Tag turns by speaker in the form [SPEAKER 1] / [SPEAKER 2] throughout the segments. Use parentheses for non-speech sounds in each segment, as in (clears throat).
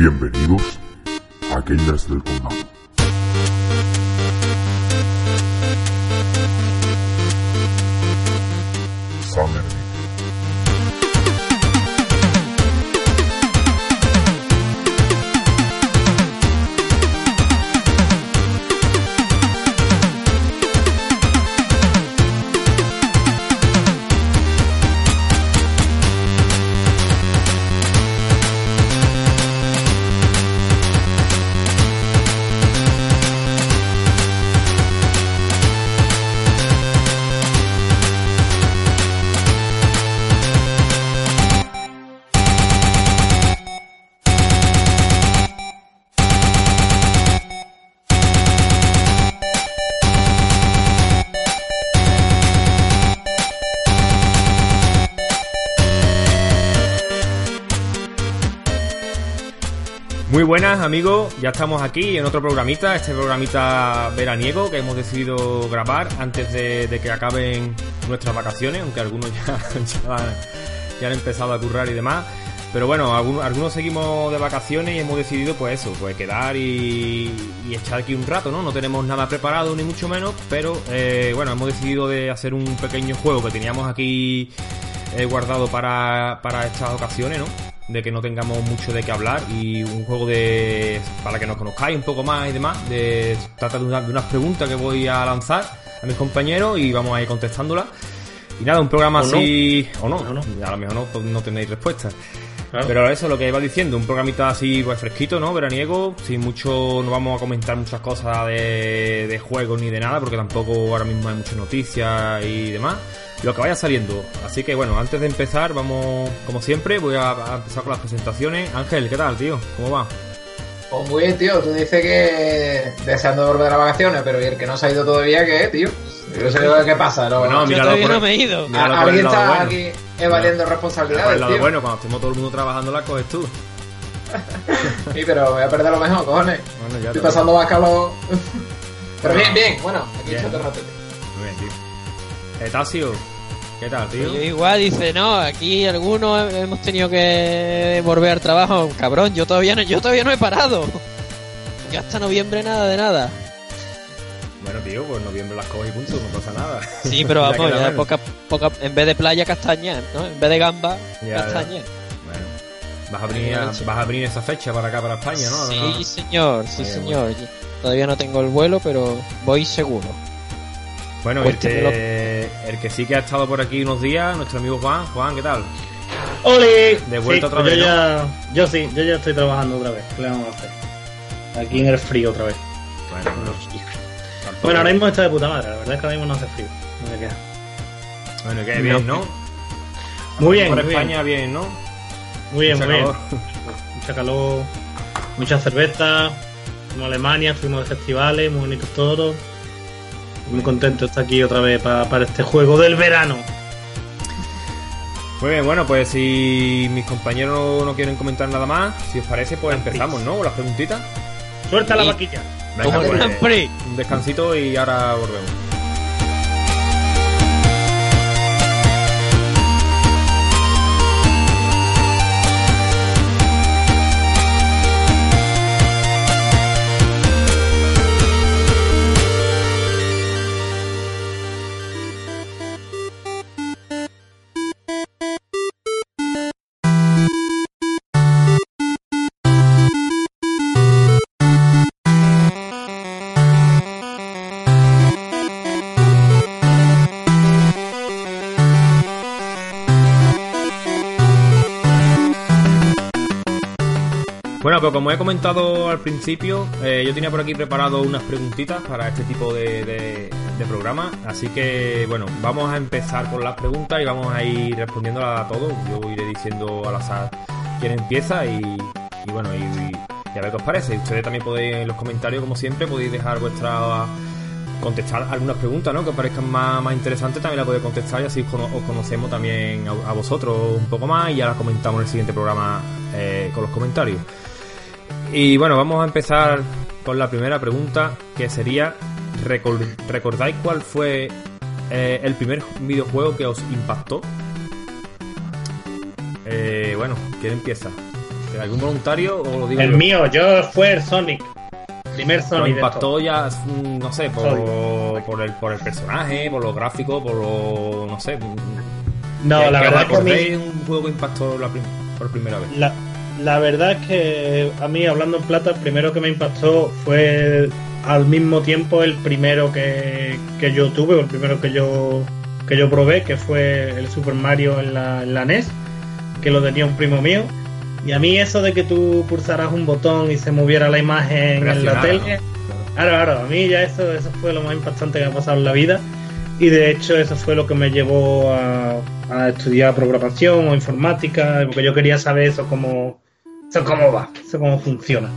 [SPEAKER 1] Bienvenidos a Gamers del Condado.
[SPEAKER 2] Buenas amigos, ya estamos aquí en otro programita, este programita veraniego que hemos decidido grabar antes de, que acaben nuestras vacaciones, aunque algunos (laughs) ya, ya, han- empezado a currar y demás. Pero bueno, algunos, algunos seguimos de vacaciones y hemos decidido pues eso, pues quedar y, y echar aquí un rato, ¿no? No tenemos nada preparado ni mucho menos, pero eh, bueno, hemos decidido de hacer un pequeño juego que teníamos aquí eh, guardado para, para estas ocasiones, ¿no? De que no tengamos mucho de qué hablar y un juego de para que nos conozcáis un poco más y demás. De trata de, una- de unas preguntas que voy a lanzar a mis compañeros y vamos a ir contestándolas. Y nada, un programa
[SPEAKER 3] O no.
[SPEAKER 2] así o no,
[SPEAKER 3] O no.
[SPEAKER 2] a lo mejor no, pues no tenéis respuesta.
[SPEAKER 3] Claro.
[SPEAKER 2] Pero eso es lo que iba diciendo, un programita así pues fresquito, ¿no? Veraniego, sin mucho, no vamos a comentar muchas cosas de, de juegos ni de nada, porque tampoco ahora mismo hay muchas noticias y demás. Lo que vaya saliendo. Así que bueno, antes de empezar, vamos, como siempre, voy a, a empezar con las presentaciones. Ángel, ¿qué tal, tío? ¿Cómo va?
[SPEAKER 4] Pues muy bien, tío. Tú dices que deseando volver a las vacaciones, pero ¿y el que no se ha ido todavía qué, tío? Yo no sé qué pasa, ¿no?
[SPEAKER 2] Bueno,
[SPEAKER 5] Yo
[SPEAKER 2] míralo
[SPEAKER 5] todavía
[SPEAKER 2] por-
[SPEAKER 5] no me he ido.
[SPEAKER 2] míralo
[SPEAKER 4] A-
[SPEAKER 2] por el
[SPEAKER 4] Alguien está
[SPEAKER 2] bueno.
[SPEAKER 4] aquí evadiendo
[SPEAKER 2] Mira, por
[SPEAKER 4] responsabilidades,
[SPEAKER 2] el lado
[SPEAKER 4] tío.
[SPEAKER 2] bueno, cuando estemos todo el mundo trabajando la coges tú. (laughs)
[SPEAKER 4] Sí, pero voy a perder lo mejor, cojones.
[SPEAKER 2] Bueno, ya
[SPEAKER 4] Estoy pasando más calor. (laughs) Pero bien, bien. Bueno, aquí
[SPEAKER 2] Bien.
[SPEAKER 4] echando rato.
[SPEAKER 2] Muy bien, tío. Etasio, ¿qué tal, tío?
[SPEAKER 5] Yo igual dice, no, aquí algunos hemos tenido que volver al trabajo, cabrón, yo todavía no, yo todavía no he parado. Ya hasta noviembre nada de nada.
[SPEAKER 2] Bueno, tío, pues noviembre las coges y punto, no pasa nada.
[SPEAKER 5] Sí, pero (laughs) vamos, ya poca, poca, en vez de playa castaña, ¿no? En vez de gamba,
[SPEAKER 2] Ya,
[SPEAKER 5] castaña.
[SPEAKER 2] Bueno, vas a venir, a- vas a venir esa fecha para acá, para España, ¿no?
[SPEAKER 5] Sí,
[SPEAKER 2] No.
[SPEAKER 5] señor, sí,
[SPEAKER 2] bien,
[SPEAKER 5] señor. Todavía no tengo el vuelo, pero voy seguro.
[SPEAKER 2] Bueno, el
[SPEAKER 5] Cuéntemelo.
[SPEAKER 2] que, el que sí que ha estado por aquí unos días, nuestro amigo Juan. Juan, ¿qué tal?
[SPEAKER 3] ¡Ole!
[SPEAKER 2] De vuelta
[SPEAKER 3] Sí,
[SPEAKER 2] otra
[SPEAKER 3] pues
[SPEAKER 2] vez,
[SPEAKER 3] Yo, ya, yo sí, yo ya estoy trabajando otra vez. ¿Qué le vamos a hacer? Aquí en el frío otra vez.
[SPEAKER 2] Bueno, bueno,
[SPEAKER 3] Bueno, ahora mismo está de puta madre. La verdad es que ahora mismo no hace frío. No me queda.
[SPEAKER 2] Bueno, que bien, ¿no?
[SPEAKER 3] Muy bien,
[SPEAKER 2] Por
[SPEAKER 3] muy
[SPEAKER 2] España, bien, ¿no?
[SPEAKER 3] bien. Muy bien,
[SPEAKER 2] Mucha
[SPEAKER 3] muy bien.
[SPEAKER 2] calor.
[SPEAKER 3] Mucha calor, mucha cerveza. Fuimos a Alemania, fuimos de festivales, muy bonitos todos. Muy contento de estar aquí otra vez pa- para este juego del verano.
[SPEAKER 2] Muy bien, bueno, pues si mis compañeros no quieren comentar nada más, si os parece, pues empezamos, ¿no? Con las preguntitas.
[SPEAKER 3] Suelta la vaquilla.
[SPEAKER 2] Venga,
[SPEAKER 5] Como el
[SPEAKER 2] pues,
[SPEAKER 5] Prix.
[SPEAKER 2] un descansito y ahora volvemos. Pues como he comentado al principio, eh, yo tenía por aquí preparado unas preguntitas para este tipo de, de- programa. Así que, bueno, vamos a empezar con las preguntas y vamos a ir respondiéndolas a todos. Yo iré diciendo al azar quién empieza y, bueno, y, a ver qué os parece. Ustedes también podéis en los comentarios, como siempre, podéis dejar vuestra contestar algunas preguntas ¿no? que os parezcan más, más interesantes también las podéis contestar y así os, cono- os conocemos también a, a vosotros un poco más y ya las comentamos en el siguiente programa eh, con los comentarios y bueno vamos a empezar con la primera pregunta que sería recor- ¿recordáis cuál fue eh, el primer videojuego que os impactó? Eh, bueno, ¿quién empieza? ¿Algún voluntario o lo digo
[SPEAKER 3] El
[SPEAKER 2] yo?
[SPEAKER 3] mío, yo fue el Sonic. Primer Sonic. de
[SPEAKER 2] impactó ya, mm, no sé, por, por, el, por el personaje, por lo gráfico, por lo. no sé.
[SPEAKER 3] No, la verdad que a mí,
[SPEAKER 2] un juego que impactó la prim- por primera vez.
[SPEAKER 3] la, la verdad es que a mí, hablando en plata, el primero que me impactó fue al mismo tiempo el primero que, que yo tuve, o el primero que yo que yo probé, que fue el Super Mario en la, en la NES, que lo tenía un primo mío. Y a mí eso de que tú pulsaras un botón y se moviera la imagen en la tele. Claro, claro, a mí ya eso, eso fue lo más impactante que me ha pasado en la vida. Y de hecho eso fue lo que me llevó a, a estudiar programación o informática, porque yo quería saber eso cómo, eso cómo va, eso cómo funciona.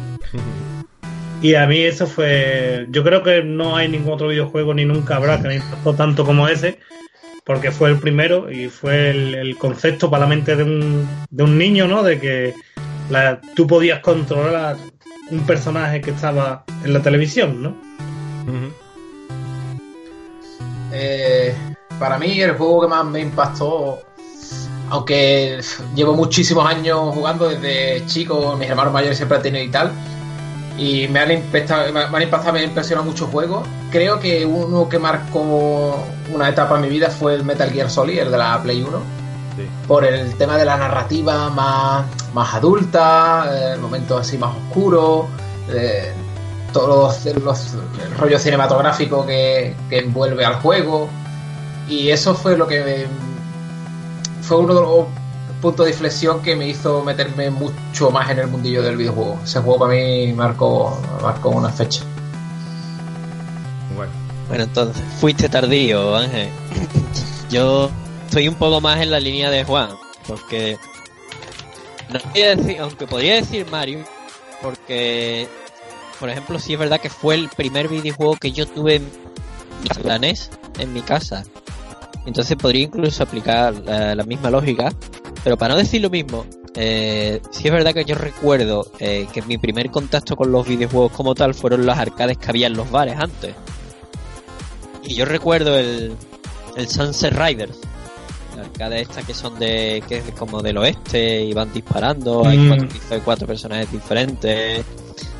[SPEAKER 3] Y a mí eso fue, yo creo que no hay ningún otro videojuego ni nunca habrá que me impactó tanto como ese, porque fue el primero y fue el, el concepto para la mente de un, de un niño, ¿no? De que la- tú podías controlar un personaje que estaba en la televisión, ¿no?
[SPEAKER 4] Eh, para mí el juego que más me impactó, aunque llevo muchísimos años jugando desde chico, mis hermanos mayores siempre han tenido y tal, y me han impactado, me han impactado, me han impresionado muchos juegos. Creo que uno que marcó una etapa en mi vida fue el Metal Gear Solid, el de la Play 1
[SPEAKER 2] Sí.
[SPEAKER 4] por el tema de la narrativa más, más adulta, eh, el momento así más oscuro, eh, todos los, los- el rollo cinematográfico que, que envuelve al juego. Y eso fue lo que me- fue uno de los puntos de inflexión que me hizo meterme mucho más en el mundillo del videojuego. Ese juego para mí marcó, marcó una fecha.
[SPEAKER 2] Bueno.
[SPEAKER 5] Bueno, entonces, fuiste tardío, Ángel. (coughs) Yo estoy un poco más en la línea de Juan, porque no decir, aunque podría decir Mario, porque, por ejemplo, sí es verdad que fue el primer videojuego que yo tuve en NES en mi casa. Entonces podría incluso aplicar la, la misma lógica, pero para no decir lo mismo, eh, sí es verdad que yo recuerdo eh, que mi primer contacto con los videojuegos como tal fueron las arcades que había en los bares antes. Y yo recuerdo el, el Sunset Riders. La arcade esta que son de. que es como del oeste y van disparando. Hay
[SPEAKER 3] Mm.
[SPEAKER 5] cuatro, hay cuatro personajes diferentes.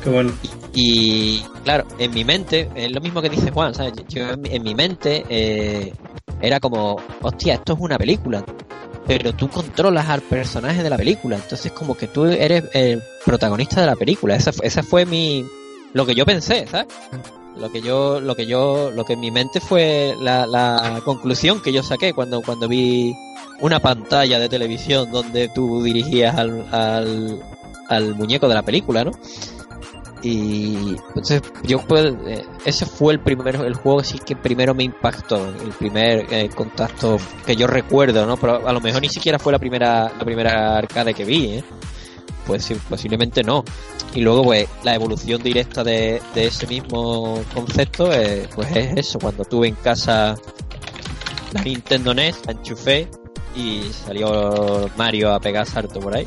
[SPEAKER 3] Qué bueno.
[SPEAKER 5] Y claro, en mi mente, es lo mismo que dice Juan, ¿sabes? Yo en, mi- en mi mente eh, era como, hostia, esto es una película. Pero tú controlas al personaje de la película. Entonces como que tú eres el protagonista de la película. Esa, esa fue mi... lo que yo pensé, ¿sabes? Lo que yo, lo que yo, lo que en mi mente fue la, la conclusión que yo saqué cuando, cuando vi una pantalla de televisión donde tú dirigías al, al muñeco de la película, ¿no? Y entonces yo pues, eh, ese fue el primero, el juego sí que primero me impactó, el primer eh, contacto que yo recuerdo, ¿no? Pero a lo mejor ni siquiera fue la primera, la primera arcade que vi, ¿eh? Pues posiblemente no. Y luego pues la evolución directa de, de ese mismo concepto, eh, pues es eso, cuando tuve en casa la Nintendo NES, la enchufé y salió Mario a pegar salto por ahí.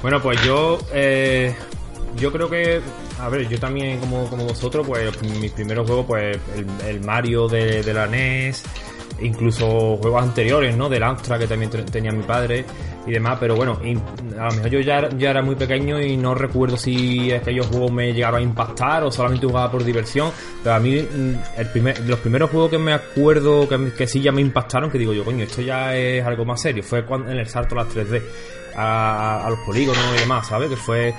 [SPEAKER 2] Bueno, pues yo, yo creo que, a ver, yo también como, como vosotros, pues mis primeros juegos, pues el, el Mario de, de la NES, incluso juegos anteriores, ¿no? Del Amstrad que también te- tenía mi padre y demás, pero bueno, a lo mejor yo ya, ya era muy pequeño y no recuerdo si aquellos juegos me llegaron a impactar o solamente jugaba por diversión, pero a mí mm, el primer, los primeros juegos que me acuerdo que, que sí ya me impactaron, que digo yo, coño, esto ya es algo más serio, fue cuando, en el salto a las 3D, a, a los polígonos y demás, ¿sabes? Que fue,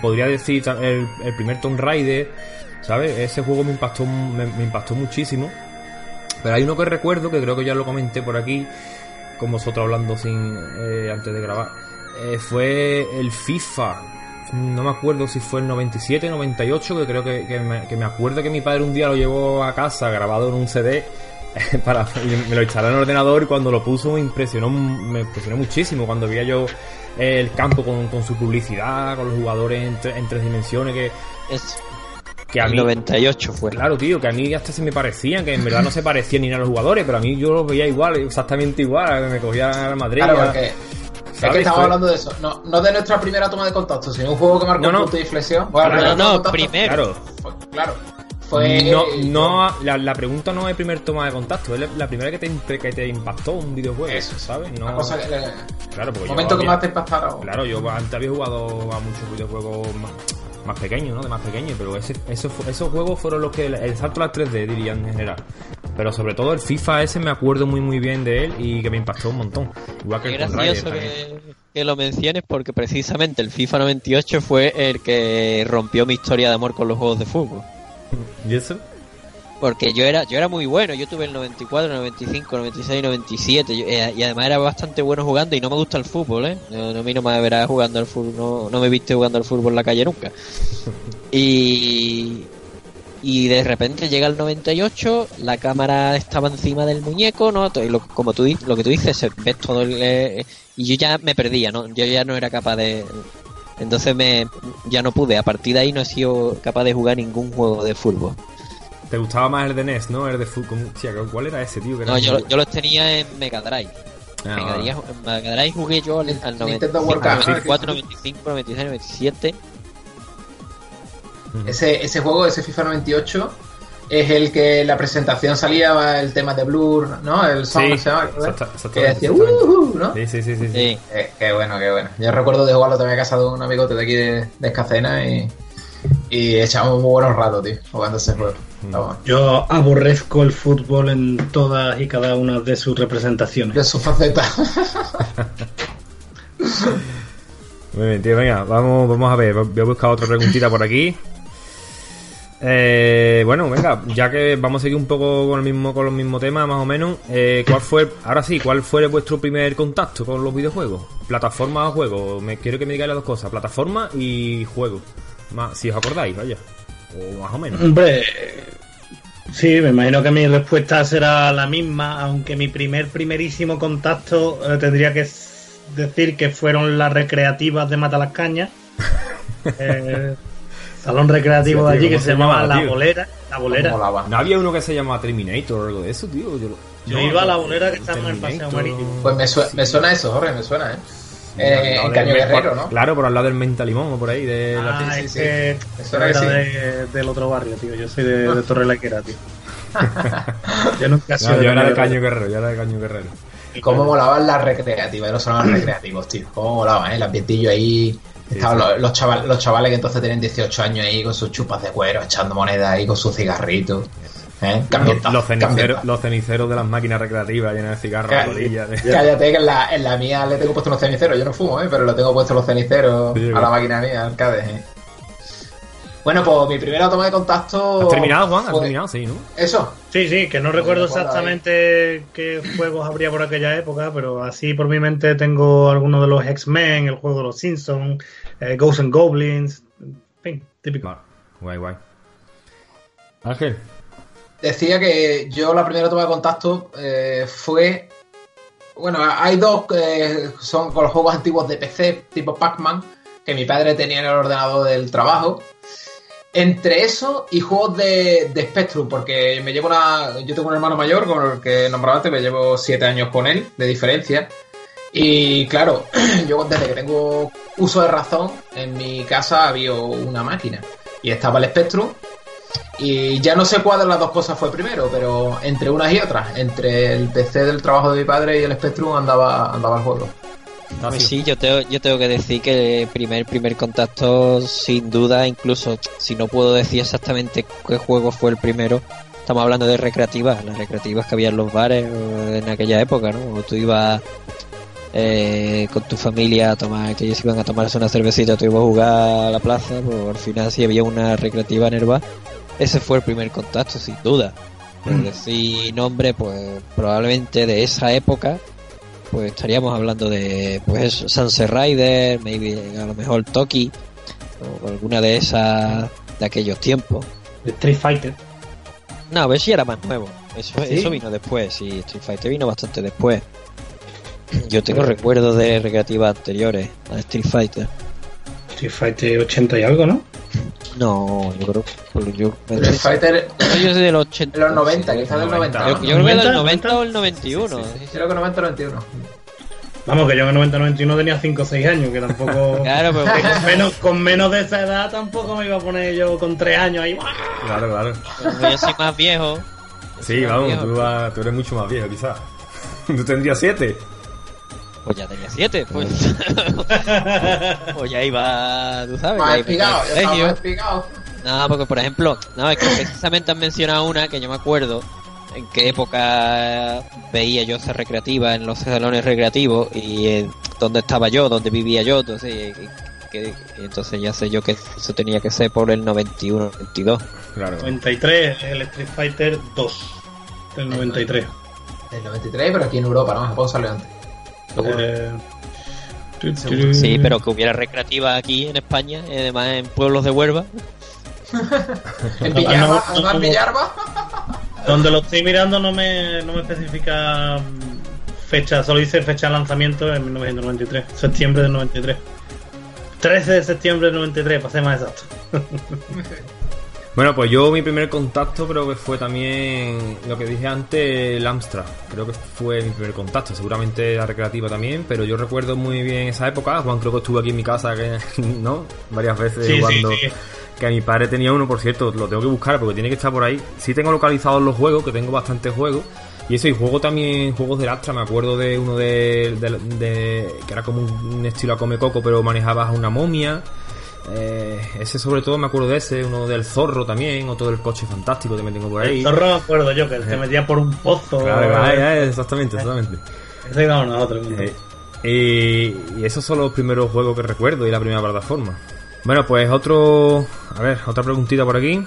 [SPEAKER 2] podría decir, el, el primer Tomb Raider, ¿sabes? Ese juego me impactó, me, me impactó muchísimo. Pero hay uno que recuerdo, que creo que ya lo comenté por aquí, con vosotros hablando sin eh, antes de grabar. eh, fue el FIFA. No me acuerdo si fue el 97, 98, que creo que, que me, que me acuerdo que mi padre un día lo llevó a casa grabado en un CD (laughs) para y me lo instalé en el ordenador y cuando lo puso me impresionó me impresionó muchísimo cuando veía yo el campo con, con su publicidad con los jugadores en, tre- en tres dimensiones que,
[SPEAKER 5] Es,
[SPEAKER 2] que a
[SPEAKER 5] el
[SPEAKER 2] mí
[SPEAKER 5] 98 fue.
[SPEAKER 2] claro tío que a mí hasta se me parecían que en verdad no se parecían ni a los jugadores pero a mí yo los veía igual exactamente igual me cogía al Madrid
[SPEAKER 4] Claro,
[SPEAKER 2] a-
[SPEAKER 4] porque es que estamos
[SPEAKER 2] Fue-
[SPEAKER 4] hablando de eso. No, no de nuestra primera toma de contacto, sino un juego que marcó
[SPEAKER 2] No, no.
[SPEAKER 4] un punto de inflexión. Bueno,
[SPEAKER 2] Claro,
[SPEAKER 5] No, no, primero.
[SPEAKER 2] claro
[SPEAKER 4] claro. Fue.
[SPEAKER 2] no, no la, la pregunta no es el primer toma de contacto, es la, la primera que te, que te impactó un videojuego,
[SPEAKER 4] Eso.
[SPEAKER 2] ¿sabes? No,
[SPEAKER 4] cosa que
[SPEAKER 2] claro, porque
[SPEAKER 4] el
[SPEAKER 2] yo
[SPEAKER 4] momento que
[SPEAKER 2] había-
[SPEAKER 4] más te impactara.
[SPEAKER 2] Claro, yo antes había jugado a muchos videojuegos más, más pequeños, ¿no? De más pequeños, pero ese, esos, esos juegos fueron los que el salto a las 3D diría en general. Pero sobre todo el FIFA ese me acuerdo muy muy bien de él y que me impactó un montón. Igual el
[SPEAKER 5] gracioso que, que lo menciones porque precisamente el FIFA 98 fue el que rompió mi historia de amor con los juegos de fútbol.
[SPEAKER 2] ¿Y eso?
[SPEAKER 5] Porque yo era yo era muy bueno, yo tuve el 94, 95, 96, 97 yo- eh, y además era bastante bueno jugando y no me gusta el fútbol, ¿eh? No, no, a mí no me verás jugando al fútbol, no, no me viste jugando al fútbol en la calle nunca. (laughs) Y y de repente llega el 98, la cámara estaba encima del muñeco, ¿no? Y lo, como tú lo que tú dices, ves todo el, eh, y yo ya me perdía, ¿no? Yo ya no era capaz de entonces me ya no pude, a partir de ahí no he sido capaz de jugar ningún juego de fútbol.
[SPEAKER 2] Te gustaba más el de NES, ¿no? El de fútbol. ¿Cuál era ese, tío? Que era
[SPEAKER 5] No, yo, yo los tenía en Mega Drive.
[SPEAKER 2] Ah,
[SPEAKER 5] Mega Drive, en Mega Drive jugué yo al, al 90,
[SPEAKER 4] Nintendo World Cup, ¿no?
[SPEAKER 5] 94, 95, 96, 97.
[SPEAKER 4] Ese, ese juego, ese FIFA 98, es el que en la presentación salía el tema de Blur, ¿no? El song
[SPEAKER 2] Sí,
[SPEAKER 4] se llama, que decía, ¿no?
[SPEAKER 2] Sí, sí, sí, sí. sí.
[SPEAKER 4] Eh, qué bueno, qué bueno. Yo recuerdo de jugarlo también a casa de un amigote de aquí de, de Escacena y, y echamos muy buenos ratos, tío, jugando ese juego. Bueno.
[SPEAKER 3] Yo aborrezco el fútbol en todas y cada una de sus representaciones.
[SPEAKER 4] De su faceta. (laughs)
[SPEAKER 2] Muy bien, tío, venga, vamos, vamos a ver. Voy a buscar otra preguntita por aquí. Eh, bueno, venga, ya que vamos a seguir un poco con el mismo, con los mismos temas, más o menos. eh, ¿Cuál fue, ahora sí, cuál fue vuestro primer contacto con los videojuegos? ¿Plataforma o juego? Me quiero que me digáis las dos cosas, plataforma y juego. Más, si os acordáis, vaya. O más o menos.
[SPEAKER 3] Hombre, sí, me imagino que mi respuesta será la misma, aunque mi primer, primerísimo contacto eh, tendría que decir que fueron las recreativas de Matalascañas. (laughs) Eh, salón recreativo
[SPEAKER 2] Sí,
[SPEAKER 3] de
[SPEAKER 2] tío,
[SPEAKER 3] allí que
[SPEAKER 2] ¿cómo
[SPEAKER 3] se
[SPEAKER 2] se
[SPEAKER 3] llamaba
[SPEAKER 2] llamaba,
[SPEAKER 3] La
[SPEAKER 2] tío?
[SPEAKER 3] Bolera. La Bolera.
[SPEAKER 4] Molaba.
[SPEAKER 2] ¿No había uno que se llamaba Terminator o algo de eso, tío? Yo, lo-
[SPEAKER 3] Yo
[SPEAKER 2] no,
[SPEAKER 3] iba a La Bolera que estaba en el Paseo. Marítimo.
[SPEAKER 4] Pues me, sue- me suena eso, Jorge, me suena, ¿eh? Eh, en Caño Guerrero, ¿no?
[SPEAKER 2] Claro, por al lado del Mentalimón o por ahí. De la-
[SPEAKER 3] Ah,
[SPEAKER 4] sí,
[SPEAKER 3] es
[SPEAKER 4] sí.
[SPEAKER 3] que
[SPEAKER 4] Eso
[SPEAKER 3] era
[SPEAKER 4] que
[SPEAKER 3] de- del otro barrio, tío. Yo soy de, de Torre tío. (laughs) yo nunca sido
[SPEAKER 2] No, yo era de
[SPEAKER 3] Caño
[SPEAKER 2] Guerrero, yo era de Caño Guerrero.
[SPEAKER 4] Cómo molaban las recreativas, los recreativos, tío. Cómo molaban, ¿eh? El ambientillo ahí. Estaban. Los, los, chaval- los chavales que entonces tenían 18 años ahí con sus chupas de cuero, echando monedas ahí con sus cigarritos. ¿eh?
[SPEAKER 2] Los, ceniceros, los ceniceros de las máquinas recreativas llenas de cigarros, de- (laughs)
[SPEAKER 4] Cállate que en la, en la mía le tengo puesto los ceniceros. Yo no fumo, ¿eh? pero le tengo puesto los ceniceros
[SPEAKER 2] Sí,
[SPEAKER 4] a la máquina mía, arcade. ¿eh? Bueno, pues mi primera toma de contacto.
[SPEAKER 2] ¿Has terminado, Juan? ¿Has
[SPEAKER 4] fue-
[SPEAKER 2] terminado? Sí, ¿no?
[SPEAKER 4] Eso.
[SPEAKER 3] Sí, sí, que no recuerdo
[SPEAKER 4] recuerdo
[SPEAKER 3] exactamente qué juegos habría por aquella época, pero así por mi mente tengo algunos de los X-Men, el juego de los Simpsons, eh, Ghosts and Goblins, en fin, típico.
[SPEAKER 2] Vale, guay, guay. Ángel.
[SPEAKER 4] Decía que yo la primera toma de contacto eh, fue. Bueno, hay dos que son con los juegos antiguos de PC, tipo Pac-Man, que mi padre tenía en el ordenador del trabajo. Entre eso y juegos de, de Spectrum, porque me llevo una. Yo tengo un hermano mayor con el que normalmente me llevo siete años con él, de diferencia. Y claro, (clears throat) yo desde que tengo uso de razón, en mi casa había una máquina. Y estaba el Spectrum. Y ya no sé cuál de las dos cosas fue primero, pero entre unas y otras, entre el PC del trabajo de mi padre y el Spectrum andaba, andaba el juego.
[SPEAKER 5] Pues sí, yo tengo, yo tengo que decir que el primer, primer contacto, sin duda, incluso si no puedo decir exactamente qué juego fue el primero, estamos hablando de recreativas, las recreativas que había en los bares eh, en aquella época, ¿no? O tú ibas eh, con tu familia a tomar, que ellos iban a tomarse una cervecita, tú ibas a jugar a la plaza, pues al final si había una recreativa en el bar, ese fue el primer contacto, sin duda. Por decir nombre, pues probablemente de esa época pues estaríamos hablando de pues Sunset Rider, maybe a lo mejor Toki o alguna de esas de aquellos tiempos.
[SPEAKER 3] De Street Fighter.
[SPEAKER 5] No, a ver si era más nuevo. Eso,
[SPEAKER 3] ¿Sí?
[SPEAKER 5] eso vino después, sí, Street Fighter vino bastante después. (laughs) Yo tengo recuerdos de recreativas anteriores a Street Fighter.
[SPEAKER 3] Street Fighter 80 y algo, ¿no?
[SPEAKER 5] No, yo creo yo,
[SPEAKER 4] Street Fighter
[SPEAKER 5] yo soy del 80.
[SPEAKER 4] en los 90, quizás del 90.
[SPEAKER 5] Yo,
[SPEAKER 4] ¿no?
[SPEAKER 5] yo creo que del
[SPEAKER 3] 90,
[SPEAKER 5] 90 o el 91.
[SPEAKER 4] Sí, creo que 90 o 91.
[SPEAKER 3] Vamos, que yo en el 90-91 tenía 5 o 6 años, que tampoco... (laughs)
[SPEAKER 5] Claro, pero
[SPEAKER 3] que con, menos, con menos de esa edad tampoco me iba a poner yo con 3 años ahí.
[SPEAKER 2] Claro, claro.
[SPEAKER 5] yo soy más viejo.
[SPEAKER 2] Sí, vamos, tú, vas- tú eres mucho más viejo, quizás. (laughs) Tú tendrías siete.
[SPEAKER 5] Pues ya tenía 7, pues. (laughs) pues ya iba, tú sabes.
[SPEAKER 4] Más explicado, ya explicado.
[SPEAKER 5] No, porque por ejemplo, no, es que precisamente han mencionado una que yo me acuerdo en qué época veía yo esa recreativa en los salones recreativos y eh, dónde estaba yo, dónde vivía yo, entonces, eh, que- y entonces ya sé yo que eso tenía que ser por el 91, 92.
[SPEAKER 2] Claro.
[SPEAKER 3] 93, el Street Fighter 2 del 93.
[SPEAKER 4] Del 93, pero aquí en Europa, ¿no? En Japón salió antes. Seguro.
[SPEAKER 3] Eh.
[SPEAKER 5] Sí, pero que hubiera recreativa aquí en España, y además en pueblos de Huelva. (laughs)
[SPEAKER 4] En Villarba,
[SPEAKER 3] no,
[SPEAKER 4] además
[SPEAKER 3] no.
[SPEAKER 4] en Villarba.
[SPEAKER 3] Donde lo estoy mirando no me, no me especifica mm, fecha, solo dice fecha de lanzamiento en 1993, septiembre del 93. 13 de septiembre del 93, para ser más exacto. (laughs)
[SPEAKER 2] Bueno, pues yo mi primer contacto creo que fue también lo que dije antes, el Amstrad. Creo que fue mi primer contacto, seguramente la recreativa también, pero yo recuerdo muy bien esa época. Juan creo que estuvo aquí en mi casa, (laughs) ¿no? Varias veces
[SPEAKER 3] Sí, sí,
[SPEAKER 2] jugando.
[SPEAKER 3] sí.
[SPEAKER 2] Que mi padre tenía uno, por cierto, lo tengo que buscar porque tiene que estar por ahí. Sí tengo localizados los juegos, que tengo bastantes juegos. Y eso, y juego también juegos del Astra, me acuerdo de uno de, de- de- que era como un, un estilo a come coco, pero manejabas una momia. Eh, ese sobre todo me acuerdo de ese, uno del zorro también, otro del coche fantástico también tengo por ahí.
[SPEAKER 3] El zorro me acuerdo yo, que te metía por un pozo.
[SPEAKER 2] Claro, claro, ay, ay, exactamente, exactamente.
[SPEAKER 3] Ese.
[SPEAKER 2] Eh, y, y esos son los primeros juegos que recuerdo y la primera plataforma. Bueno, pues otro. A ver, otra preguntita por aquí.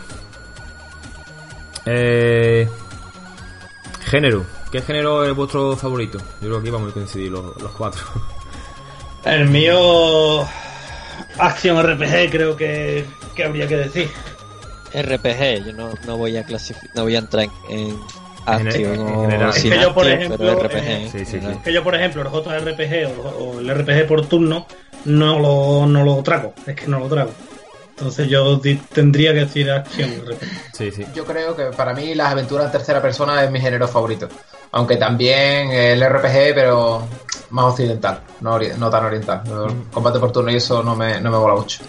[SPEAKER 2] Eh, género. ¿Qué género es vuestro favorito? Yo creo que aquí vamos a coincidir los, los cuatro.
[SPEAKER 3] El mío. Acción RPG, creo que, que habría que decir.
[SPEAKER 5] RPG, yo no, no voy a clasificar, no voy a entrar en, en acción
[SPEAKER 2] en
[SPEAKER 5] o
[SPEAKER 2] general.
[SPEAKER 3] Es que yo, por ejemplo,
[SPEAKER 5] RPG.
[SPEAKER 3] eh,
[SPEAKER 5] en
[SPEAKER 2] sí, sí, sí.
[SPEAKER 5] general.
[SPEAKER 3] Que yo, por ejemplo, los otros RPG o, o el RPG por turno no lo, no lo trago. Es que no lo trago. Entonces yo tendría que decir acción RPG.
[SPEAKER 2] Sí, sí.
[SPEAKER 4] Yo creo que para mí las aventuras en tercera persona es mi género favorito. Aunque también el RPG, pero más occidental, no, ori- no tan oriental. El combate por turno y eso no me, no me mola mucho.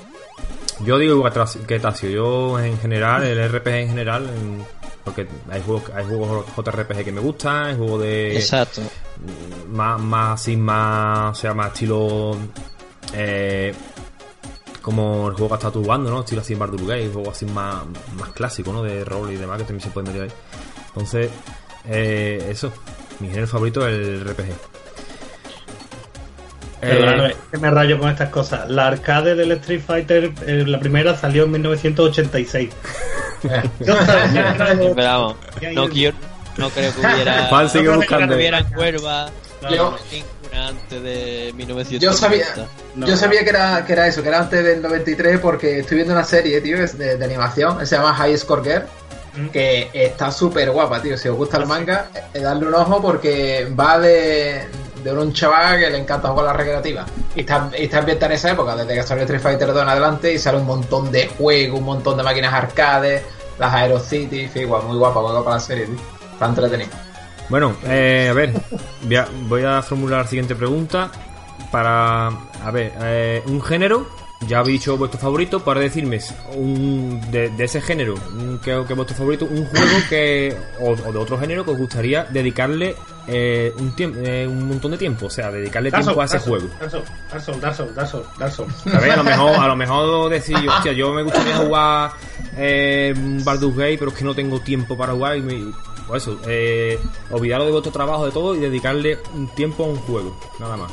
[SPEAKER 2] Yo digo igual que Tasio-. Yo en general, el RPG en general, en- porque hay juegos, hay juegos JRPG que me gustan, hay juegos de
[SPEAKER 5] Exacto.
[SPEAKER 2] más, más así, más, o sea, más estilo eh, como el juego que estás tú jugando, ¿no? Estilo así Baldur's Gate, juego así más, más clásico, ¿no? De rol y demás que también se puede meter ahí. Entonces, eh, eso, mi género favorito es el RPG.
[SPEAKER 3] Perdóname,
[SPEAKER 2] Eh,
[SPEAKER 3] que me rayo con estas cosas. La arcade del Street Fighter, eh, la primera salió en 1986. Yo (laughs) sabía que era de-
[SPEAKER 5] Pero vamos, no quiero, no creo que hubiera, (laughs)
[SPEAKER 2] Juan sigue
[SPEAKER 3] no
[SPEAKER 2] buscando.
[SPEAKER 5] hubiera Huelva
[SPEAKER 4] Yo-
[SPEAKER 5] antes de 1990.
[SPEAKER 4] Yo sabía,
[SPEAKER 3] No.
[SPEAKER 4] yo sabía que era, que era eso, que era antes del 93 porque estoy viendo una serie, tío, de, de animación, se llama High Score Girl, que está súper guapa, tío. Si os gusta el manga, eh, darle un ojo porque va de, de un chaval que le encanta jugar a la recreativa. Y está, y está en esa época, desde que salió Street Fighter 2 en adelante, y sale un montón de juegos, un montón de máquinas arcades, las Aero City, guau, muy guapa, muy guapa la serie, tío. Está entretenido.
[SPEAKER 2] Bueno, eh, a ver, voy a, voy a formular la siguiente pregunta para, a ver, eh, un género, ya habéis dicho vuestro favorito, para decirme un, de, de ese género, que, es vuestro favorito, un juego que, o, o de otro género que os gustaría dedicarle eh, un, eh, un montón de tiempo, o sea, dedicarle
[SPEAKER 3] Dark
[SPEAKER 2] tiempo a ese
[SPEAKER 3] Dark
[SPEAKER 2] juego.
[SPEAKER 3] Dark Souls, Dark Souls, Dark Souls, Dark Souls.
[SPEAKER 2] A ver, a lo mejor, a lo mejor decir, hostia, yo me gustaría jugar eh, Baldur's Gate, pero es que no tengo tiempo para jugar y me, pues eso, eh, olvidaros de vuestro trabajo, de todo y dedicarle un tiempo a un juego, nada más.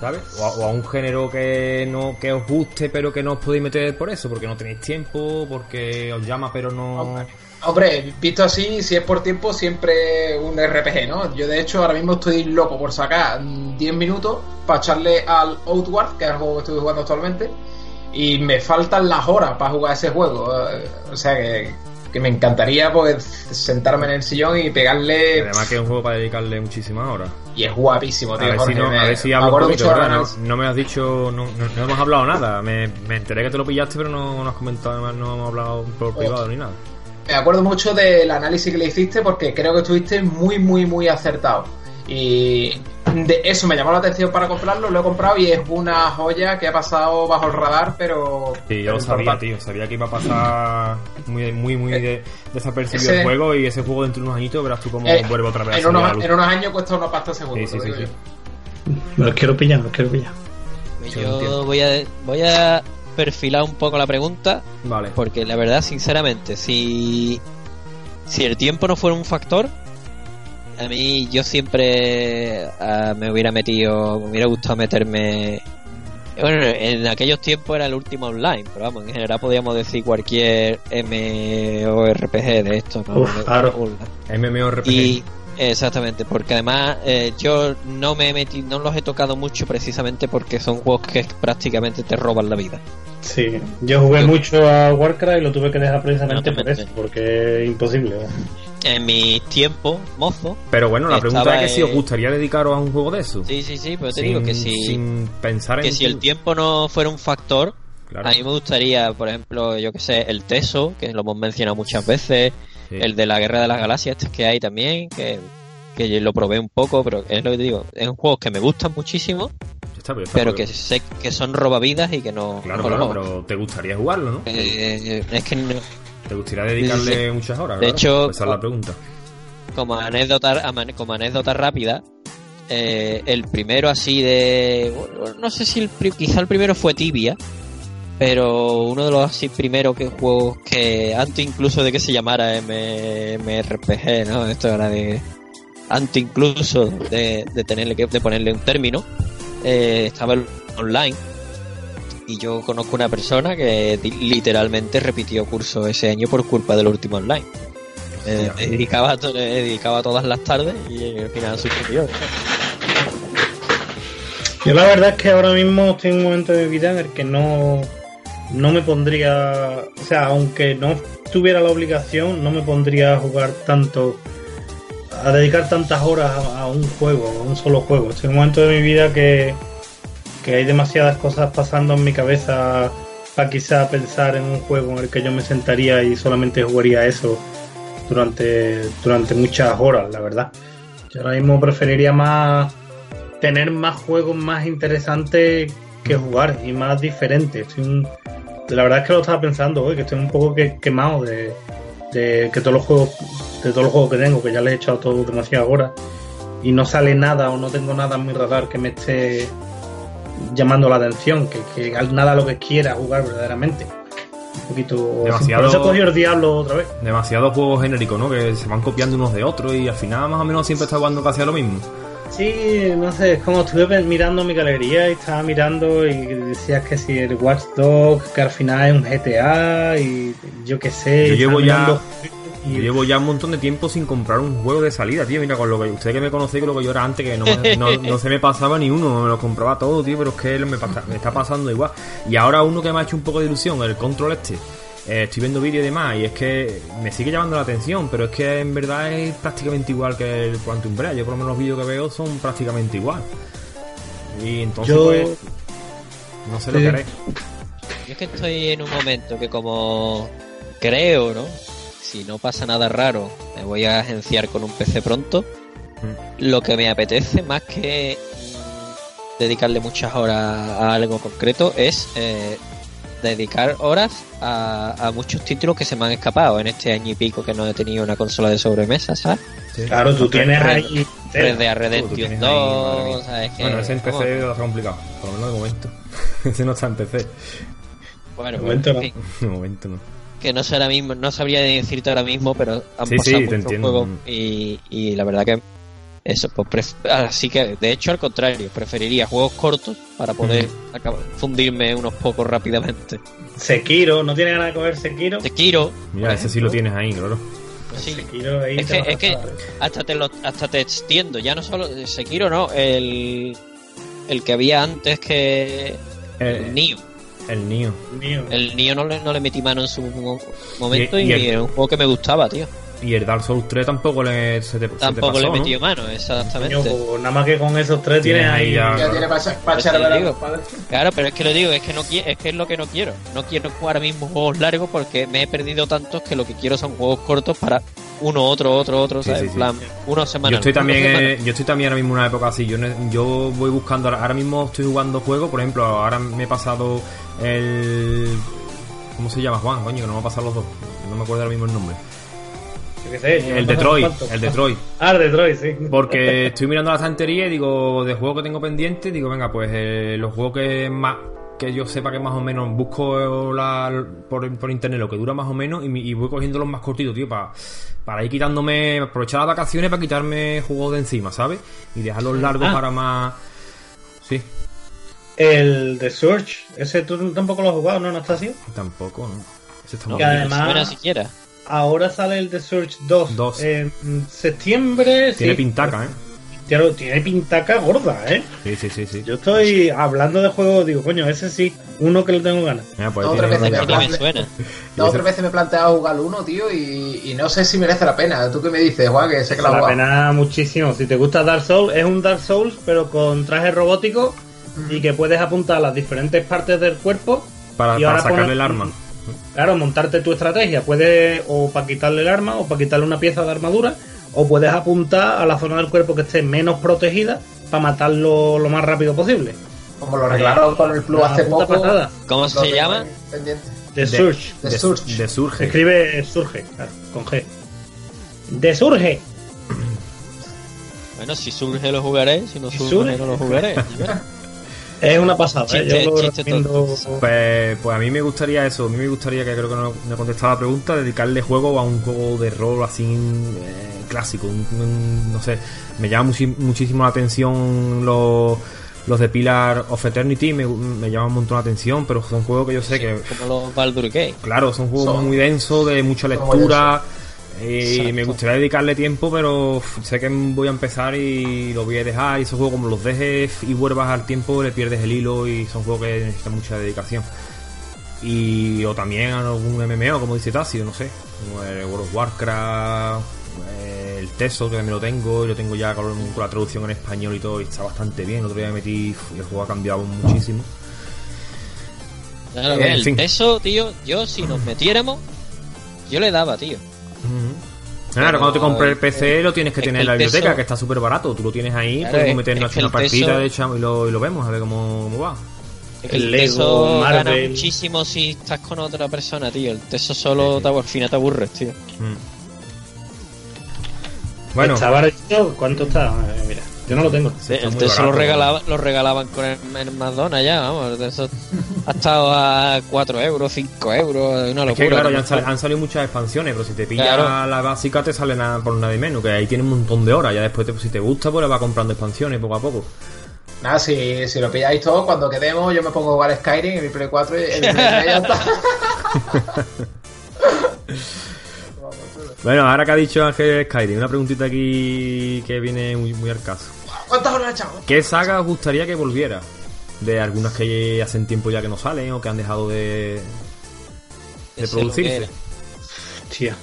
[SPEAKER 2] ¿Sabes? O a, o a un género que no que os guste pero que no os podéis meter por eso, porque no tenéis tiempo, porque os llama pero no...
[SPEAKER 4] Hombre, visto así, si es por tiempo, siempre un RPG, ¿no? Yo de hecho ahora mismo estoy loco por sacar mm, 10 minutos para echarle al Outward, que es el juego que estoy jugando actualmente, y me faltan las horas para jugar ese juego. eh, O sea que, que me encantaría pues sentarme en el sillón y pegarle...
[SPEAKER 2] Además que es un juego para dedicarle muchísimas horas.
[SPEAKER 4] Y es guapísimo,
[SPEAKER 2] A
[SPEAKER 4] tío.
[SPEAKER 2] ver, si no,
[SPEAKER 4] me-
[SPEAKER 2] a ver si hablo un poquito. No, no me has dicho, no, no- no hemos hablado nada. Me, me enteré que te lo pillaste, pero no, no has comentado, no hemos hablado por privado ni nada.
[SPEAKER 4] Me acuerdo mucho del análisis que le hiciste porque creo que estuviste muy, muy, muy acertado. Y de eso me llamó la atención para comprarlo, lo he comprado y es una joya que ha pasado bajo el radar, pero...
[SPEAKER 2] Sí, yo lo sabía, tío. Sabía que iba a pasar muy, muy, muy de, desapercibido
[SPEAKER 4] ese-
[SPEAKER 2] el juego y ese juego dentro de unos añitos verás tú cómo
[SPEAKER 4] Eh,
[SPEAKER 2] vuelve otra vez
[SPEAKER 4] en,
[SPEAKER 2] a
[SPEAKER 4] unos,
[SPEAKER 2] luz.
[SPEAKER 4] en unos años cuesta una pasta seguro.
[SPEAKER 2] Sí, sí, sí,
[SPEAKER 4] digo
[SPEAKER 2] sí.
[SPEAKER 3] los quiero pillar, me los quiero pillar.
[SPEAKER 2] Yo
[SPEAKER 5] voy a, voy a perfilar un poco la pregunta,
[SPEAKER 2] Vale.
[SPEAKER 5] porque la verdad, sinceramente, si, si el tiempo no fuera un factor, a mí yo siempre ah, me hubiera metido, me hubiera gustado meterme... Bueno, en aquellos tiempos era el último online, pero vamos, en general podríamos decir cualquier MMORPG de esto, ¿no?
[SPEAKER 3] Uf, claro.
[SPEAKER 2] MMORPG.
[SPEAKER 5] Y exactamente, porque además eh, yo no me he metido, no los he tocado mucho precisamente porque son juegos que prácticamente te roban la vida.
[SPEAKER 3] Sí, yo jugué
[SPEAKER 5] Yo-
[SPEAKER 3] mucho a Warcraft y lo tuve que dejar precisamente por eso, porque es imposible.
[SPEAKER 5] En mis tiempos, mozo,
[SPEAKER 2] Pero bueno, la pregunta es que si os gustaría dedicaros a un juego de eso.
[SPEAKER 5] sí, sí, sí, pero te
[SPEAKER 2] sin,
[SPEAKER 5] digo que si,
[SPEAKER 2] sin pensar
[SPEAKER 5] que
[SPEAKER 2] en
[SPEAKER 5] si el tiempo no fuera un factor,
[SPEAKER 2] Claro.
[SPEAKER 5] a mí me gustaría, por ejemplo, yo que sé, el Teso, que lo hemos mencionado muchas veces,
[SPEAKER 2] Sí.
[SPEAKER 5] el de la Guerra de las Galaxias, este que hay también, que, que yo lo probé un poco, pero es lo que te digo, es un juego que me gustan muchísimo,
[SPEAKER 2] está, ya está,
[SPEAKER 5] pero
[SPEAKER 2] porque-
[SPEAKER 5] que sé que son robavidas y que no...
[SPEAKER 2] Claro, claro, pero te gustaría jugarlo, ¿no?
[SPEAKER 5] Eh, es que no-
[SPEAKER 2] Te gustaría dedicarle
[SPEAKER 5] sí,
[SPEAKER 2] muchas horas,
[SPEAKER 5] De hecho,
[SPEAKER 2] esa es la pregunta.
[SPEAKER 5] como anécdota, como anécdota rápida, eh, el primero así de, no sé si el, quizá el primero fue Tibia, pero uno de los así primeros que juegos que antes incluso de que se llamara M- MRPG, ¿no? Esto era de antes incluso de, de tenerle que de ponerle un término, eh, estaba online. Y yo conozco una persona que literalmente repitió curso ese año por culpa del último online. Eh, dedicaba, me dedicaba todas las tardes y al final suscribió.
[SPEAKER 3] Yo la verdad es que ahora mismo estoy en un momento de mi vida en el que no, no me pondría, o sea, aunque no tuviera la obligación, no me pondría a jugar tanto, a dedicar tantas horas a, a un juego, a un solo juego. Estoy en un momento de mi vida que, que hay demasiadas cosas pasando en mi cabeza para quizá pensar en un juego en el que yo me sentaría y solamente jugaría eso durante, durante muchas horas, la verdad. Yo ahora mismo preferiría más tener más juegos más interesantes que jugar y más diferentes. Estoy un- la verdad es que lo estaba pensando hoy, que estoy un poco que- quemado de, de que todos los juegos, de todos los juegos que tengo, que ya le he echado todo demasiadas horas y no sale nada o no tengo nada en mi radar que me esté llamando la atención, que, que nada lo que quiera jugar verdaderamente. Un poquito.
[SPEAKER 2] Demasiado-
[SPEAKER 3] Por eso he cogido el diablo otra vez.
[SPEAKER 2] Demasiados juegos genéricos, ¿no? Que se van copiando unos de otros y al final más o menos siempre está jugando casi a lo mismo.
[SPEAKER 3] Sí, no sé, es como estuve mirando mi galería y estaba mirando y decías que si el Watch Dogs, que al final es un GTA y yo qué sé.
[SPEAKER 2] Yo llevo ya-
[SPEAKER 3] mirando
[SPEAKER 2] Yo llevo ya un montón de tiempo sin comprar un juego de salida, tío. Mira, con lo que usted que me conoce, con lo que yo era antes, que no, me- (laughs) no, no se me pasaba ni uno, me lo compraba todo, tío, pero es que me, pasa- me está pasando igual. Y ahora uno que me ha hecho un poco de ilusión, el control este. eh, estoy viendo vídeos y demás, y es que me sigue llamando la atención, pero es que en verdad es prácticamente igual que el Quantum Break. Yo por lo menos los vídeos que veo son prácticamente igual. Y entonces,
[SPEAKER 3] Yo-
[SPEAKER 2] pues, no sé lo que haré.
[SPEAKER 5] Yo es que estoy en un momento que como creo, ¿no? Si no pasa nada raro, me voy a agenciar con un PC pronto. Lo que me apetece, más que mm, dedicarle muchas horas a algo concreto, es eh, dedicar horas a, a muchos títulos que se me han escapado en este año y pico que no he tenido una consola de sobremesa, ¿sabes?
[SPEAKER 2] Sí.
[SPEAKER 3] Claro, tú tienes
[SPEAKER 5] Red-
[SPEAKER 3] ahí.
[SPEAKER 5] Red Dead
[SPEAKER 2] Tú
[SPEAKER 5] Redemption
[SPEAKER 2] tienes ahí, madre mía.
[SPEAKER 5] 2, ¿sabes?
[SPEAKER 2] Bueno, ese en PC va a ser complicado, por lo menos de momento. (laughs) ese no está en PC.
[SPEAKER 5] Bueno,
[SPEAKER 3] De
[SPEAKER 5] pues, en fin.
[SPEAKER 2] De momento no.
[SPEAKER 5] Que no sé ahora mismo, no sabría decirte ahora mismo, pero han
[SPEAKER 2] Sí, sí,
[SPEAKER 5] pasado
[SPEAKER 2] te
[SPEAKER 5] muchos
[SPEAKER 2] entiendo.
[SPEAKER 5] juegos y, y la verdad que Eso, pues pref- así que de hecho al contrario, preferiría juegos cortos para poder acabar- fundirme unos pocos rápidamente.
[SPEAKER 3] Sekiro, ¿no tiene ganas de comer Sekiro?
[SPEAKER 5] Sekiro,
[SPEAKER 2] Mira, ese sí lo tienes ahí, claro.
[SPEAKER 5] sí,
[SPEAKER 3] Sekiro ahí
[SPEAKER 5] Es que- es que-
[SPEAKER 3] pasar.
[SPEAKER 5] hasta te lo, hasta te extiendo, ya no solo Sekiro, no, el el que había antes que el
[SPEAKER 2] El,
[SPEAKER 5] Nio.
[SPEAKER 2] El Nio.
[SPEAKER 5] El Nio no le, no le metí mano en su mo- momento
[SPEAKER 2] Y-
[SPEAKER 5] y,
[SPEAKER 2] y el-
[SPEAKER 5] era un juego que me gustaba, tío.
[SPEAKER 2] Y el Dark Souls 3 tampoco le, se te, se te
[SPEAKER 5] Tampoco
[SPEAKER 2] pasó,
[SPEAKER 5] le he
[SPEAKER 2] ¿no?
[SPEAKER 5] metido mano,
[SPEAKER 3] Coño,
[SPEAKER 5] exactamente.
[SPEAKER 3] pues nada más que con esos tres
[SPEAKER 2] Tienes
[SPEAKER 3] tienes
[SPEAKER 2] ahí ya-
[SPEAKER 4] Ya tiene para
[SPEAKER 5] Pues
[SPEAKER 4] echar a los padres.
[SPEAKER 5] Claro, pero es que lo digo, es que no es que es lo que no quiero. No quiero jugar ahora mismo juegos largos porque me he perdido tantos que lo que quiero son juegos cortos para uno, otro, otro, otro,
[SPEAKER 2] Sí,
[SPEAKER 5] ¿sabes?
[SPEAKER 2] sí,
[SPEAKER 5] En
[SPEAKER 2] sí.
[SPEAKER 5] plan, uno semana.
[SPEAKER 2] Yo estoy también eh, yo estoy también ahora mismo en una época así. Yo, yo voy buscando ahora mismo estoy jugando juegos, por ejemplo, ahora me he pasado el ¿cómo se llama Juan? Coño, que no me ha pasado los dos. No me acuerdo ahora mismo el nombre.
[SPEAKER 3] Yo qué sé, yo
[SPEAKER 2] El
[SPEAKER 3] no
[SPEAKER 2] Detroit, el Detroit. (laughs)
[SPEAKER 3] Ah, el Detroit, sí.
[SPEAKER 2] Porque estoy mirando la estantería y digo, de juegos que tengo pendientes, digo, venga, pues eh, los juegos que más que yo sepa que más o menos busco la, por, por internet lo que dura más o menos y, voy cogiendo los más cortitos, tío, para para ir quitándome, aprovechar las vacaciones para quitarme juegos de encima, ¿sabes? Y dejarlos largos
[SPEAKER 3] Ah.
[SPEAKER 2] para más... Sí,
[SPEAKER 3] El The Surge, ese tú tampoco lo has jugado, ¿no, Anastasio?
[SPEAKER 2] tampoco, ¿no? Ese está
[SPEAKER 5] No,
[SPEAKER 2] muy
[SPEAKER 3] Y
[SPEAKER 5] no
[SPEAKER 2] bien.
[SPEAKER 3] además-
[SPEAKER 5] siquiera.
[SPEAKER 3] Ahora sale el The Surge 2.
[SPEAKER 2] Dos.
[SPEAKER 3] En septiembre.
[SPEAKER 2] Tiene
[SPEAKER 3] sí.
[SPEAKER 2] pintaca, ¿eh?
[SPEAKER 3] Tiene, tiene pintaca gorda, ¿eh?
[SPEAKER 2] Sí, sí, sí, sí.
[SPEAKER 3] Yo estoy hablando de juegos, digo, coño, ese sí, uno que lo tengo ganas.
[SPEAKER 2] Mira, pues
[SPEAKER 4] No, otra vez
[SPEAKER 2] una
[SPEAKER 4] me
[SPEAKER 5] suena.
[SPEAKER 4] Dos o tres veces me he planteado jugar uno, tío, y, y no sé si merece la pena. ¿Tú qué me dices, Juan? Que sé que
[SPEAKER 3] la
[SPEAKER 4] jugado.
[SPEAKER 3] pena muchísimo. Si te gusta Dark Souls, es un Dark Souls, pero con traje robótico y que puedes apuntar las diferentes partes del cuerpo.
[SPEAKER 2] Para,
[SPEAKER 3] y
[SPEAKER 2] para
[SPEAKER 3] ahora
[SPEAKER 2] sacarle el arma.
[SPEAKER 3] Claro, montarte tu estrategia. Puedes o para quitarle el arma o para quitarle una pieza de armadura. O puedes apuntar a la zona del cuerpo que esté menos protegida para matarlo lo más rápido posible.
[SPEAKER 4] Como lo arreglaron con el
[SPEAKER 3] Una
[SPEAKER 4] hace poco.
[SPEAKER 3] patada.
[SPEAKER 5] ¿Cómo se llama?
[SPEAKER 3] The
[SPEAKER 2] De-
[SPEAKER 3] Surge.
[SPEAKER 4] The
[SPEAKER 2] de,
[SPEAKER 4] Surge.
[SPEAKER 3] escribe Surge, claro, con G. The Surge.
[SPEAKER 5] Bueno, si surge lo jugaré, si no surge. no lo jugaré. (laughs)
[SPEAKER 3] Es una pasada, ¿eh?
[SPEAKER 5] Chiste,
[SPEAKER 3] Yo lo recomiendo.
[SPEAKER 2] Pues, pues a mí me gustaría eso, a mí me gustaría, que creo que no, no he contestado la pregunta, dedicarle juego a un juego de rol así eh, clásico, un- un- no sé, me llama muchísimo la atención los, los de Pillar of Eternity, me, me llaman un montón la atención, pero son juegos que yo sé que,
[SPEAKER 5] Como los Baldur Gate.
[SPEAKER 2] claro, son juegos
[SPEAKER 4] Son-
[SPEAKER 2] muy densos, de mucha lectura, y
[SPEAKER 5] Exacto.
[SPEAKER 2] me gustaría dedicarle tiempo, pero sé que voy a empezar y lo voy a dejar, y esos juegos como los dejes y vuelvas al tiempo, le pierdes el hilo y son juegos que necesitan mucha dedicación. Y o también algún MMO, como dice Tasio, no sé, como el World of Warcraft, el Teso, que también lo tengo, y lo tengo ya con, la traducción en español y todo, y está bastante bien. El otro día me metí y el juego ha cambiado muchísimo.
[SPEAKER 5] Claro,
[SPEAKER 2] Eh,
[SPEAKER 5] el
[SPEAKER 2] sí.
[SPEAKER 5] peso, tío, yo si nos metiéramos, yo le daba, tío.
[SPEAKER 2] Claro, cuando te compres el PC lo tienes que tener en la biblioteca,
[SPEAKER 5] peso-
[SPEAKER 2] que está súper barato. Tú lo tienes ahí,
[SPEAKER 5] Claro,
[SPEAKER 2] podemos meternos una partida
[SPEAKER 5] peso-
[SPEAKER 2] de hecho, y, lo, y lo vemos, a ver cómo, cómo va.
[SPEAKER 5] Es que
[SPEAKER 3] El
[SPEAKER 5] el,
[SPEAKER 3] Lego,
[SPEAKER 5] teso gana
[SPEAKER 3] Marvel.
[SPEAKER 5] muchísimo si estás con otra persona, tío. El teso solo te, al final te aburres, tío.
[SPEAKER 2] Mm. Bueno,
[SPEAKER 3] ¿Está? ¿Cuánto está? Eh, mira, yo no lo tengo.
[SPEAKER 5] el
[SPEAKER 2] muy
[SPEAKER 5] teso lo, regalaba, lo regalaban con el, el McDonald's ya, vamos. Eso ha estado a 4 euros, 5 euros, una locura.
[SPEAKER 2] es que claro, ya han,
[SPEAKER 5] ¿no?
[SPEAKER 2] sal- han salido muchas expansiones, pero si te pillas
[SPEAKER 5] Claro.
[SPEAKER 2] la básica te sale nada por nada y menos, que ahí tiene un montón de horas. Ya después, te- si te gusta, pues le vas comprando expansiones poco a poco.
[SPEAKER 4] Nada, si, si lo pilláis todo, cuando quedemos, yo me pongo a jugar Skyrim en mi Play 4 y en mi Play 3 ya está. (laughs)
[SPEAKER 2] Bueno, ahora que ha dicho Ángel Skyrim, una preguntita aquí que viene muy, muy al caso.
[SPEAKER 4] ¿Cuántas horas, chavo?
[SPEAKER 2] ¿Qué saga os gustaría que volviera? De algunas que hacen tiempo ya que no salen o que han dejado de, de producirse.
[SPEAKER 3] Hostia.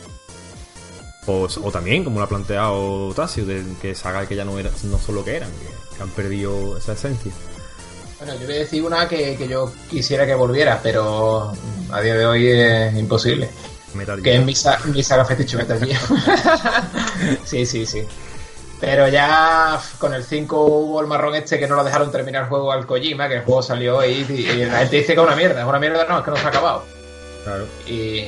[SPEAKER 2] O, o también, como lo ha planteado Tasio, de que saga que ya no, era, no son lo que eran, que, que han perdido esa esencia.
[SPEAKER 4] Bueno, yo voy a decir una que, que yo quisiera que volviera, pero a día de hoy es imposible.
[SPEAKER 2] Metal
[SPEAKER 4] Que es mi, mi saga fetiche Metal Gear. (laughs) sí, sí, sí. Pero ya con el 5 hubo el marrón este que no lo dejaron terminar el juego al Kojima, que el juego salió y, y la gente dice que es una mierda. Es una mierda, no, es que no se ha acabado.
[SPEAKER 2] Claro.
[SPEAKER 4] Y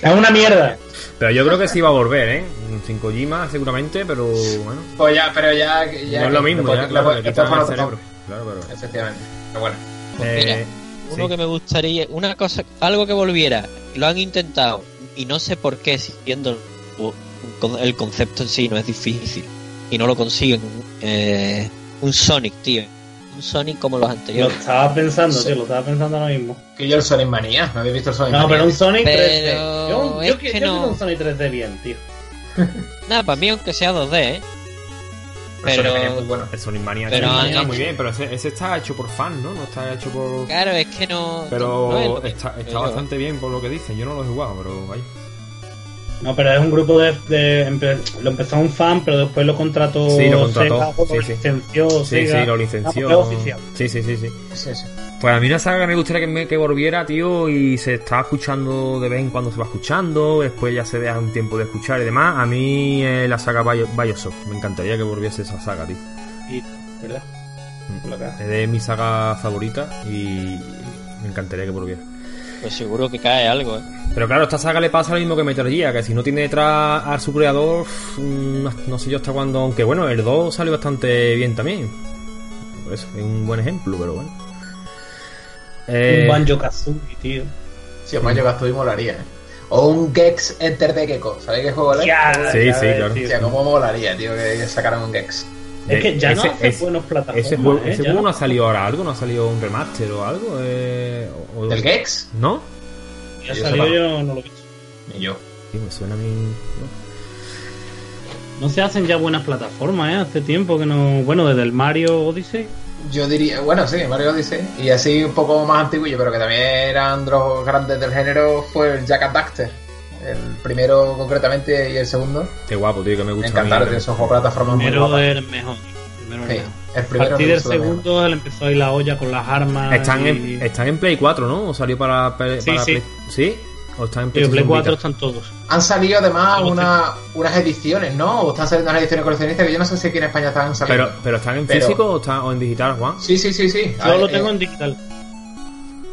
[SPEAKER 3] Es una mierda.
[SPEAKER 2] Pero yo creo que sí va a volver, ¿eh? Sin Kojima seguramente, pero bueno.
[SPEAKER 4] pues ya, pero ya. ya
[SPEAKER 2] no es lo mismo, ya, claro, el
[SPEAKER 4] otro
[SPEAKER 2] cerebro. Claro, pero...
[SPEAKER 4] Efectivamente. Pero bueno.
[SPEAKER 5] Pues mira,
[SPEAKER 2] Eh,
[SPEAKER 5] Uno
[SPEAKER 2] sí.
[SPEAKER 5] que me gustaría, una cosa, algo que volviera, lo han intentado y no sé por qué, siendo el concepto en sí no es difícil. Y no lo consiguen. Eh, un Sonic, tío. Un Sonic como los
[SPEAKER 3] Lo
[SPEAKER 5] anteriores.
[SPEAKER 3] estaba pensando,
[SPEAKER 4] Sí.
[SPEAKER 3] tío, lo estaba pensando ahora mismo.
[SPEAKER 4] Que yo el Sonic Manía, ¿no habéis visto el Sonic
[SPEAKER 3] No,
[SPEAKER 4] Mania?
[SPEAKER 3] pero un Sonic
[SPEAKER 5] Pero
[SPEAKER 3] 3D. Yo, yo,
[SPEAKER 5] es
[SPEAKER 3] qui-
[SPEAKER 5] que
[SPEAKER 3] yo
[SPEAKER 5] no.
[SPEAKER 3] quiero un Sonic 3D bien, tío. (laughs)
[SPEAKER 5] Nada, para mí aunque sea 2D, ¿eh?
[SPEAKER 4] El
[SPEAKER 5] pero-
[SPEAKER 4] Mania es muy bueno.
[SPEAKER 2] El Sonic Mania
[SPEAKER 5] Pero
[SPEAKER 2] está
[SPEAKER 5] hecho-
[SPEAKER 2] muy bien, pero ese, ese está hecho por fans, ¿no? No está hecho por...
[SPEAKER 5] Claro, es que no...
[SPEAKER 2] Pero
[SPEAKER 5] no es lo que-
[SPEAKER 2] está, está
[SPEAKER 5] pero-
[SPEAKER 2] bastante bien por lo que dicen. Yo no lo he jugado, pero vaya.
[SPEAKER 3] No, pero es un grupo de. lo empezó un fan, pero después lo contrató.
[SPEAKER 2] Sí, lo contrató,
[SPEAKER 3] Sega, o
[SPEAKER 2] sí,
[SPEAKER 3] lo
[SPEAKER 2] sí.
[SPEAKER 3] licenció.
[SPEAKER 2] Sí,
[SPEAKER 3] Sega.
[SPEAKER 2] sí, lo
[SPEAKER 3] Ah,
[SPEAKER 2] licenció.
[SPEAKER 3] oficial.
[SPEAKER 2] Sí, sí, sí, sí.
[SPEAKER 4] Sí, sí.
[SPEAKER 2] Pues a mí una saga que me gustaría que, me, que volviera, tío, y se está escuchando de vez en cuando se va escuchando, después ya se deja un tiempo de escuchar y demás. A mí eh, la saga Bio- Bioshock, me encantaría que volviese esa saga, tío.
[SPEAKER 3] Y- ¿Verdad? Cara.
[SPEAKER 2] Es de mi saga favorita y me encantaría que volviera.
[SPEAKER 5] Pues seguro que cae algo, ¿eh?
[SPEAKER 2] Pero claro, esta saga le pasa lo mismo que Metal Gear, que si no tiene detrás a su creador, mm, no, sé yo hasta cuándo, aunque bueno, el 2 salió bastante bien también. Por eso, es un buen ejemplo, pero bueno. Eh,
[SPEAKER 3] Un Banjo Kazooie, tío.
[SPEAKER 4] Si os Mario Kazooie molaría, ¿eh? O un Gex Enter the Gecko. ¿Sabéis qué juego es?
[SPEAKER 2] Sí, sí, claro.
[SPEAKER 3] tío.
[SPEAKER 4] Hostia, cómo molaría, tío, que sacaran un Gex.
[SPEAKER 3] Es que ya no
[SPEAKER 2] ese-
[SPEAKER 3] hace
[SPEAKER 2] ese-
[SPEAKER 3] buenos plataformas.
[SPEAKER 2] Ese juego,
[SPEAKER 3] ¿eh?
[SPEAKER 2] ese juego no ha salido ahora algo, no ha salido un remaster o algo. Eh, o- o-
[SPEAKER 4] ¿Del Gex?
[SPEAKER 2] ¿No?
[SPEAKER 3] Ya
[SPEAKER 4] Yo
[SPEAKER 3] salió, yo no lo he visto.
[SPEAKER 4] Ni yo.
[SPEAKER 2] Sí, me suena a mí. ¿no?
[SPEAKER 3] No se hacen ya buenas plataformas, ¿eh? Hace tiempo que no. Bueno, desde el Mario Odyssey.
[SPEAKER 4] Yo diría, bueno, sí, Mario Odyssey. Y así un poco más antiguillo, pero que también eran de los grandes del género, fue el Jack and Daxter. El primero concretamente y el segundo.
[SPEAKER 2] Qué guapo, tío, que me
[SPEAKER 4] Me
[SPEAKER 2] gusta. a mí
[SPEAKER 4] encantaron, tío, esos juegos plataformas muy
[SPEAKER 3] Primero
[SPEAKER 4] guapas.
[SPEAKER 3] el mejor. Primero era
[SPEAKER 4] Sí,
[SPEAKER 3] el mejor.
[SPEAKER 4] el
[SPEAKER 3] A
[SPEAKER 4] primero
[SPEAKER 3] partir
[SPEAKER 4] me
[SPEAKER 3] del segundo él empezó a ir la olla con las armas.
[SPEAKER 2] Están,
[SPEAKER 3] y-
[SPEAKER 2] en, están en Play 4, ¿no? ¿O salió para, para,
[SPEAKER 3] Sí,
[SPEAKER 2] para
[SPEAKER 3] sí.
[SPEAKER 2] Play? ¿Sí? ¿O están en
[SPEAKER 3] Play
[SPEAKER 2] PlayStation
[SPEAKER 3] 4
[SPEAKER 2] Vita?
[SPEAKER 3] están todos.
[SPEAKER 4] Han salido además una, unas ediciones, ¿no? O están saliendo unas ediciones coleccionistas que yo no sé si aquí en España están saliendo.
[SPEAKER 2] Pero, pero están en
[SPEAKER 4] Pero-
[SPEAKER 2] físico o, están, o en digital, Juan?
[SPEAKER 4] Sí, sí, sí, sí.
[SPEAKER 3] Yo lo
[SPEAKER 4] eh,
[SPEAKER 3] tengo en digital.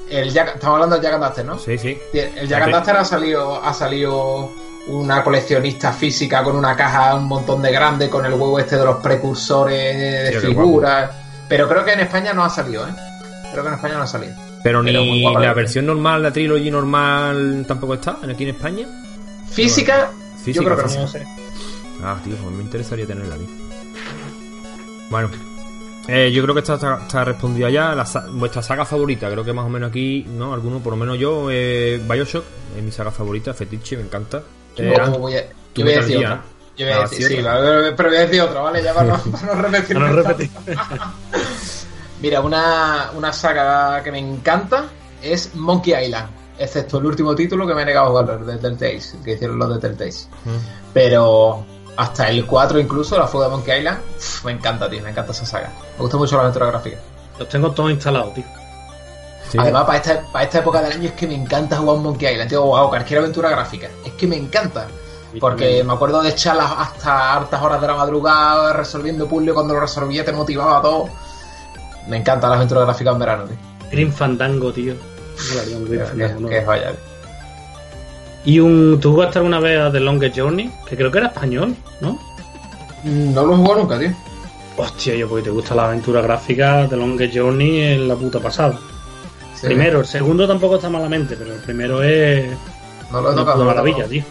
[SPEAKER 4] El Jack- estamos hablando del Jack and Daxter, ¿no?
[SPEAKER 2] Sí, sí.
[SPEAKER 4] El Jack and Daxter ha salido, ha salido una coleccionista física con una caja un montón de grande con el huevo este de los precursores de figuras. Pero creo que en España no ha salido, ¿eh? Creo que en España no ha salido.
[SPEAKER 2] Pero, ni
[SPEAKER 4] guapa
[SPEAKER 2] la versión normal, la trilogy normal, tampoco está aquí en España.
[SPEAKER 4] Física,
[SPEAKER 2] Física,
[SPEAKER 4] yo creo que no.
[SPEAKER 2] física.
[SPEAKER 3] No sé.
[SPEAKER 2] Ah, tío, pues me interesaría tenerla a mí. Bueno, eh, yo creo que está, está, está respondida ya. La, sa- vuestra saga favorita, creo que más o menos aquí, ¿no? Alguno, por lo menos yo, eh, Bioshock, es mi saga favorita, fetiche, me encanta. Eh,
[SPEAKER 4] voy a, yo voy a decir otra. Yo voy a
[SPEAKER 2] Ah,
[SPEAKER 4] decir,
[SPEAKER 2] sí,
[SPEAKER 4] pero voy a decir otra, ¿vale? Ya para no, (laughs) para no repetir.
[SPEAKER 3] Para no repetir. (laughs)
[SPEAKER 4] Mira, una, una saga que me encanta es Monkey Island, excepto el último título que me he negado a jugar, el de Telltales, que hicieron los de Telltales.
[SPEAKER 2] Mm.
[SPEAKER 4] Pero hasta el 4 incluso, la fuga de Monkey Island, uf, me encanta, tío, me encanta esa saga. Me gusta mucho la aventura gráfica.
[SPEAKER 3] Los tengo todos instalados, tío.
[SPEAKER 2] Sí.
[SPEAKER 4] Además, para esta, para esta época del año es que me encanta jugar Monkey Island, tío, wow, cualquier aventura gráfica. Es que me encanta. Porque me acuerdo de echarlas hasta hartas horas de la madrugada resolviendo puzzles cuando lo resolvía te motivaba todo. Me encanta la aventura gráfica en verano, tío.
[SPEAKER 3] Green Fandango, tío. (laughs)
[SPEAKER 4] Que, que es vaya.
[SPEAKER 3] Y un. ¿Tú jugaste alguna vez a The Longest Journey? Que creo que era español, ¿no?
[SPEAKER 4] No lo he jugado nunca, tío.
[SPEAKER 3] Hostia, yo porque te gusta la aventura gráfica, The Longest Journey en la puta pasada.
[SPEAKER 4] Sí.
[SPEAKER 3] Primero, el segundo tampoco está malamente, pero el primero es.
[SPEAKER 4] No lo he
[SPEAKER 3] Una
[SPEAKER 4] tocado.
[SPEAKER 3] puta maravilla, tío.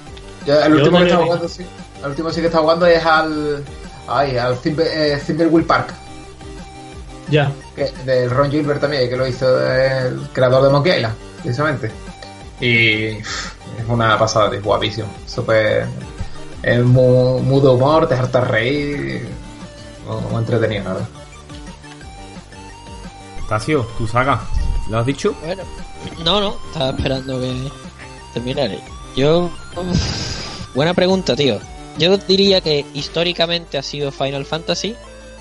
[SPEAKER 4] El
[SPEAKER 3] Yo
[SPEAKER 4] último que
[SPEAKER 3] visto.
[SPEAKER 4] jugando, sí. El último sí que está jugando es al. Ay, al Thimble- eh, Thimbleweed Park.
[SPEAKER 3] Ya.
[SPEAKER 4] que- de Ron Gilbert también, que lo hizo el creador de Monkey Island, precisamente. Y uff, es una pasada, tío, guapísimo. Súper. Es muy, muy de humor, te harta reír. Muy, muy entretenido, la verdad.
[SPEAKER 2] Tacio, tu saga, ¿lo has dicho?
[SPEAKER 5] Bueno, no, no, estaba esperando que terminara. Yo. uf, buena pregunta, tío. Yo diría que históricamente ha sido Final Fantasy,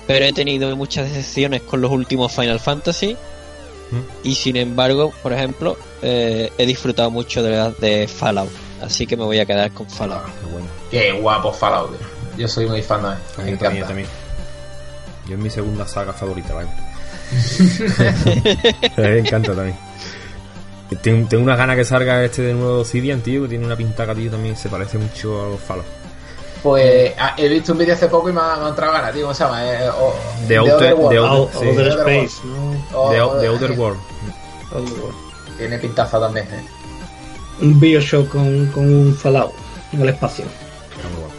[SPEAKER 5] pero he tenido muchas decepciones con los últimos Final Fantasy. Y sin embargo, por ejemplo, eh, he disfrutado mucho de las de Fallout. Así que me voy a quedar con Fallout.
[SPEAKER 2] Qué bueno.
[SPEAKER 4] Qué guapo Fallout, tío. Yo soy muy fan de él.
[SPEAKER 2] Mí también,
[SPEAKER 4] encanta.
[SPEAKER 2] también. Yo es mi segunda saga favorita, vaya. (laughs) (laughs) me encanta también. Tengo, tengo una gana que salga este de nuevo Obsidian, tío, que tiene una pintaca, tío, también se parece mucho a los Fallout.
[SPEAKER 4] Pues ah, he visto un vídeo hace poco y me ha, me ha entrado ganas, tío. ¿Cómo se llama? Eh, o-
[SPEAKER 2] The Outer-
[SPEAKER 4] Otherworld.
[SPEAKER 2] The.
[SPEAKER 3] Outer. Space,
[SPEAKER 2] de Outer World.
[SPEAKER 4] Tiene pintaza también, eh.
[SPEAKER 3] Un Bioshock con, con un Fallout en el espacio.
[SPEAKER 2] Guapo.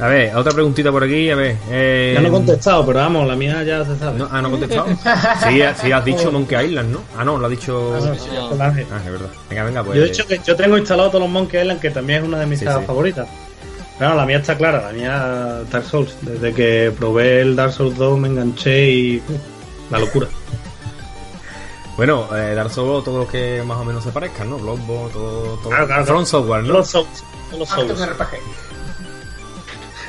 [SPEAKER 2] A ver, otra preguntita por aquí, a ver. Eh,
[SPEAKER 3] Ya no he contestado, pero vamos, la mía ya se sabe.
[SPEAKER 2] no, ah, no ha contestado. sí, sí, has dicho Monkey Island, ¿no? Ah, no, lo ha dicho.
[SPEAKER 3] Ah, no.
[SPEAKER 2] Ah, es verdad. Venga, venga, pues.
[SPEAKER 3] Yo he dicho que yo tengo instalado todos los Monkey Island, que también es una de mis
[SPEAKER 2] Sí,
[SPEAKER 3] sagas
[SPEAKER 2] sí.
[SPEAKER 3] favoritas. Pero la mía está clara, la mía Dark Souls. Desde que probé el Dark Souls 2 me enganché y. uh, la locura.
[SPEAKER 2] Bueno, eh, Dark Souls, todo lo que más o menos se parezcan, ¿no? Bloodborne, todo. todo...
[SPEAKER 3] Claro, claro, claro.
[SPEAKER 2] Software, ¿no?
[SPEAKER 3] Los Souls. Los Souls.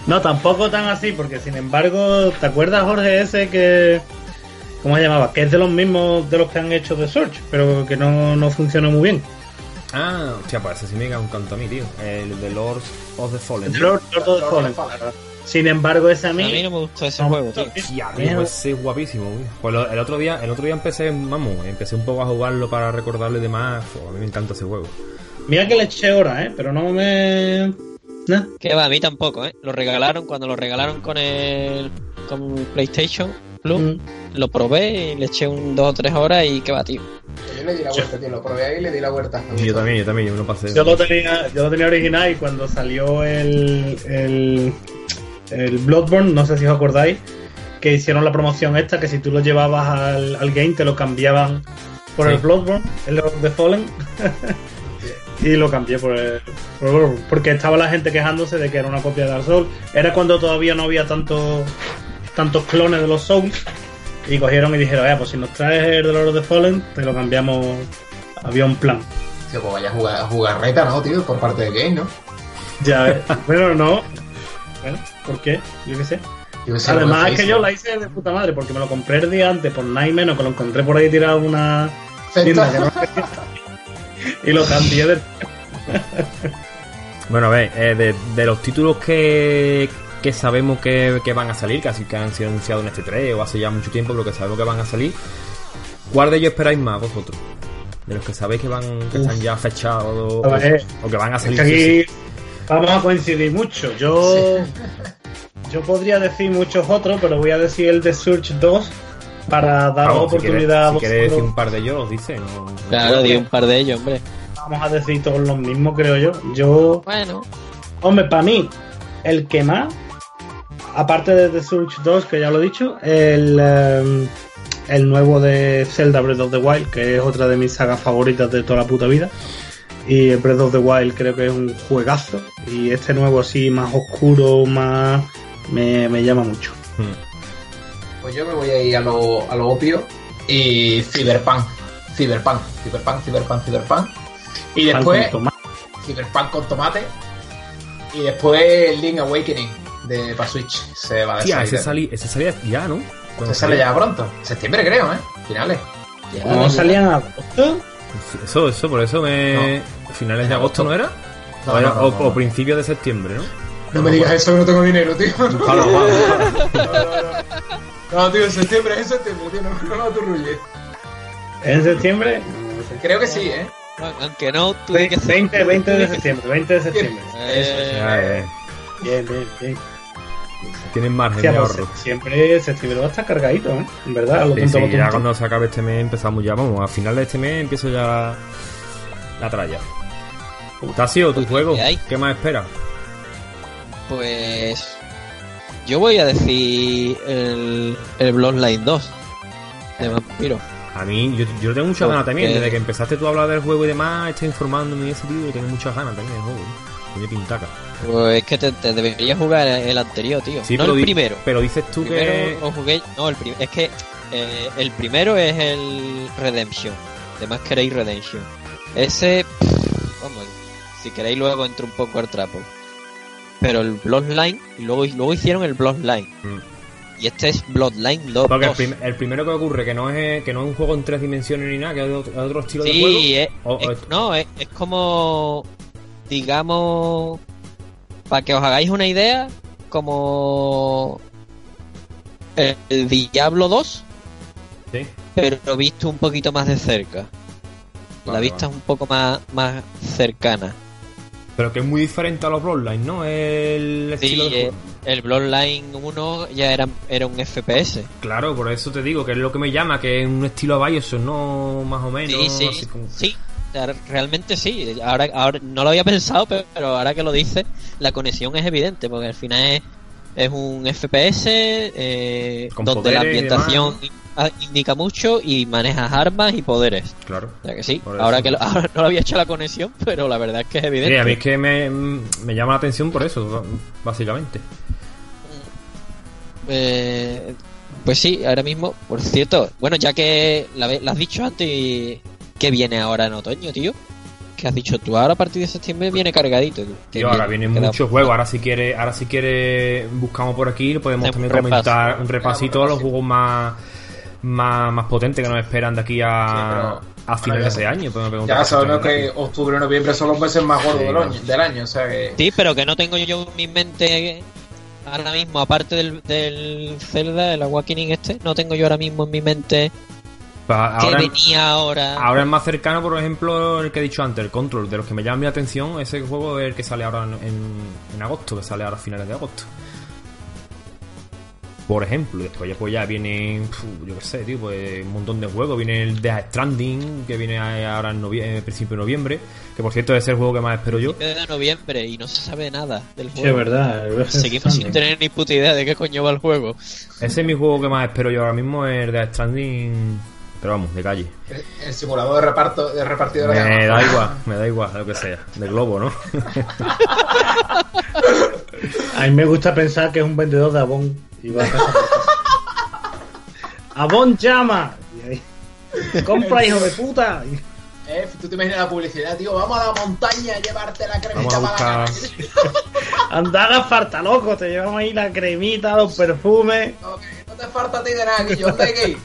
[SPEAKER 3] No, tampoco tan así, porque sin embargo, ¿te acuerdas, Jorge, ese que. ¿Cómo se llamaba? Que es de los mismos de los que han hecho The Search, pero que no, no funcionó muy bien.
[SPEAKER 2] Ah, hostia, pues ese sí me encanta a mí, tío. El de Lords of the Fallen.
[SPEAKER 3] Lord, Lord of the Fallen. Sin embargo, ese a
[SPEAKER 5] A
[SPEAKER 3] mí.
[SPEAKER 5] mí no me gustó ese
[SPEAKER 3] no
[SPEAKER 5] juego, tío.
[SPEAKER 2] Hostia, tío, ese es guapísimo. tío. Pues lo- el otro día, el otro día empecé, vamos, empecé un poco a jugarlo para recordarlo y demás. Fua, a mí me encanta ese juego.
[SPEAKER 3] Mira que le eché horas, ¿eh? Pero no me. Nah.
[SPEAKER 5] Que va, a mí tampoco, ¿eh? Lo regalaron cuando lo regalaron con el con PlayStation Plus.
[SPEAKER 3] Mm.
[SPEAKER 5] Lo probé y le eché un dos o tres horas y que va, tío.
[SPEAKER 4] Yo le di la vuelta, tío. Lo probé ahí y le di la vuelta.
[SPEAKER 2] Yo también, yo también, yo me lo pasé.
[SPEAKER 3] Yo lo tenía, yo lo tenía original y cuando salió el, el, el Bloodborne, no sé si os acordáis, que hicieron la promoción esta, que si tú lo llevabas al, al game te lo cambiaban por
[SPEAKER 2] Sí.
[SPEAKER 3] el Bloodborne, el the Fallen. (laughs) y lo cambié por el, por el Bloodborne, porque estaba la gente quejándose de que era una copia de Dark Souls. Era cuando todavía no había tantos tantos clones de los Souls. Y cogieron y dijeron, "Ah, pues si nos traes el de Lord of the Fallen, te lo cambiamos. Había un plan.
[SPEAKER 4] Tío, pues vaya a jugar, a jugar reta, ¿no, tío? Por parte de Game, ¿no?
[SPEAKER 3] Ya (laughs) ves. Bueno, no. Bueno, ¿Por qué? Yo qué sé.
[SPEAKER 4] Yo que sé,
[SPEAKER 3] Además es que yo la hice de puta madre porque me lo compré el día antes por nada y menos que lo encontré por ahí tirado en una tienda que no (laughs) y lo cambié de
[SPEAKER 2] Bueno, a ver, eh, de, de los títulos que, que sabemos que, que van a salir, casi que han sido anunciados en este 3 o hace ya mucho tiempo, pero que sabemos que van a salir, ¿cuál de ellos esperáis más vosotros? De los que sabéis que van que están ya fechados o,
[SPEAKER 3] A ver,
[SPEAKER 2] o que van a
[SPEAKER 3] Es
[SPEAKER 2] salir. sí,
[SPEAKER 3] aquí vamos a coincidir mucho. Yo (laughs) yo podría decir muchos otros, pero voy a decir el de Search 2 para dar
[SPEAKER 2] Vamos, si
[SPEAKER 3] oportunidad
[SPEAKER 2] quieres, si quieres
[SPEAKER 3] a
[SPEAKER 2] decir
[SPEAKER 3] vosotros.
[SPEAKER 2] un par de ellos, dice. No, no-
[SPEAKER 5] Claro, di un par de ellos, hombre.
[SPEAKER 3] Vamos a decir todos los mismos, creo yo. Yo
[SPEAKER 5] Bueno,
[SPEAKER 3] Hombre, para mí, el que más, aparte de The Surge 2, que ya lo he dicho, el, em, el nuevo de Zelda Breath of the Wild, que es otra de mis sagas favoritas de toda la puta vida. Y el Breath of the Wild creo que es un juegazo. Y este nuevo así, más oscuro, más... Me, me llama mucho.
[SPEAKER 2] Hmm.
[SPEAKER 4] Pues yo me voy a ir a lo, a lo opio y Cyberpunk. Cyberpunk, Cyberpunk, Cyberpunk, Cyberpunk. Y después
[SPEAKER 3] Pan con tomate.
[SPEAKER 4] Cyberpunk con tomate. Y después Link Awakening de para Switch. Se va a
[SPEAKER 2] Tía,
[SPEAKER 4] salir.
[SPEAKER 2] ese, salí, ese salía ya, ¿no? Cuando
[SPEAKER 4] Este sale ya pronto. Septiembre creo, ¿eh? Finales.
[SPEAKER 3] ¿No
[SPEAKER 5] ya.
[SPEAKER 3] salían a agosto?
[SPEAKER 2] Eso, eso, por eso me. Finales de agosto, ¿no era?
[SPEAKER 4] No,
[SPEAKER 2] o, era-
[SPEAKER 4] no, no,
[SPEAKER 2] o-
[SPEAKER 4] no,
[SPEAKER 2] o
[SPEAKER 4] no.
[SPEAKER 2] principios de septiembre, ¿no?
[SPEAKER 4] No me digas eso que no tengo dinero, tío. (laughs) No, tío, en septiembre, es en septiembre, tío. No, no aturrulles.
[SPEAKER 3] ¿En septiembre?
[SPEAKER 4] Creo que sí, ¿eh?
[SPEAKER 5] Aunque no, tú di que
[SPEAKER 3] 20, 20 de septiembre, 20 de septiembre.
[SPEAKER 5] Eh,
[SPEAKER 2] Ya, eh,
[SPEAKER 3] Bien, bien, bien.
[SPEAKER 2] Tienen margen de
[SPEAKER 3] pues,
[SPEAKER 2] ahorro.
[SPEAKER 3] siempre septiembre va a estar cargadito, ¿eh? En verdad, a lo
[SPEAKER 2] Sí,
[SPEAKER 3] tonto, a
[SPEAKER 2] sí,
[SPEAKER 3] lo
[SPEAKER 2] ya cuando se acabe este mes empezamos ya, vamos, a final de este mes empiezo ya la, la tralla. Tasio, tu juego,
[SPEAKER 5] ¿Qué hay?
[SPEAKER 2] ¿qué más esperas?
[SPEAKER 5] Pues. Yo voy a decir el, el Bloodline 2 de Vampiro.
[SPEAKER 2] A mí, yo, yo tengo muchas
[SPEAKER 5] Porque-
[SPEAKER 2] ganas también, desde que empezaste tú a hablar del juego y demás, estoy informándome y ese tío, tengo muchas ganas también del juego. Pintaca.
[SPEAKER 5] Pues es que te, te deberías jugar el anterior, tío.
[SPEAKER 2] Sí,
[SPEAKER 5] no
[SPEAKER 2] pero
[SPEAKER 5] el primero.
[SPEAKER 2] Pero dices tú que...
[SPEAKER 5] Primero lo jugué. No, el prim- es que eh, el primero es el Redemption. De más queréis Redemption. Ese. pff, Vamos, si queréis luego entro un poco al trapo. Pero el Bloodline, y luego, luego hicieron el Bloodline.
[SPEAKER 2] Mm.
[SPEAKER 5] Y este es Bloodline 2.
[SPEAKER 2] Porque el, prim- el primero que ocurre, que no es que no es un juego en tres dimensiones ni nada, que es otro, es otro estilo de juego.
[SPEAKER 5] Sí, es,
[SPEAKER 2] O- o
[SPEAKER 5] es-
[SPEAKER 2] es-
[SPEAKER 5] no, es, es como, digamos, para que os hagáis una idea, como el, el Diablo 2,
[SPEAKER 2] Sí.
[SPEAKER 5] pero visto un poquito más de cerca. La vista
[SPEAKER 2] vale.
[SPEAKER 5] es un poco más, más cercana.
[SPEAKER 2] Pero que es muy diferente a los Bloodlines, ¿no? El estilo
[SPEAKER 5] Sí,
[SPEAKER 2] de
[SPEAKER 5] eh,
[SPEAKER 2] juego.
[SPEAKER 5] el Bloodline 1 ya era, era un FPS.
[SPEAKER 2] Claro, por eso te digo que es lo que me llama, que es un estilo Bioshock, ¿no? Más o menos.
[SPEAKER 5] Sí, sí,
[SPEAKER 2] así como-
[SPEAKER 5] sí. Realmente sí. Ahora, ahora no lo había pensado, pero, pero ahora que lo dice, la conexión es evidente, porque al final es, es un FPS eh, donde la
[SPEAKER 2] y
[SPEAKER 5] ambientación ah, indica mucho y manejas armas y poderes.
[SPEAKER 2] Claro.
[SPEAKER 5] O sea que sí, ahora que lo- (laughs) ahora no lo había hecho la conexión, pero la verdad es que es
[SPEAKER 2] Sí,
[SPEAKER 5] evidente.
[SPEAKER 2] a mí es que me, me llama la atención por eso, básicamente.
[SPEAKER 5] Eh, pues sí, ahora mismo, por cierto, bueno, ya que la, la has dicho antes, que viene ahora en otoño, tío? Que has dicho tú, ahora a partir de septiembre viene cargadito. tío.
[SPEAKER 2] Tío, ahora vienen muchos juegos. Ahora si quiere, ahora si quiere buscamos por aquí, podemos también
[SPEAKER 5] un repaso.
[SPEAKER 2] comentar un repasito a los juegos más, más, más potentes que nos esperan de aquí a,
[SPEAKER 4] Sí,
[SPEAKER 2] a finales de año. Podemos preguntar
[SPEAKER 4] Ya sabemos que octubre y noviembre son los meses más gordos
[SPEAKER 2] Sí,
[SPEAKER 4] del, año, del año, o sea que...
[SPEAKER 5] Sí, pero que no tengo yo en mi mente ahora mismo, aparte del, del Zelda, el Awakening este, no tengo yo ahora mismo en mi mente
[SPEAKER 2] Pues
[SPEAKER 5] que
[SPEAKER 2] ahora,
[SPEAKER 5] venía ahora.
[SPEAKER 2] ahora es más cercano, por ejemplo, el que he dicho antes, el Control. De los que me llama mi atención, ese juego es el que sale ahora en, en- en agosto, que sale ahora a finales de agosto. Por ejemplo, después ya, pues ya vienen, yo qué sé, tío, pues un montón de juegos. Viene el Death Stranding, que viene ahora en, novie- en principio de noviembre, que por cierto es el juego que más espero yo.
[SPEAKER 5] de noviembre y no se sabe nada del
[SPEAKER 3] Sí, es
[SPEAKER 5] juego.
[SPEAKER 3] verdad. el
[SPEAKER 5] Seguimos sin tener ni puta idea de qué coño va el juego.
[SPEAKER 2] Ese es mi juego que más espero yo ahora mismo, el Death Stranding, pero vamos, de calle.
[SPEAKER 4] El simulador de reparto de repartidor de
[SPEAKER 2] Me da igual, me da igual, lo que sea, de globo, ¿no? (laughs)
[SPEAKER 3] A mí me gusta pensar que es un vendedor de Avon. Y va a (laughs) Avon llama. Y ahí, Compra, hijo de puta.
[SPEAKER 4] Eh, tú te imaginas la publicidad, tío, vamos a la montaña a llevarte la cremita
[SPEAKER 2] Vamos a
[SPEAKER 4] para la cara. (laughs)
[SPEAKER 3] Andaga farta loco, te llevamos ahí la cremita, los perfumes.
[SPEAKER 4] No, que no te falta a ti de nada, Guillo, anda aquí.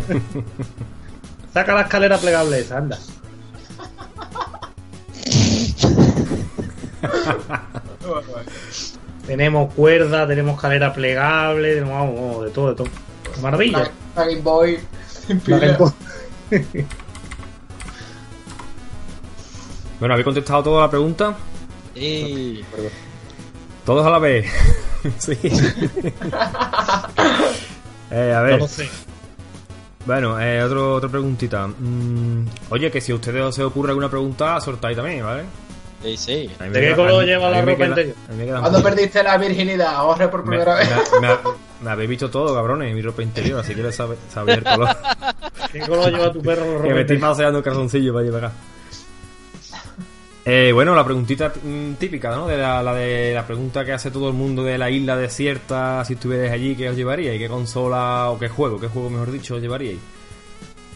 [SPEAKER 4] (laughs)
[SPEAKER 3] Saca la escalera plegable esa, anda. (laughs) tenemos cuerda, tenemos escalera plegable, tenemos vamos, de todo, de todo. Maravilla.
[SPEAKER 4] La, la Game Boy. sin
[SPEAKER 3] La
[SPEAKER 4] pila.
[SPEAKER 3] Game Boy. (laughs)
[SPEAKER 2] Bueno, ¿habéis contestado toda la pregunta?
[SPEAKER 5] Y
[SPEAKER 2] Todos a la vez. sí. eh, a
[SPEAKER 3] No
[SPEAKER 2] ver.
[SPEAKER 3] lo sé.
[SPEAKER 2] Bueno, eh, otro, otra preguntita. Mm, oye, que si a ustedes os se ocurre alguna pregunta, sortáis también, ¿vale?
[SPEAKER 5] sí, sí.
[SPEAKER 2] A mí
[SPEAKER 3] ¿De
[SPEAKER 2] me
[SPEAKER 3] qué
[SPEAKER 2] queda-
[SPEAKER 3] color lleva la
[SPEAKER 2] me
[SPEAKER 3] ropa interior?
[SPEAKER 2] me
[SPEAKER 4] ¿Cuándo perdiste la virginidad? Ahorre por
[SPEAKER 2] me,
[SPEAKER 4] primera vez.
[SPEAKER 2] me- me- me habéis visto todo, cabrones, mi ropa interior, así que saber el color.
[SPEAKER 3] ¿Qué color lleva tu perro los (laughs)
[SPEAKER 2] que me estoy
[SPEAKER 3] ropa
[SPEAKER 2] paseando el calzoncillo para para acá. Eh, bueno, la preguntita mm, típica, ¿no? De la, la de la pregunta que hace todo el mundo de la isla desierta, si estuvierais allí, ¿qué os llevaríais? ¿Qué consola o qué juego? ¿Qué juego, mejor dicho, os llevaríais?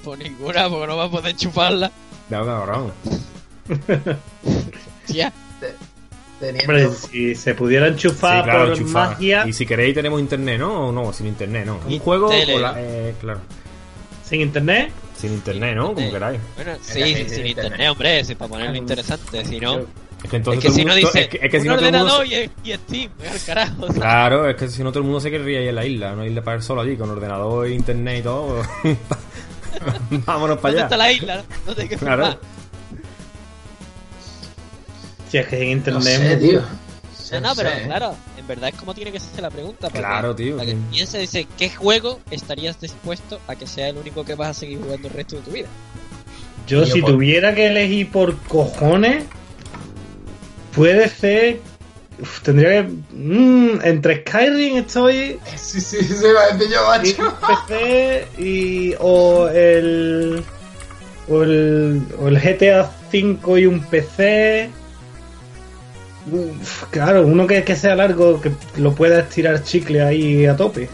[SPEAKER 5] Por ninguna, porque no va a poder chuparla.
[SPEAKER 2] Venga, cabrón.
[SPEAKER 5] Tía.
[SPEAKER 4] Teniendo...
[SPEAKER 3] Hombre, si se pudiera enchufar
[SPEAKER 2] Sí, claro,
[SPEAKER 3] por
[SPEAKER 2] enchufada.
[SPEAKER 3] magia,
[SPEAKER 2] Y si queréis tenemos internet, ¿no? O no, sin internet, ¿no? Un juego
[SPEAKER 5] tele.
[SPEAKER 2] con la- eh, claro,
[SPEAKER 3] sin internet,
[SPEAKER 2] sin internet, ¿no? Como
[SPEAKER 5] Eh,
[SPEAKER 2] queráis.
[SPEAKER 5] Bueno,
[SPEAKER 4] sí,
[SPEAKER 5] sin, internet,
[SPEAKER 4] internet.
[SPEAKER 5] hombre, sí, para ponerlo interesante. Si no,
[SPEAKER 2] Es que
[SPEAKER 5] es
[SPEAKER 2] entonces
[SPEAKER 5] que
[SPEAKER 2] todo
[SPEAKER 5] si
[SPEAKER 2] el
[SPEAKER 5] no
[SPEAKER 2] mundo-
[SPEAKER 5] dice
[SPEAKER 2] es que, es que si no todo el mundo
[SPEAKER 5] ordenador
[SPEAKER 2] se-
[SPEAKER 5] y, y Steam, al carajo. ¿sabes?
[SPEAKER 2] Claro, es que si no todo el mundo se querría ir en la isla, no isla para el solo allí, con ordenador, internet y todo. (laughs) Vámonos para
[SPEAKER 5] ¿Dónde está
[SPEAKER 2] allá.
[SPEAKER 5] la isla? No te hay que
[SPEAKER 2] Claro.
[SPEAKER 3] si es que sin
[SPEAKER 4] No
[SPEAKER 3] internet.
[SPEAKER 4] sé, tío.
[SPEAKER 5] No, no, pero claro, en verdad es como tiene que ser la pregunta. porque
[SPEAKER 2] Claro, tío,
[SPEAKER 5] La que piensa dice, ¿qué juego estarías dispuesto a que sea el único que vas a seguir jugando el resto de tu vida?
[SPEAKER 3] Yo, si
[SPEAKER 4] por-
[SPEAKER 3] tuviera que elegir por cojones, puede ser. Uf, tendría que. mm, entre Skyrim estoy.
[SPEAKER 4] Sí, sí, sí, va yo, macho.
[SPEAKER 3] PC y. o el. o el. o el GTA V y un PC. Claro, uno que, que sea largo, que lo pueda estirar chicle ahí a tope.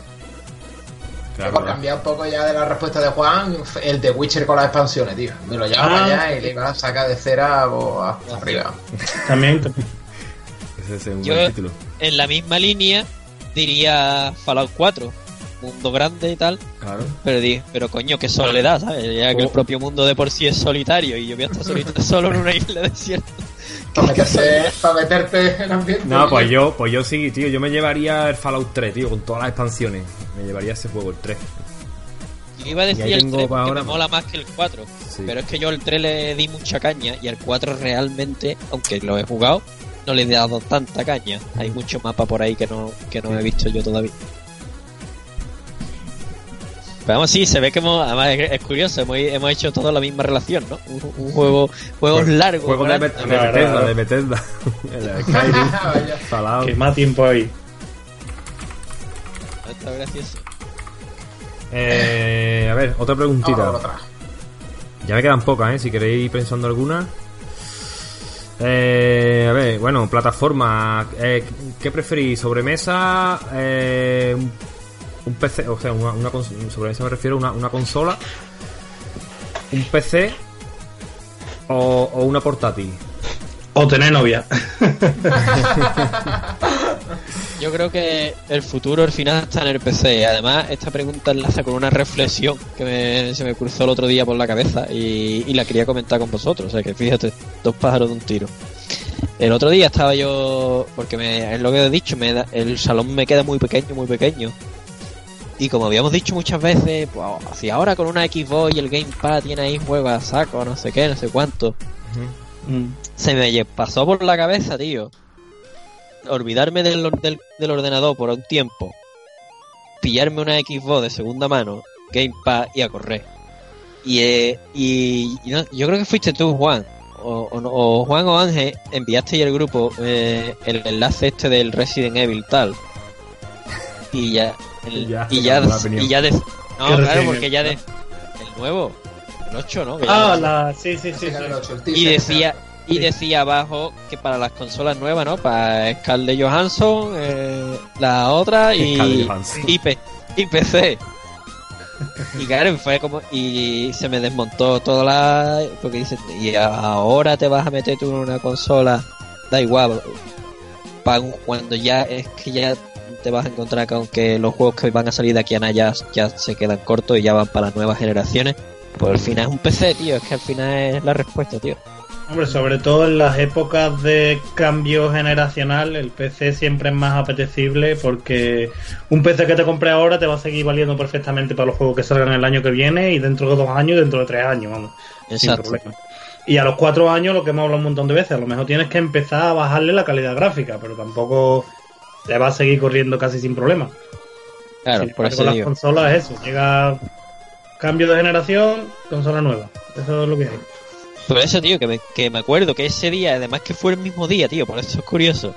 [SPEAKER 2] Claro,
[SPEAKER 4] Por cambiar un poco ya de la respuesta de Juan, el de Witcher con las expansiones, tío. Me lo lleva
[SPEAKER 3] Ah.
[SPEAKER 4] para allá y le iba a sacar de cera o hasta arriba.
[SPEAKER 3] También. (laughs)
[SPEAKER 2] Ese es un
[SPEAKER 5] Yo-
[SPEAKER 2] buen título.
[SPEAKER 5] En la misma línea diría Fallout 4, mundo grande y tal,
[SPEAKER 2] Claro.
[SPEAKER 5] pero pero coño, qué soledad, ¿sabes? Ya que el
[SPEAKER 2] Oh.
[SPEAKER 5] propio mundo de por sí es solitario y yo voy a estar solito (laughs) solo en una isla desierta.
[SPEAKER 4] Para, meterse, para meterte en ambiente.
[SPEAKER 2] No, pues yo, pues yo sí, tío. Yo me llevaría el Fallout 3, tío, con todas las expansiones. Me llevaría ese juego, el 3.
[SPEAKER 5] Yo iba a decir el
[SPEAKER 2] tengo
[SPEAKER 5] 3
[SPEAKER 2] para
[SPEAKER 5] porque
[SPEAKER 2] ahora,
[SPEAKER 5] me
[SPEAKER 2] pues.
[SPEAKER 5] mola más que el 4,
[SPEAKER 2] Sí.
[SPEAKER 5] pero es que yo al 3 le di mucha caña y al 4 realmente, aunque lo he jugado, no le he dado tanta caña. Hay mucho mapa por ahí que no, que no he visto yo todavía. Pero vamos, sí, se ve que hemos, además es, es curioso, hemos, hemos hecho toda la misma relación, ¿no? Un, un juego, juegos largos.
[SPEAKER 2] Juego de. Bet- de Bethesda, de (laughs) Bethesda. El (laughs) Skyrim.
[SPEAKER 3] Que más tiempo hay.
[SPEAKER 5] Está gracioso.
[SPEAKER 2] Eh, a ver, otra preguntita.
[SPEAKER 4] otra.
[SPEAKER 2] Ya me quedan pocas, ¿eh? Si queréis ir pensando alguna. Eh, a ver, bueno, plataforma. Eh, ¿Qué preferís? ¿Sobremesa? Eh, un, PC? O sea, una, una cons- sobremesa me refiero a una, una consola. ¿Un PC? O, o una portátil?
[SPEAKER 3] O tener novia. (laughs)
[SPEAKER 5] Yo creo que el futuro al final está en el PC. Además, esta pregunta enlaza con una reflexión que me- se me cruzó el otro día por la cabeza y, y la quería comentar con vosotros. O sea que fíjate, dos pájaros de un tiro. El otro día estaba yo, porque me, es lo que he dicho, me da- el salón me queda muy pequeño, muy pequeño. Y como habíamos dicho muchas veces, pues si ahora con una Xbox y el Gamepad tiene ahí juegos a saco, no sé qué, no sé cuánto
[SPEAKER 3] Mm.
[SPEAKER 5] se me pasó por la cabeza, tío. Olvidarme del, del, del ordenador por un tiempo. Pillarme una Xbox de segunda mano, Gamepad y a correr. Y, eh, y, y no- yo creo que fuiste tú, Juan. O, o Juan o Ángel, enviaste el grupo eh, el enlace este del Resident Evil tal. Y ya. El-
[SPEAKER 2] Ya,
[SPEAKER 5] y ya, y ya de- no,
[SPEAKER 3] ¿Qué
[SPEAKER 5] claro, porque ya de. El nuevo, el 8, ¿no? Que
[SPEAKER 3] Ah, la... sí, sí, sí.
[SPEAKER 4] Sí,
[SPEAKER 3] sí.
[SPEAKER 4] claro, el ocho, el
[SPEAKER 5] y
[SPEAKER 4] teaser,
[SPEAKER 5] decía y
[SPEAKER 3] Sí.
[SPEAKER 5] decía abajo que para las consolas nuevas, ¿no? Para Scarlett Johansson, eh, la otra y, y, P- y PC. Y claro, fue como y se me desmontó toda la porque dicen y ahora te vas a meter tú en una consola, da igual. cuando ya es que ya te vas a encontrar con que los juegos que van a salir de aquí a nada ya, ya se quedan cortos y ya van para las nuevas generaciones. Pues al final es un PC, tío, es que al final es la respuesta, tío.
[SPEAKER 3] Hombre, sobre todo en las épocas de cambio generacional, el PC siempre es más apetecible porque un PC que te compre ahora te va a seguir valiendo perfectamente para los juegos que salgan el año que viene y dentro de dos años dentro de tres años, vamos, sin
[SPEAKER 5] Exacto.
[SPEAKER 3] problema. Y a los cuatro años, lo que hemos hablado un montón de veces, a lo mejor tienes que empezar a bajarle la calidad gráfica, pero tampoco te va a seguir corriendo casi sin problema.
[SPEAKER 5] Claro,
[SPEAKER 3] Sin
[SPEAKER 5] por eso
[SPEAKER 3] las
[SPEAKER 5] digo.
[SPEAKER 3] consolas es eso, llega cambio de generación, consola nueva. Eso es lo que hay.
[SPEAKER 5] Por eso, tío, que me, que me acuerdo que ese día, además que fue el mismo día, tío, por eso es curioso.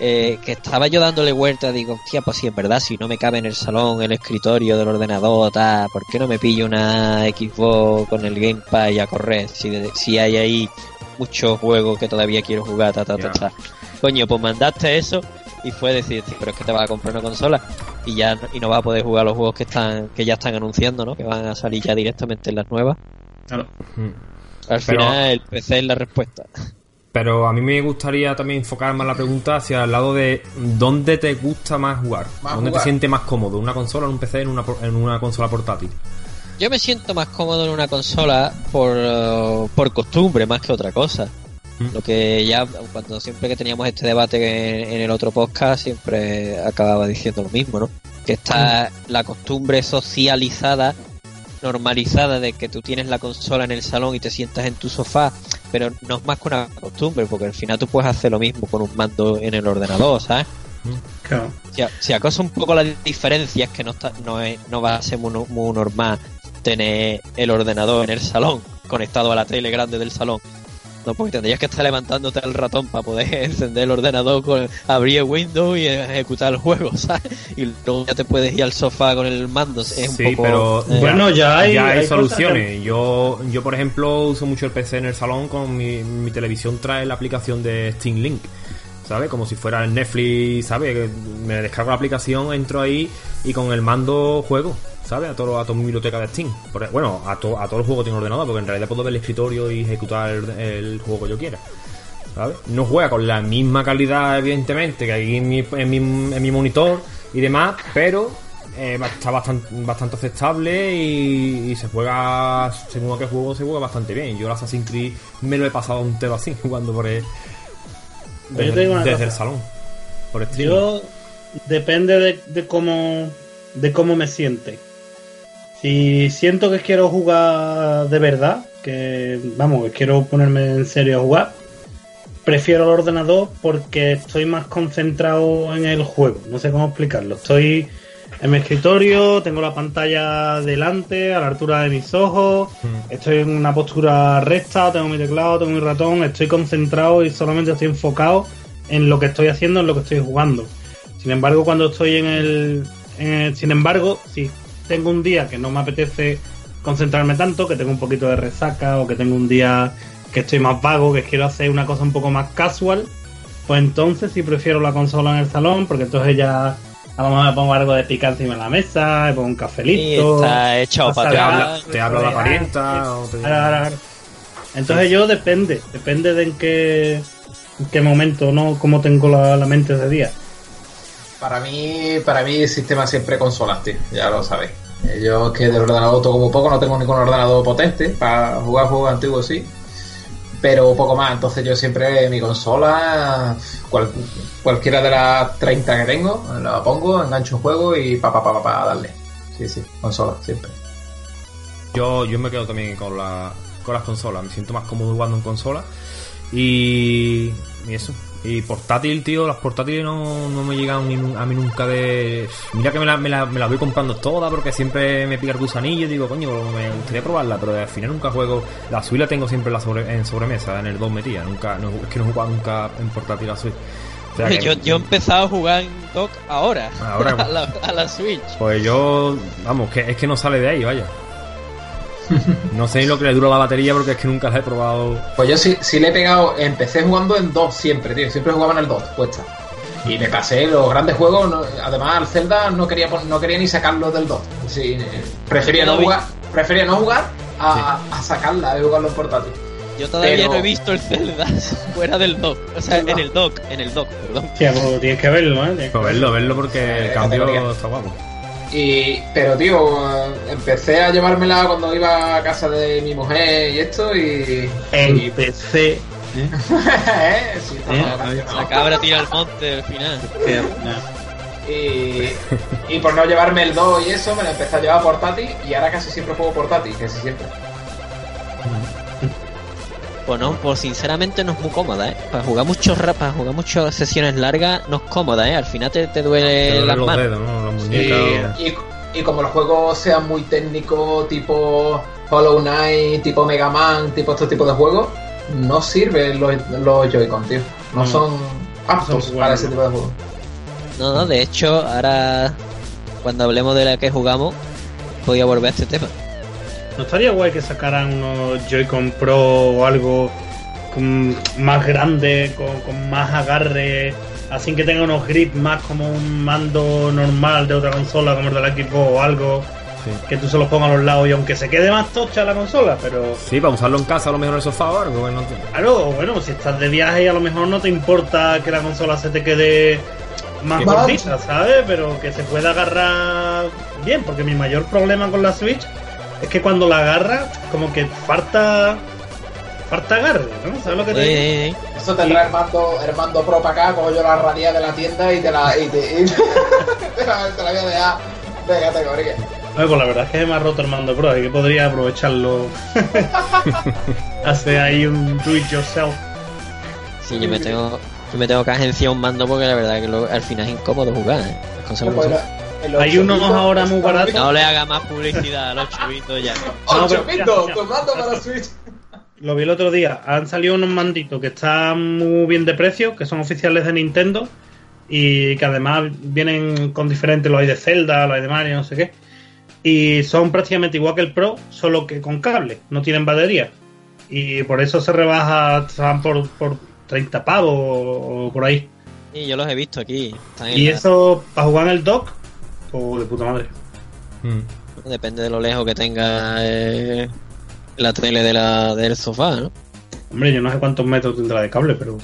[SPEAKER 5] eh, que estaba yo dándole vuelta, digo, hostia, pues sí, en verdad, si no me cabe en el salón, el escritorio del ordenador, tal, ¿por qué no me pillo una Xbox con el Gamepad y a correr? Si, si hay ahí muchos juegos que todavía quiero jugar, ta, ta, ta, ta. Coño, pues mandaste eso y fue decir, "Tío, pero es que te vas a comprar una consola y ya no- y no vas a poder jugar los juegos que están que ya están anunciando, ¿no? Que van a salir ya directamente en las nuevas.
[SPEAKER 3] Claro.
[SPEAKER 2] Mm.
[SPEAKER 5] Al
[SPEAKER 2] Pero-
[SPEAKER 5] final el PC es la respuesta.
[SPEAKER 2] Pero a mí me gustaría también enfocar más la pregunta hacia el lado de dónde te gusta más jugar.
[SPEAKER 4] Más
[SPEAKER 2] ¿Dónde
[SPEAKER 4] jugar.
[SPEAKER 2] te sientes más cómodo? ¿En una consola, en un PC, en una, por- en una consola portátil?
[SPEAKER 5] Yo me siento más cómodo en una consola por, por costumbre más que otra cosa. Lo que ya cuando siempre que teníamos este debate en, en el otro podcast siempre acababa diciendo lo mismo, ¿no? Que está la costumbre socializada, normalizada de que tú tienes la consola en el salón y te sientas en tu sofá, pero no es más que una costumbre, porque al final tú puedes hacer lo mismo con un mando en el ordenador, ¿sabes?
[SPEAKER 3] Claro.
[SPEAKER 5] Si, si acaso un poco la diferencia es que no, está, no, es, no va a ser muy, muy normal tener el ordenador en el salón, conectado a la tele grande del salón. No, porque tendrías que estar levantándote el ratón para poder (laughs) encender el ordenador, con, abrir Windows y ejecutar el juego, (laughs) ¿sabes? Y luego ya te puedes ir al sofá con el mando. Es un
[SPEAKER 2] sí,
[SPEAKER 5] poco,
[SPEAKER 2] pero
[SPEAKER 5] eh,
[SPEAKER 3] Bueno, ya hay-
[SPEAKER 2] ya hay,
[SPEAKER 3] hay cosas
[SPEAKER 2] soluciones. Yo, yo, por ejemplo, uso mucho el PC en el salón. Con mi, mi televisión trae la aplicación de Steam Link. ¿Sabes? Como si fuera el Netflix, ¿sabes? Me descargo la aplicación, entro ahí y con el mando juego, ¿sabes? A, todo, a toda mi biblioteca de Steam. Por- bueno, a, to- a todos los juegos que tengo ordenador, porque en realidad puedo ver el escritorio y ejecutar el, el juego que yo quiera. ¿sabes? No juega con la misma calidad, evidentemente, que hay en mi, en mi, en mi monitor y demás, pero eh, está bastante, bastante aceptable y, y se juega, según a qué juego, se juega bastante bien. Yo el Assassin's Creed me lo he pasado entero así, (laughs) jugando por el, desde
[SPEAKER 3] cosa.
[SPEAKER 2] el salón. Por.
[SPEAKER 3] Yo depende de, de cómo de cómo me siente. Si siento que quiero jugar de verdad, que vamos, que quiero ponerme en serio a jugar, prefiero el ordenador porque estoy más concentrado en el juego. No sé cómo explicarlo. Estoy en mi escritorio, tengo la pantalla delante, a la altura de mis ojos,
[SPEAKER 2] Mm.
[SPEAKER 3] estoy en una postura recta, tengo mi teclado, tengo mi ratón, estoy concentrado y solamente estoy enfocado en lo que estoy haciendo, en lo que estoy jugando. Sin embargo, cuando estoy en el, en el- sin embargo, si tengo un día que no me apetece concentrarme tanto, que tengo un poquito de resaca o que tengo un día que estoy más vago, que quiero hacer una cosa un poco más casual, pues entonces sí prefiero la consola en el salón, porque entonces ya a lo mejor me pongo algo de pica encima de la mesa, me pongo un
[SPEAKER 5] Y
[SPEAKER 3] cafelito.
[SPEAKER 5] está echado
[SPEAKER 3] pasa
[SPEAKER 5] para
[SPEAKER 2] Te habla, te habla la parienta o te-
[SPEAKER 3] Entonces yo depende, depende de en qué, en qué momento, ¿no? Cómo tengo la, la mente ese día.
[SPEAKER 4] Para mí, para mí el sistema siempre consolas, tío, ya lo sabéis. Eh, Yo que del ordenador muy poco, no tengo ningún ordenador potente para jugar juegos antiguos, sí. Pero poco más, entonces yo siempre mi consola, cual- cualquiera de las 30 que tengo, la pongo, engancho un juego y pa pa pa pa, pa darle. Sí, sí, consola, siempre.
[SPEAKER 2] Yo, yo me quedo también con, la, con las consolas. Me siento más cómodo jugando en consola. Y, y eso. Y portátil, tío, las portátiles no, no me llegan a mí nunca de... Mira que me las me la, me la voy comprando todas porque siempre me pica el gusanillo y digo, coño, me gustaría probarla, pero al final nunca juego... La Switch la tengo siempre en, la sobre- en sobremesa, en el 2 metida. Nunca, no, es que no he jugado nunca en portátil a Switch. O sea que-
[SPEAKER 5] Yo, yo he empezado a jugar en dock ahora.
[SPEAKER 2] Ahora. (laughs)
[SPEAKER 5] a, la, a la Switch.
[SPEAKER 2] Pues yo, vamos, que es que no sale de ahí, vaya. (laughs) No sé ni lo que le dura la batería porque es que nunca la he probado.
[SPEAKER 4] Pues yo sí, sí le he pegado, empecé jugando en 2 siempre, tío, siempre jugaba en el 2, puesta. Y me pasé los grandes juegos, no- además al Zelda no quería no quería ni sacarlo del 2. Sí, eh, prefería no jugar, prefería no jugar a, a sacarla de jugarlo en portátil.
[SPEAKER 5] Yo todavía
[SPEAKER 4] Pero-
[SPEAKER 5] no he visto el Zelda (laughs) fuera del dock. O sea, en el dock, en el dock, perdón.
[SPEAKER 3] Hostia, pues tienes que verlo, ¿eh? Tienes que
[SPEAKER 2] Pero verlo, verlo porque el
[SPEAKER 4] Eh,
[SPEAKER 2] cambio
[SPEAKER 4] categoría.
[SPEAKER 2] está guapo.
[SPEAKER 4] Y, pero tío, eh, empecé a llevármela cuando iba a casa de mi mujer y esto y... y
[SPEAKER 3] Empecé. (laughs)
[SPEAKER 4] ¿Eh? Sí, estamos
[SPEAKER 3] ¿Eh?
[SPEAKER 4] relacionados.
[SPEAKER 5] La cabra tira al monte al final.
[SPEAKER 4] Y, y por no llevarme el 2 y eso, me la empecé a llevar portátil y ahora casi siempre juego portátil, casi siempre.
[SPEAKER 5] Pues no, pues sinceramente no es muy cómoda, ¿eh? Para jugar muchos ra- para jugar muchas sesiones largas no es cómoda, ¿eh? Al final te, te duele
[SPEAKER 2] Te duelen
[SPEAKER 5] las
[SPEAKER 2] los
[SPEAKER 5] manos.
[SPEAKER 2] dedos, ¿no? Las
[SPEAKER 4] Y, y, y como los juegos sean muy técnicos, tipo Hollow Knight, tipo Mega Man, tipo este tipo de juegos, no sirven los, los Joy-Con, tío. No
[SPEAKER 3] Mm.
[SPEAKER 4] son aptos
[SPEAKER 3] son
[SPEAKER 4] para ese tipo de juegos.
[SPEAKER 5] No, no, de hecho, ahora cuando hablemos de la que jugamos, voy a volver a este tema.
[SPEAKER 3] ¿No estaría guay que sacaran unos Joy-Con Pro o algo con- más grande, con, con más agarre, así que tenga unos grips más como un mando normal de otra consola, como el del equipo o algo,
[SPEAKER 2] Sí.
[SPEAKER 3] que tú se los pongas a los lados y aunque se quede más tocha la consola, pero
[SPEAKER 2] Sí, para usarlo en casa, a lo mejor en el sofá o algo. bueno, te-
[SPEAKER 3] claro, bueno, si estás de viaje y a lo mejor no te importa que la consola se te quede más
[SPEAKER 4] Más
[SPEAKER 3] gordita, ¿sabes? Pero que se pueda agarrar bien, porque mi mayor problema con la Switch es que cuando la agarra, como que falta falta agarre, ¿no? ¿Sabes lo que te digo?
[SPEAKER 5] Eh, eh,
[SPEAKER 4] Eso te trae el mando, el mando Pro para acá, cojo yo la radia de la tienda y te la, y te, y (laughs) te la, te la voy a dejar de categoría.
[SPEAKER 3] Oye, pues la verdad es que se me ha roto el mando Pro, y que podría aprovecharlo. (laughs) Hacer ahí un do it yourself.
[SPEAKER 5] sí, yo me tengo, yo me tengo que agenciar un mando porque la verdad que lo- al final es incómodo jugar, ¿eh? Las cosas como
[SPEAKER 3] Hay unos
[SPEAKER 4] ocho
[SPEAKER 3] ahora muy baratos.
[SPEAKER 5] No le haga más publicidad al 8 bitos ya.
[SPEAKER 3] No,
[SPEAKER 4] 8
[SPEAKER 3] pero mira,
[SPEAKER 4] bitos,
[SPEAKER 3] mira.
[SPEAKER 4] tu mando para Switch.
[SPEAKER 3] Lo vi el otro día. Han salido unos manditos que están muy bien de precio, que son oficiales de Nintendo y que además vienen con diferentes, los hay de Zelda, los hay de Mario, no sé qué. Y son prácticamente igual que el Pro, solo que con cable, no tienen batería. Y por eso se rebaja, están por, por 30 pavos o por ahí.
[SPEAKER 5] Sí, yo los he visto aquí.
[SPEAKER 3] Y
[SPEAKER 5] la-
[SPEAKER 3] eso, para jugar en el dock, pues de puta madre.
[SPEAKER 2] Mm.
[SPEAKER 5] Depende de lo lejos que tenga eh, la tele de la, del sofá, ¿no?
[SPEAKER 3] Hombre, yo no sé cuántos metros tendrá de cable, pero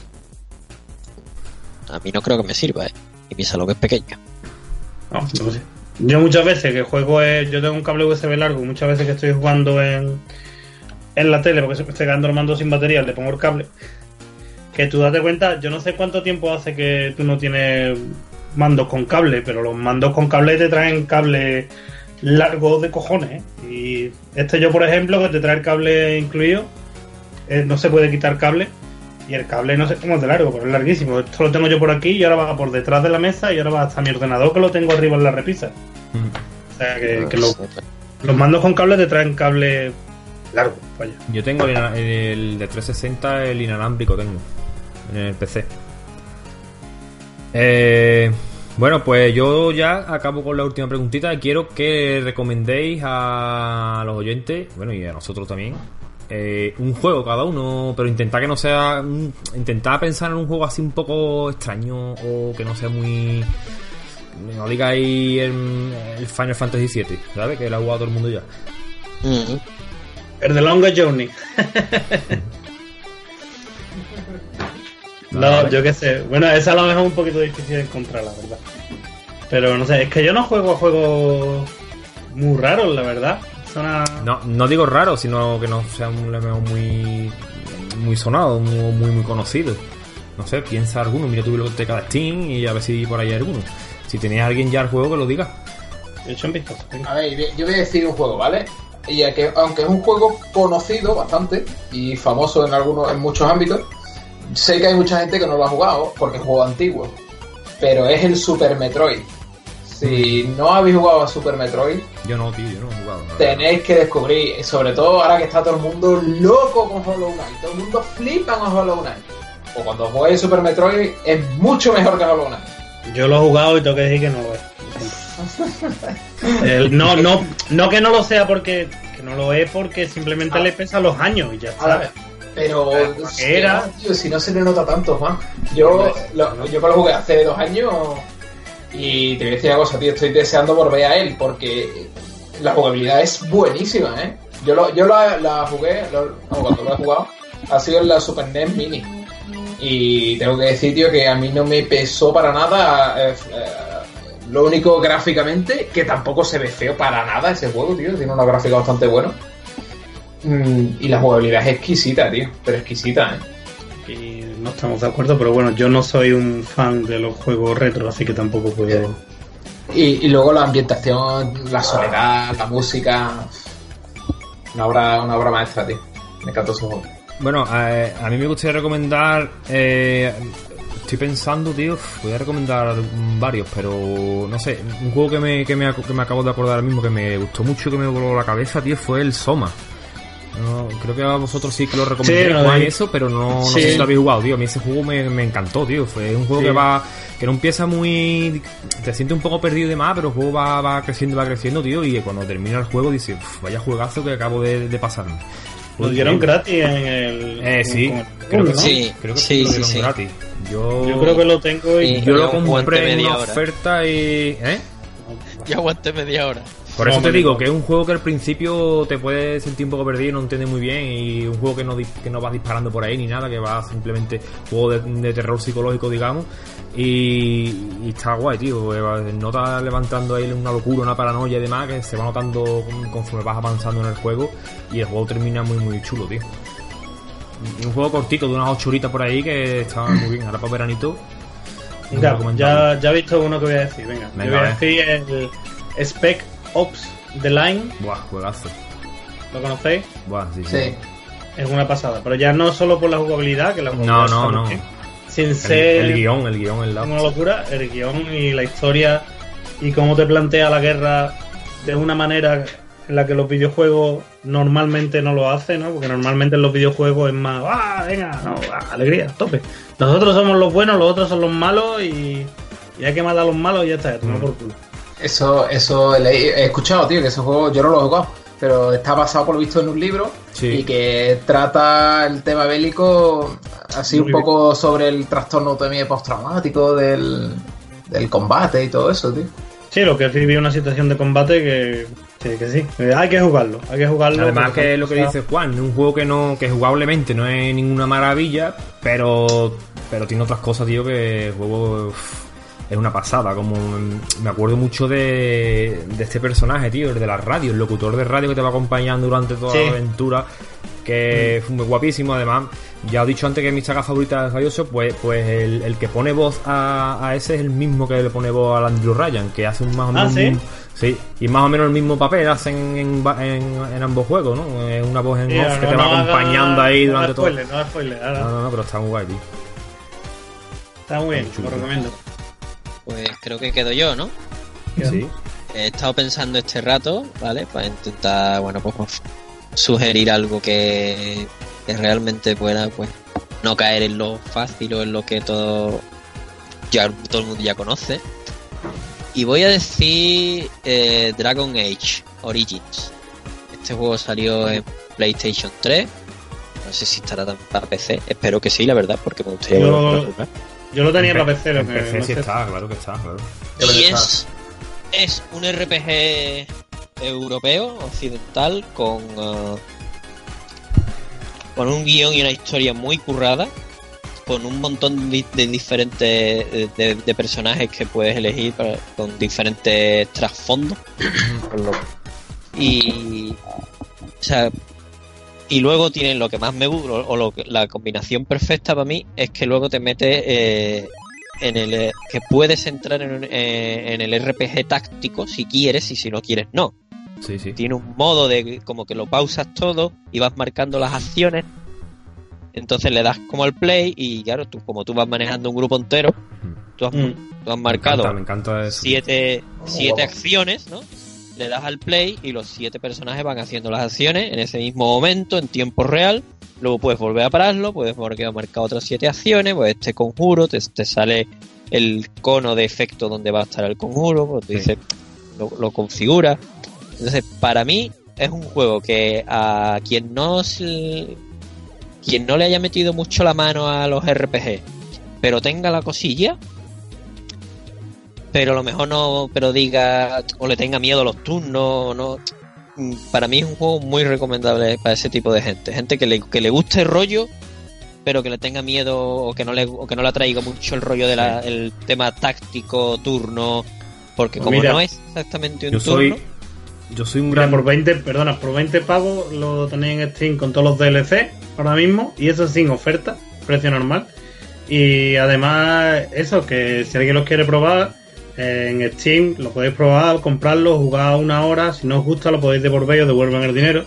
[SPEAKER 5] A mí no creo que me sirva, ¿eh? Y mi salón es pequeño.
[SPEAKER 3] No, no lo sé. Yo muchas veces que juego, es- yo tengo un cable USB largo, muchas veces que estoy jugando en, en la tele porque se me está quedando el mando sin batería, le pongo el cable. Que tú date cuenta, yo no sé cuánto tiempo hace que tú no tienes mandos con cable, pero los mandos con cable te traen cable largo de cojones. ¿eh? Y este yo, por ejemplo, que te trae el cable incluido, eh, no se puede quitar cable. Y el cable no sé cómo es de largo, pero es larguísimo. Esto lo tengo yo por aquí y ahora va por detrás de la mesa y ahora va hasta mi ordenador que lo tengo arriba en la repisa.
[SPEAKER 2] Mm.
[SPEAKER 3] O sea que, que lo- los mandos con cable te traen cable largo, vaya.
[SPEAKER 2] Yo tengo el, el de 360, el inalámbrico tengo. En el PC. Eh, bueno, pues yo ya acabo con la última preguntita. Quiero que recomendéis a los oyentes, bueno, y a nosotros también, eh, un juego cada uno, pero intentad que no sea. un- Intentad pensar en un juego así un poco extraño o que no sea muy. No digáis el, el Final Fantasy VII, ¿sabes? Que lo ha jugado todo el mundo ya.
[SPEAKER 5] Mm.
[SPEAKER 3] El de Longest Journey. (laughs) no, yo qué sé. Bueno, esa a lo mejor es un poquito difícil de encontrar, la verdad. Pero no sé, es que yo no juego a juegos muy raros, la verdad. Suena...
[SPEAKER 2] No, no digo raro, sino que no sea un MMO muy, muy sonado, muy, muy, muy conocido. No sé, piensa alguno, mira tu biblioteca de Steam y a ver si por ahí hay alguno. Si tenéis a alguien ya al juego, que lo diga.
[SPEAKER 3] He hecho un vistazo. venga.
[SPEAKER 4] A ver, yo voy a decir un juego, ¿vale? Y ya que, aunque es un juego conocido bastante y famoso en algunos, en muchos ámbitos, sé que hay mucha gente que no lo ha jugado porque es un juego antiguo. Pero es el Super Metroid. Si no habéis jugado a Super Metroid,
[SPEAKER 2] Yo no, tío, yo no he jugado.
[SPEAKER 4] tenéis que descubrir, sobre todo ahora que está todo el mundo loco con Hollow Knight, todo el mundo flipa con Hollow Knight. O cuando juegues Super Metroid es mucho mejor que Hollow Knight.
[SPEAKER 3] Yo lo he jugado y tengo que decir que no lo es. El- no, no, no que no lo sea porque que no lo es porque simplemente le pesa los años y ya
[SPEAKER 4] A la
[SPEAKER 3] está.
[SPEAKER 4] Pero
[SPEAKER 3] Eh,
[SPEAKER 4] si
[SPEAKER 3] ¿qué era?
[SPEAKER 4] no, tío, si no se le nota tanto, Juan. Yo lo, yo lo jugué hace dos años y te voy a decir una cosa, tío, estoy deseando volver a él porque la jugabilidad es buenísima, ¿eh? Yo, lo, yo la, la jugué, lo- no, cuando lo he jugado, ha sido en la Super NES Mini. Y tengo que decir, tío, que a mí no me pesó para nada. eh, eh, lo único gráficamente, que tampoco se ve feo para nada ese juego, tío. Tiene una gráfica bastante buena. Mm, y la jugabilidad es exquisita, tío. Pero exquisita, ¿eh?
[SPEAKER 3] Y no estamos de acuerdo, pero bueno, yo no soy un fan de los juegos retro, así que tampoco puedo.
[SPEAKER 4] Y, y luego la ambientación, la soledad, la música. Una obra, una obra maestra, tío. Me encantó ese juego.
[SPEAKER 2] Bueno, eh, a mí me gustaría recomendar. eh, estoy pensando, tío. Voy a recomendar varios, pero no sé. Un juego que me, que me, que me acabo de acordar ahora mismo que me gustó mucho, que me voló la cabeza, tío, fue el Soma. No, creo que a vosotros sí que lo recomendé
[SPEAKER 3] Sí,
[SPEAKER 2] eso, pero no, no
[SPEAKER 3] Sí.
[SPEAKER 2] sé si lo habéis jugado, tío. A mí ese juego me, me encantó, tío. Fue un juego
[SPEAKER 3] Sí.
[SPEAKER 2] que va, que no empieza muy, te sientes un poco perdido y demás, pero el juego va, va creciendo, va creciendo, tío. Y cuando termina el juego dices, "Uf, vaya juegazo que acabo de, de pasarme.
[SPEAKER 3] Lo dieron gratis en el.
[SPEAKER 2] Eh, sí,
[SPEAKER 3] el
[SPEAKER 2] creo que
[SPEAKER 3] ¿no?
[SPEAKER 5] sí.
[SPEAKER 2] Creo que
[SPEAKER 5] Sí,
[SPEAKER 2] lo
[SPEAKER 5] sí,
[SPEAKER 2] dieron
[SPEAKER 5] sí.
[SPEAKER 2] gratis. Yo,
[SPEAKER 3] Yo creo que lo tengo y.
[SPEAKER 5] Y-
[SPEAKER 2] yo lo compré en
[SPEAKER 5] media
[SPEAKER 2] una
[SPEAKER 5] hora.
[SPEAKER 2] oferta y. ¿Eh?
[SPEAKER 5] Yo aguanté media hora.
[SPEAKER 2] Por eso
[SPEAKER 3] No,
[SPEAKER 2] te digo que es un juego que al principio te puedes sentir un poco perdido y no entiendes muy bien. Y un juego que no, que no vas disparando por ahí ni nada, que va simplemente juego de, de terror psicológico, digamos. Y, y está guay, tío. va- Nota levantando ahí una locura, una paranoia y demás, que se va notando con- conforme vas avanzando en el juego. Y el juego termina muy, muy chulo, tío. Un juego cortito, de unas 8 horitas por ahí, que está muy bien. Ahora para veranito. Recomendable.
[SPEAKER 3] ya, ya he visto uno que voy a decir. Venga,
[SPEAKER 2] Venga,
[SPEAKER 3] yo voy a decir el Spec Ops The Line.
[SPEAKER 2] Buah, juegazo.
[SPEAKER 3] ¿Lo conocéis?
[SPEAKER 2] Buah, sí, sí.
[SPEAKER 4] Sí.
[SPEAKER 3] Es una pasada. Pero ya no solo por la jugabilidad, que la jugabilidad
[SPEAKER 2] No, no, no.
[SPEAKER 3] Sin
[SPEAKER 2] El,
[SPEAKER 3] ser
[SPEAKER 2] el guion, el guion, el lado.
[SPEAKER 3] una locura, el guion y la historia y cómo te plantea la guerra de una manera en la que los videojuegos normalmente no lo hacen, ¿no? Porque normalmente en los videojuegos es más, ¡ah, venga! No, ah, alegría, tope. Nosotros somos los buenos, los otros son los malos y, y hay que matar a los malos y ya está, ya toma
[SPEAKER 2] Mm.
[SPEAKER 3] por culo.
[SPEAKER 4] Eso, eso he, escuchado, tío, que ese juego yo no lo he jugado, pero está basado por lo visto en un libro
[SPEAKER 2] Sí.
[SPEAKER 4] y que trata el tema bélico así
[SPEAKER 3] Muy
[SPEAKER 4] un poco sobre el trastorno también postraumático del, del combate y todo eso, tío.
[SPEAKER 3] Sí, lo que es vivir una situación de combate que sí, que sí. Hay que jugarlo, hay que jugarlo.
[SPEAKER 2] Además que es lo que dice Juan, un juego que no, que jugablemente no es ninguna maravilla, pero, pero tiene otras cosas, tío, que el juego es una pasada. Como me acuerdo mucho de, de este personaje, tío, el de la radio, el locutor de radio que te va acompañando durante toda
[SPEAKER 3] Sí.
[SPEAKER 2] la aventura, que fue muy guapísimo. Además, ya os he dicho antes que mi saga favorita de Radioso, pues, pues el, el que pone voz a, a ese es el mismo que le pone voz al Andrew Ryan, que hace un más o
[SPEAKER 3] Ah,
[SPEAKER 2] menos
[SPEAKER 3] ¿sí?
[SPEAKER 2] un- Sí, y más o menos el mismo papel hacen en, va- en, en ambos juegos, ¿no? Eh, Una voz en off que te va
[SPEAKER 3] no
[SPEAKER 2] acompañando ahí durante todo.
[SPEAKER 3] No spoiler.
[SPEAKER 2] No, no, no, pero está muy guay, tío.
[SPEAKER 3] Está muy bien, lo recomiendo.
[SPEAKER 5] Pues creo que quedo yo, ¿no?
[SPEAKER 2] Sí.
[SPEAKER 5] He estado pensando este rato, ¿vale? Para intentar, bueno, pues, pues, sugerir algo que, que realmente pueda, pues, no caer en lo fácil o en lo que todo, ya todo el mundo ya conoce. Y voy a decir eh, Dragon Age Origins. Este juego salió en PlayStation 3. No sé si estará también para PC. Espero que sí, la verdad, porque me gustaría
[SPEAKER 3] Yo-. Yo lo tenía
[SPEAKER 2] En
[SPEAKER 3] para PC, lo
[SPEAKER 2] En
[SPEAKER 3] que
[SPEAKER 2] PC
[SPEAKER 3] no
[SPEAKER 2] sí
[SPEAKER 3] sé.
[SPEAKER 2] está, claro que está, claro.
[SPEAKER 5] Y es, es un RPG europeo, occidental, con, ah, con un guion y una historia muy currada, con un montón de, de diferentes de, personajes que puedes elegir para- con diferentes trasfondos. Y, o sea, y luego tienen lo que más me gusta, o lo que, la combinación perfecta para mí es que luego te mete eh, en el eh, que puedes entrar en, eh, en el RPG táctico si quieres y si no quieres no.
[SPEAKER 2] Sí, sí.
[SPEAKER 5] Tiene un modo de como que lo pausas todo y vas marcando las acciones. Entonces le das como al play y claro, tú como tú vas manejando un grupo entero, tú has,
[SPEAKER 3] Mm.
[SPEAKER 5] tú has
[SPEAKER 2] Me
[SPEAKER 5] marcado
[SPEAKER 2] encanta, me encanta eso.
[SPEAKER 5] siete, siete acciones, ¿no? Le das al play y los siete personajes van haciendo las acciones en ese mismo momento, en tiempo real. Luego puedes volver a pararlo, puedes volver a marcar otras siete acciones, pues este conjuro, te, te sale el cono de efecto donde va a estar el conjuro, pues tú
[SPEAKER 2] Sí.
[SPEAKER 5] dices, lo, lo configuras. Entonces, para mí es un juego que a quien no quien no le haya metido mucho la mano a los RPG, pero tenga la cosilla, pero a lo mejor no, pero diga o le tenga miedo a los turnos, no. Mm, Para mí es un juego muy recomendable para ese tipo de gente, gente que le, que le guste el rollo, pero que le tenga miedo o que no le, o que no le atraiga mucho el rollo del tema táctico, turno, porque
[SPEAKER 3] Pues
[SPEAKER 5] como
[SPEAKER 3] mira,
[SPEAKER 5] no es exactamente un
[SPEAKER 2] Yo
[SPEAKER 5] turno,
[SPEAKER 2] soy, yo soy un
[SPEAKER 3] Mira,
[SPEAKER 2] gran...
[SPEAKER 3] por 20, perdona, por 20 pavos lo tenéis en Steam con todos los DLC ahora mismo y eso sin oferta, precio normal. Y además, eso, que si alguien los quiere probar, en Steam lo podéis probar, comprarlo, jugar una hora. Si no os gusta, lo podéis devolver y os devuelven el dinero.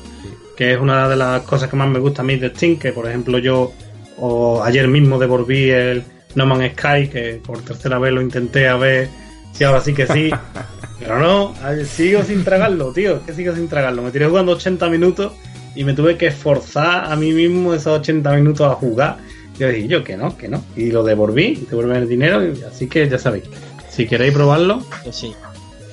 [SPEAKER 3] Que es una de las cosas que más me gusta a mí de Steam. Que por ejemplo, yo o ayer mismo devolví el No Man's Sky, que por tercera vez lo intenté a ver si ahora sí que sí. (laughs) Pero no, sigo sin tragarlo, tío. Que sigo sin tragarlo. Me tiré jugando 80 minutos y me tuve que esforzar a mí mismo esos 80 minutos a jugar. Yo dije, yo que no, que no. Y lo devolví, devuelven el dinero. Así que ya sabéis, si queréis probarlo.
[SPEAKER 5] pues sí.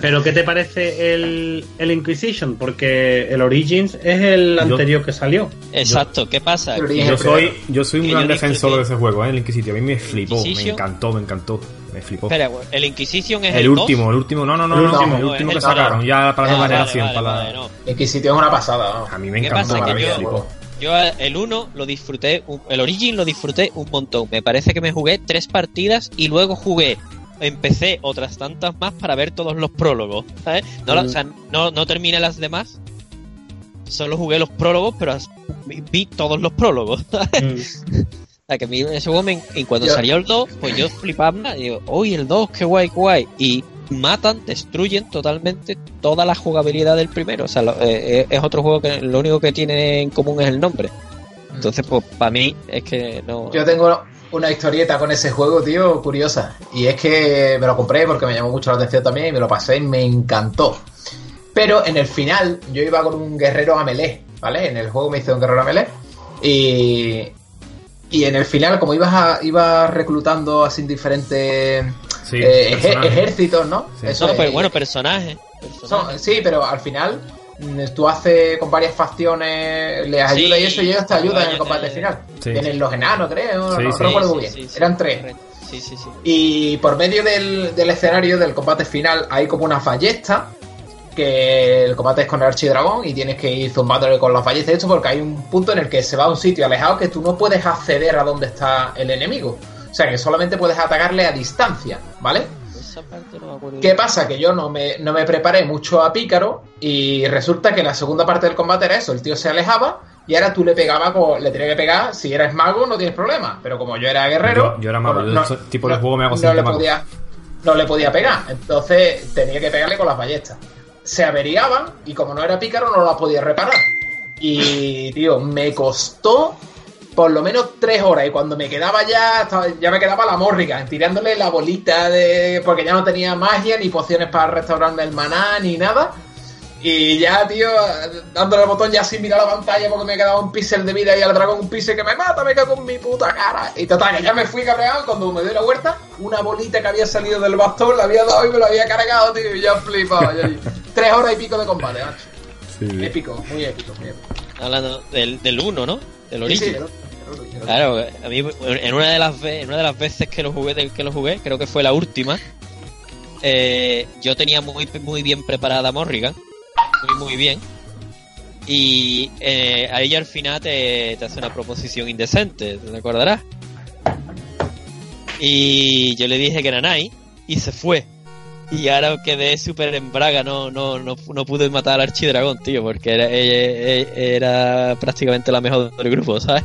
[SPEAKER 3] Pero, ¿qué te parece el, el Inquisition? Porque el Origins es el
[SPEAKER 2] Yo-
[SPEAKER 3] anterior que salió.
[SPEAKER 5] Exacto, ¿qué pasa?
[SPEAKER 2] Yo soy, yo soy un gran defensor de ese juego, ¿eh? El Inquisition. A mí me flipó, me encantó, me encantó. Me flipó.
[SPEAKER 5] Espera, el Inquisition es
[SPEAKER 2] el,
[SPEAKER 5] el,
[SPEAKER 2] último,
[SPEAKER 5] dos?
[SPEAKER 2] el último. No, no, no,
[SPEAKER 3] El
[SPEAKER 2] no,
[SPEAKER 3] último,
[SPEAKER 2] el
[SPEAKER 5] no,
[SPEAKER 2] último que
[SPEAKER 5] el-
[SPEAKER 2] sacaron ya para la
[SPEAKER 5] Ah, vale,
[SPEAKER 2] generación.
[SPEAKER 5] vale,
[SPEAKER 2] para la-
[SPEAKER 5] vale, no.
[SPEAKER 4] El Inquisition es una pasada. ¿no?
[SPEAKER 2] A mí me
[SPEAKER 5] ¿Qué
[SPEAKER 2] encantó.
[SPEAKER 5] pasa? Que
[SPEAKER 2] me
[SPEAKER 5] yo-
[SPEAKER 2] flipó.
[SPEAKER 5] Yo el 1 lo disfruté, el Origin lo disfruté un montón. Me parece que me jugué tres partidas y luego jugué, empecé otras tantas más para ver todos los prólogos. ¿sabes? No, la-
[SPEAKER 3] Mm.
[SPEAKER 5] o sea, no, no terminé las demás. Solo jugué los prólogos, pero vi- todos los prólogos. ¿sabes?
[SPEAKER 3] Mm. (laughs)
[SPEAKER 5] O sea, que a mí ese juego me- y cuando
[SPEAKER 4] Yo-
[SPEAKER 5] salió el 2, pues yo flipaba y digo, uy, el 2, qué guay, qué guay. Y matan, destruyen totalmente toda la jugabilidad del primero. O sea, lo- eh, eh, es otro juego que lo único que tiene en común es el nombre. Entonces, pues para mí es que no.
[SPEAKER 4] Yo tengo una historieta con ese juego, tío, curiosa. Y es que me lo compré porque me llamó mucho la atención también y me lo pasé y me encantó. Pero en el final yo iba con un guerrero a melee, ¿vale? En el juego me hice un guerrero a melee. Y, y en el final, como ibas, a, ibas reclutando así diferentes
[SPEAKER 2] Sí,
[SPEAKER 4] eh, ejércitos, ¿no?
[SPEAKER 2] Sí.
[SPEAKER 4] Eso
[SPEAKER 5] No,
[SPEAKER 4] es.
[SPEAKER 5] pero bueno, personajes.
[SPEAKER 4] Son-
[SPEAKER 5] personajes.
[SPEAKER 4] sí, pero al final tú haces con varias facciones, les
[SPEAKER 5] Sí,
[SPEAKER 4] ayudas y eso, y ellos te ayudan en el combate
[SPEAKER 5] te-
[SPEAKER 4] final.
[SPEAKER 2] Sí.
[SPEAKER 4] Vienen los enanos, creo,
[SPEAKER 2] Sí,
[SPEAKER 4] no,
[SPEAKER 2] sí.
[SPEAKER 4] no recuerdo
[SPEAKER 5] Sí,
[SPEAKER 4] muy
[SPEAKER 5] sí,
[SPEAKER 4] bien.
[SPEAKER 5] sí,
[SPEAKER 4] Eran tres.
[SPEAKER 5] correcto. Sí, sí, sí.
[SPEAKER 4] Y por medio del, del escenario del combate final hay como una ballesta. Que el combate es con el archidragón y tienes que ir zumbándole con las ballestas. Esto porque hay un punto en el que se va a un sitio alejado que tú no puedes acceder a donde está el enemigo. O sea que solamente puedes atacarle a distancia, ¿vale?
[SPEAKER 5] Esa parte no me acuerdo.
[SPEAKER 4] ¿Qué pasa? Que yo no me, no me preparé mucho a Pícaro y resulta que la segunda parte del combate era eso, el tío se alejaba y ahora tú le pegabas, con- le tenías que pegar, si eres mago no tienes problema, pero como yo era guerrero...
[SPEAKER 2] Yo- yo era mago, yo tipo de juego me hago
[SPEAKER 4] no le
[SPEAKER 2] mago.
[SPEAKER 4] podía No le podía pegar, entonces tenía que pegarle con las ballestas. se averiaban y como no era pícaro no las podía reparar. Y, tío, me costó por lo menos tres horas y cuando me quedaba ya, estaba- ya me quedaba la mórriga, tirándole la bolita de... porque ya no tenía magia ni pociones para restaurarme el maná ni nada. Y ya, tío, dándole el botón ya sin mirar la pantalla porque me quedaba un píxel de vida y al dragón un píxel que me mata, me cago en mi puta cara. Y total, que ya me fui cabreado cuando me dio la vuelta, una bolita que había salido del bastón, la había dado y me lo había cargado, tío, y ya flipaba. ya- Tres horas y pico de combate, macho. Épico, muy épico, muy épico.
[SPEAKER 5] Hablando del, del 1, ¿no? Del
[SPEAKER 4] Sí, sí,
[SPEAKER 5] Claro, a mí en una de las en una de las veces que lo jugué, que lo jugué, creo que fue la última. eh, yo tenía muy muy bien preparada Morrigan, muy muy bien. Y eh, a al final te, te hace una proposición indecente, ¿te acordarás? Y yo le dije que era Nai y se fue. (laughs) Y ahora quedé súper en braga, no, no, no, no pude matar al archidragón, tío, porque era, ella- ella- era prácticamente la mejor del grupo, ¿sabes?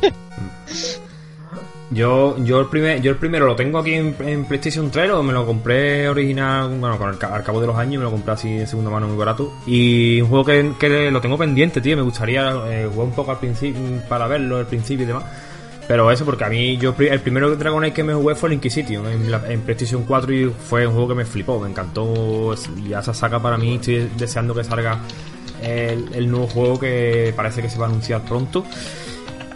[SPEAKER 2] Yo, yo, el primer, yo el primero lo tengo aquí en, en PlayStation 3, o me lo compré original, bueno, con el, al cabo de los años me lo compré así en segunda mano muy barato. Y un juego que, que lo tengo pendiente, tío, me gustaría eh, jugar un poco al principio, para verlo, al principio y demás. Pero eso, porque a mí, yo el primero Dragon Age que me jugué fue el Inquisition en, la- en PlayStation 4 y fue un juego que me flipó, me encantó. Y esa saga para mí, estoy deseando que salga el nuevo juego que parece que se va a anunciar pronto.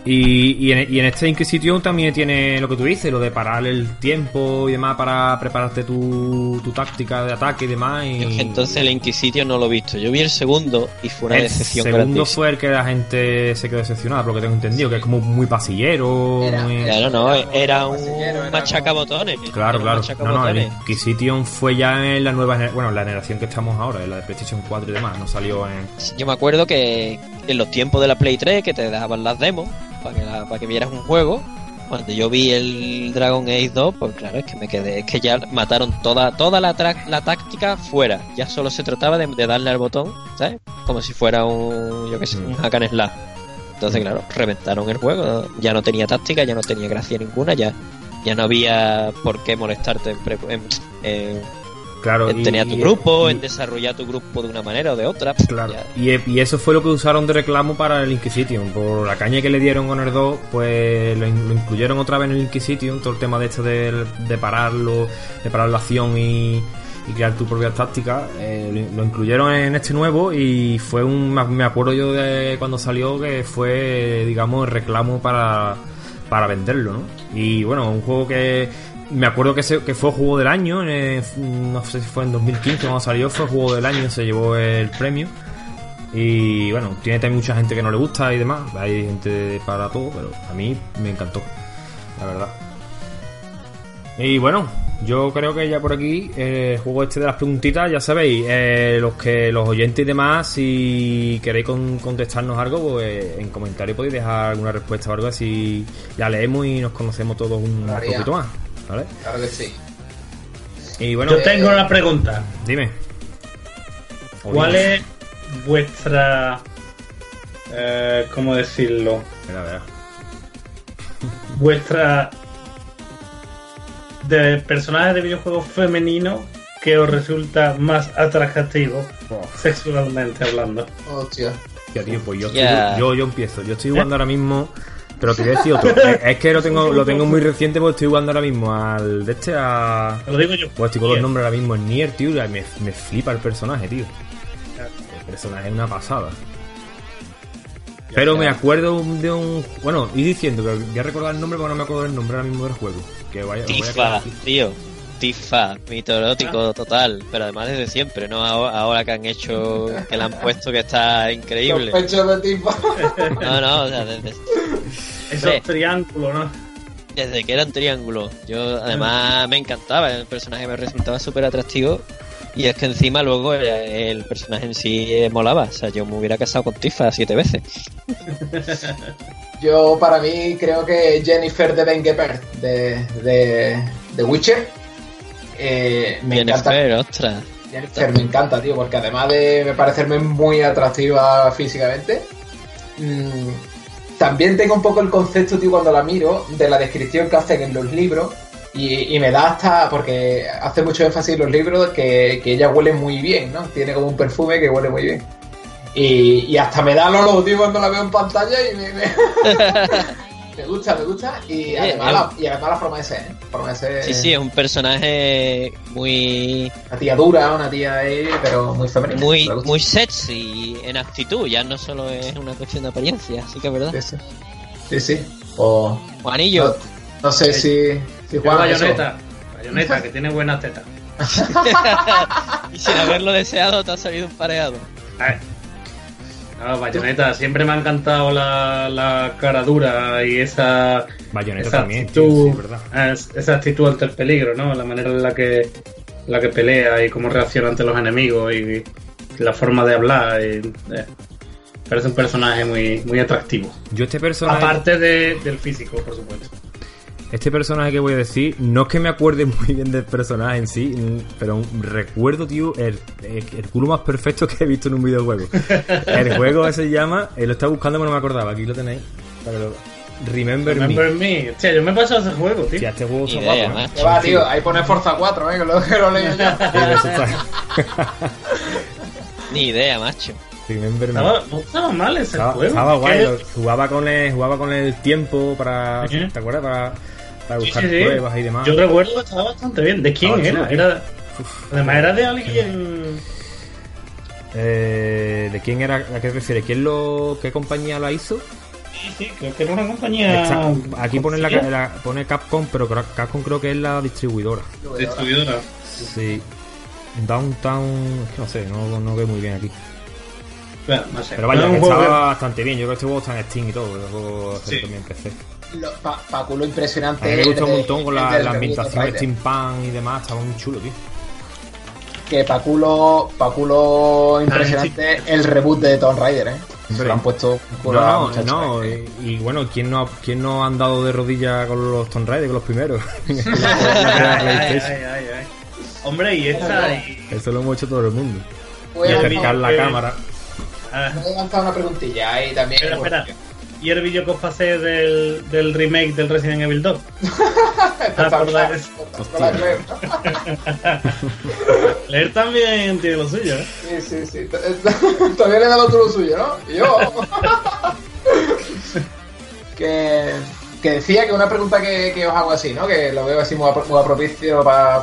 [SPEAKER 2] Y, y, en, y en este Inquisition también tiene lo que tú dices, lo de parar el tiempo y demás para prepararte tu, tu táctica de ataque y demás. Y
[SPEAKER 5] entonces el Inquisition no lo he visto. Yo vi el segundo y fue una
[SPEAKER 2] el
[SPEAKER 5] decepción
[SPEAKER 2] segundo
[SPEAKER 5] grandísima.
[SPEAKER 2] fue el que la gente se quedó decepcionada, por lo que tengo entendido, que es como muy pasillero.
[SPEAKER 4] Era-
[SPEAKER 2] muy-
[SPEAKER 5] Claro, no,
[SPEAKER 4] Era
[SPEAKER 5] era un machacabotones.
[SPEAKER 2] Claro, claro. No, no, el Inquisition fue ya en la nueva bueno, la generación que estamos ahora, en la de PlayStation 4 y demás, no salió en...
[SPEAKER 5] Yo me acuerdo que en los tiempos de la Play 3 que te daban las demos para que, la- para que vieras un juego. Cuando yo vi el Dragon Age 2, pues claro, es que me quedé, es que ya mataron toda toda la, tra- la táctica fuera. Ya solo se trataba de, de darle al botón, ¿sabes? Como si fuera un, yo qué sé, un hack and slash. Entonces, claro, reventaron el juego. Ya no tenía táctica, ya no tenía gracia ninguna, ya ya no había por qué molestarte en, en- en-
[SPEAKER 2] Claro,
[SPEAKER 5] en tener tu grupo,
[SPEAKER 2] y-
[SPEAKER 5] en desarrollar tu grupo de una manera o de otra.
[SPEAKER 2] Claro. Y, y eso fue lo que usaron de reclamo para el Inquisition. Por la caña que le dieron con el 2, pues lo, in- lo incluyeron otra vez en el Inquisition. Todo el tema de esto de, de pararlo, de parar la acción y, crear tu propia táctica. eh, lo, lo incluyeron en este nuevo y fue un. me- Me acuerdo yo de cuando salió que fue, digamos, el reclamo para, para venderlo, ¿no? Y bueno, un juego que. Me acuerdo que, se- que fue juego del año, eh, no sé si fue en 2015 cuando salió, fue juego del año, se llevó el premio. Y bueno, tiene también mucha gente que no le gusta y demás. Hay gente para todo, pero a mí me encantó, la verdad. Y bueno, yo creo que ya por aquí, eh, el juego este de las preguntitas, ya sabéis, eh, los que los oyentes y demás, si queréis con- contestarnos algo, pues en comentarios podéis dejar alguna respuesta o algo así. Ya leemos y nos conocemos todos un
[SPEAKER 4] María.
[SPEAKER 2] poquito más, ¿vale?
[SPEAKER 4] Claro que sí.
[SPEAKER 2] Y bueno,
[SPEAKER 3] Yo tengo una pregunta.
[SPEAKER 2] dime.
[SPEAKER 3] ¿Cuál es vuestra... eh, ¿Cómo decirlo?
[SPEAKER 2] Espera, espera.
[SPEAKER 3] Vuestra... De personajes de videojuegos femeninos que os resulta más atractivo sexualmente hablando.
[SPEAKER 4] Hostia.
[SPEAKER 2] Ya, tío, pues yo, estoy-
[SPEAKER 5] Ya.
[SPEAKER 2] yo, yo empiezo. Yo estoy jugando ahora mismo. Pero te voy a decir otro. Es, que lo tengo, lo tengo muy reciente porque estoy jugando ahora mismo al de este a.
[SPEAKER 3] Lo digo yo.
[SPEAKER 2] Pues estoy con los nombres ahora mismo en Nier, tío. y me, me flipa el personaje, tío. El personaje es una pasada. Pero me acuerdo de un. Bueno, y diciendo que voy a recordar el nombre porque no me acuerdo el nombre ahora mismo del juego. Que vaya,
[SPEAKER 5] Tifa, tío. Tifa, mitológico total. Pero además desde siempre, ¿no? Ahora, que han hecho, que le han puesto que está increíble.
[SPEAKER 4] De.
[SPEAKER 5] No, no, o sea, desde,
[SPEAKER 3] Esos
[SPEAKER 5] Sí.
[SPEAKER 3] triángulos, ¿no?
[SPEAKER 5] desde que era un triángulo. Yo además me encantaba, el personaje me resultaba súper atractivo. Y es que encima luego el, el personaje en sí eh, molaba. O sea, yo me hubiera casado con Tifa siete veces. (laughs)
[SPEAKER 4] Yo, para mí, creo que Jennifer de Bengeper de, de, de Witcher. eh, me encanta.
[SPEAKER 5] Jennifer, ostras.
[SPEAKER 4] Jennifer me encanta, tío, porque además de parecerme muy atractiva físicamente, mm, también tengo un poco el concepto, tío, cuando la miro, de la descripción que hacen en los libros, Y, y me da hasta, porque hace mucho énfasis en los libros, que, que ella huele muy bien, ¿no? Tiene como un perfume que huele muy bien. Y, y hasta me da los tío cuando la veo en pantalla y me, me, (laughs) me gusta, me gusta. Y además, la, y además la forma de ser, ¿eh? Forma de ser
[SPEAKER 5] Sí, sí, es un personaje muy
[SPEAKER 4] Una tía dura, una tía ahí, pero muy femenina.
[SPEAKER 5] muy muy sexy en actitud, ya no solo es una cuestión de apariencia, así que es verdad.
[SPEAKER 4] Sí, sí. Sí, sí. O, no,
[SPEAKER 5] Juanillo,
[SPEAKER 4] no sé si, si Juan.
[SPEAKER 3] bayoneta. Bayoneta, que tiene buenas tetas. (laughs)
[SPEAKER 5] y sin haberlo deseado te ha salido un pareado.
[SPEAKER 3] A ver. No, Bayonetta, siempre me ha encantado la, la cara dura y esa,
[SPEAKER 2] Bayonetta
[SPEAKER 3] esa
[SPEAKER 2] también, tío,
[SPEAKER 3] actitud,
[SPEAKER 2] sí, verdad.
[SPEAKER 3] es- esa actitud ante el peligro, ¿no? La manera en la que, la que pelea y cómo reacciona ante los enemigos y la forma de hablar. y, eh, parece un personaje muy, muy atractivo.
[SPEAKER 2] Yo este personaje,
[SPEAKER 3] Aparte de- del físico, por supuesto.
[SPEAKER 2] Este personaje que voy a decir, no es que me acuerde (laughs) muy bien del personaje en sí, mm, pero recuerdo, tío, el, el, el culo más perfecto que he visto en un videojuego. El (laughs) juego se llama, eh, lo estaba buscando pero no me acordaba, aquí lo tenéis. para que lo- Remember,
[SPEAKER 3] Remember
[SPEAKER 2] Me.
[SPEAKER 3] me. Hostia, yo me he pasado ese juego, tío.
[SPEAKER 2] Hostia, este juego
[SPEAKER 5] Ni
[SPEAKER 2] está
[SPEAKER 5] idea,
[SPEAKER 2] guapo, ¿eh?
[SPEAKER 5] macho.
[SPEAKER 4] Que va, tío, ahí pone Forza 4, ¿eh? Que lo, (laughs) que lo leo yo.
[SPEAKER 2] Sí, eso está-
[SPEAKER 5] Ni idea, macho.
[SPEAKER 2] Remember Me.
[SPEAKER 3] Estaba- no estaba mal ese
[SPEAKER 2] Estaba,
[SPEAKER 3] juego.
[SPEAKER 2] estaba
[SPEAKER 3] Es
[SPEAKER 2] guay, jugaba con el, jugaba con el tiempo para. ¿te acuerdas? Para, para buscar
[SPEAKER 3] sí, sí.
[SPEAKER 2] pruebas y demás.
[SPEAKER 3] Yo recuerdo que estaba bastante bien. ¿De quién
[SPEAKER 2] Estaba
[SPEAKER 3] era? era además, era de alguien.
[SPEAKER 2] Eh, ¿De quién era? ¿A qué te refieres? ¿Quién lo, qué compañía la hizo?
[SPEAKER 3] Sí, sí, creo que era una compañía.
[SPEAKER 2] Aquí pone, la, la- pone Capcom, pero Capcom creo que es la distribuidora.
[SPEAKER 3] Distribuidora.
[SPEAKER 2] Sí. Downtown, es que no sé, no, no veo muy bien aquí.
[SPEAKER 3] Bueno, no sé.
[SPEAKER 2] Pero vaya,
[SPEAKER 3] Era
[SPEAKER 2] que estaba bastante bien. Yo creo que este juego está en Steam y todo. El juego
[SPEAKER 3] Sí.
[SPEAKER 2] también en PC.
[SPEAKER 4] Lo- pa, pa' culo impresionante.
[SPEAKER 2] A mí me gustó un montón con la, ambientación
[SPEAKER 4] de
[SPEAKER 2] steampunk y demás. Estaba muy chulo, tío.
[SPEAKER 4] Que pa' culo, pa' culo impresionante el reboot de Tomb Raider, ¿eh? Se
[SPEAKER 2] Hombre.
[SPEAKER 4] lo han puesto
[SPEAKER 2] No,
[SPEAKER 4] muchacha,
[SPEAKER 2] no,
[SPEAKER 4] ¿eh?
[SPEAKER 2] y, y bueno, ¿quién no, ha- ¿quién no ha andado de rodillas con los Tomb Raider, con los primeros? (laughs) (laughs)
[SPEAKER 3] Ay, ay, ay. Hombre, y esta. y-
[SPEAKER 2] Eso lo hemos hecho todo el mundo.
[SPEAKER 4] Voy
[SPEAKER 2] Y
[SPEAKER 4] a
[SPEAKER 2] acercar la
[SPEAKER 3] que-
[SPEAKER 2] cámara.
[SPEAKER 3] Ah,
[SPEAKER 4] voy a lanzar una preguntilla ahí también.
[SPEAKER 3] Espera. ¿Y el vídeo que os pasé del, del remake del Resident Evil 2? Ah, por dar eso. Leer también tiene lo suyo, ¿eh?
[SPEAKER 4] Sí, sí, sí. (laughs) Todavía le da lo otro lo suyo, ¿no? Y yo. (laughs) que, que decía que una pregunta que, que os hago así, ¿no? Que lo veo así muy, muy propicio para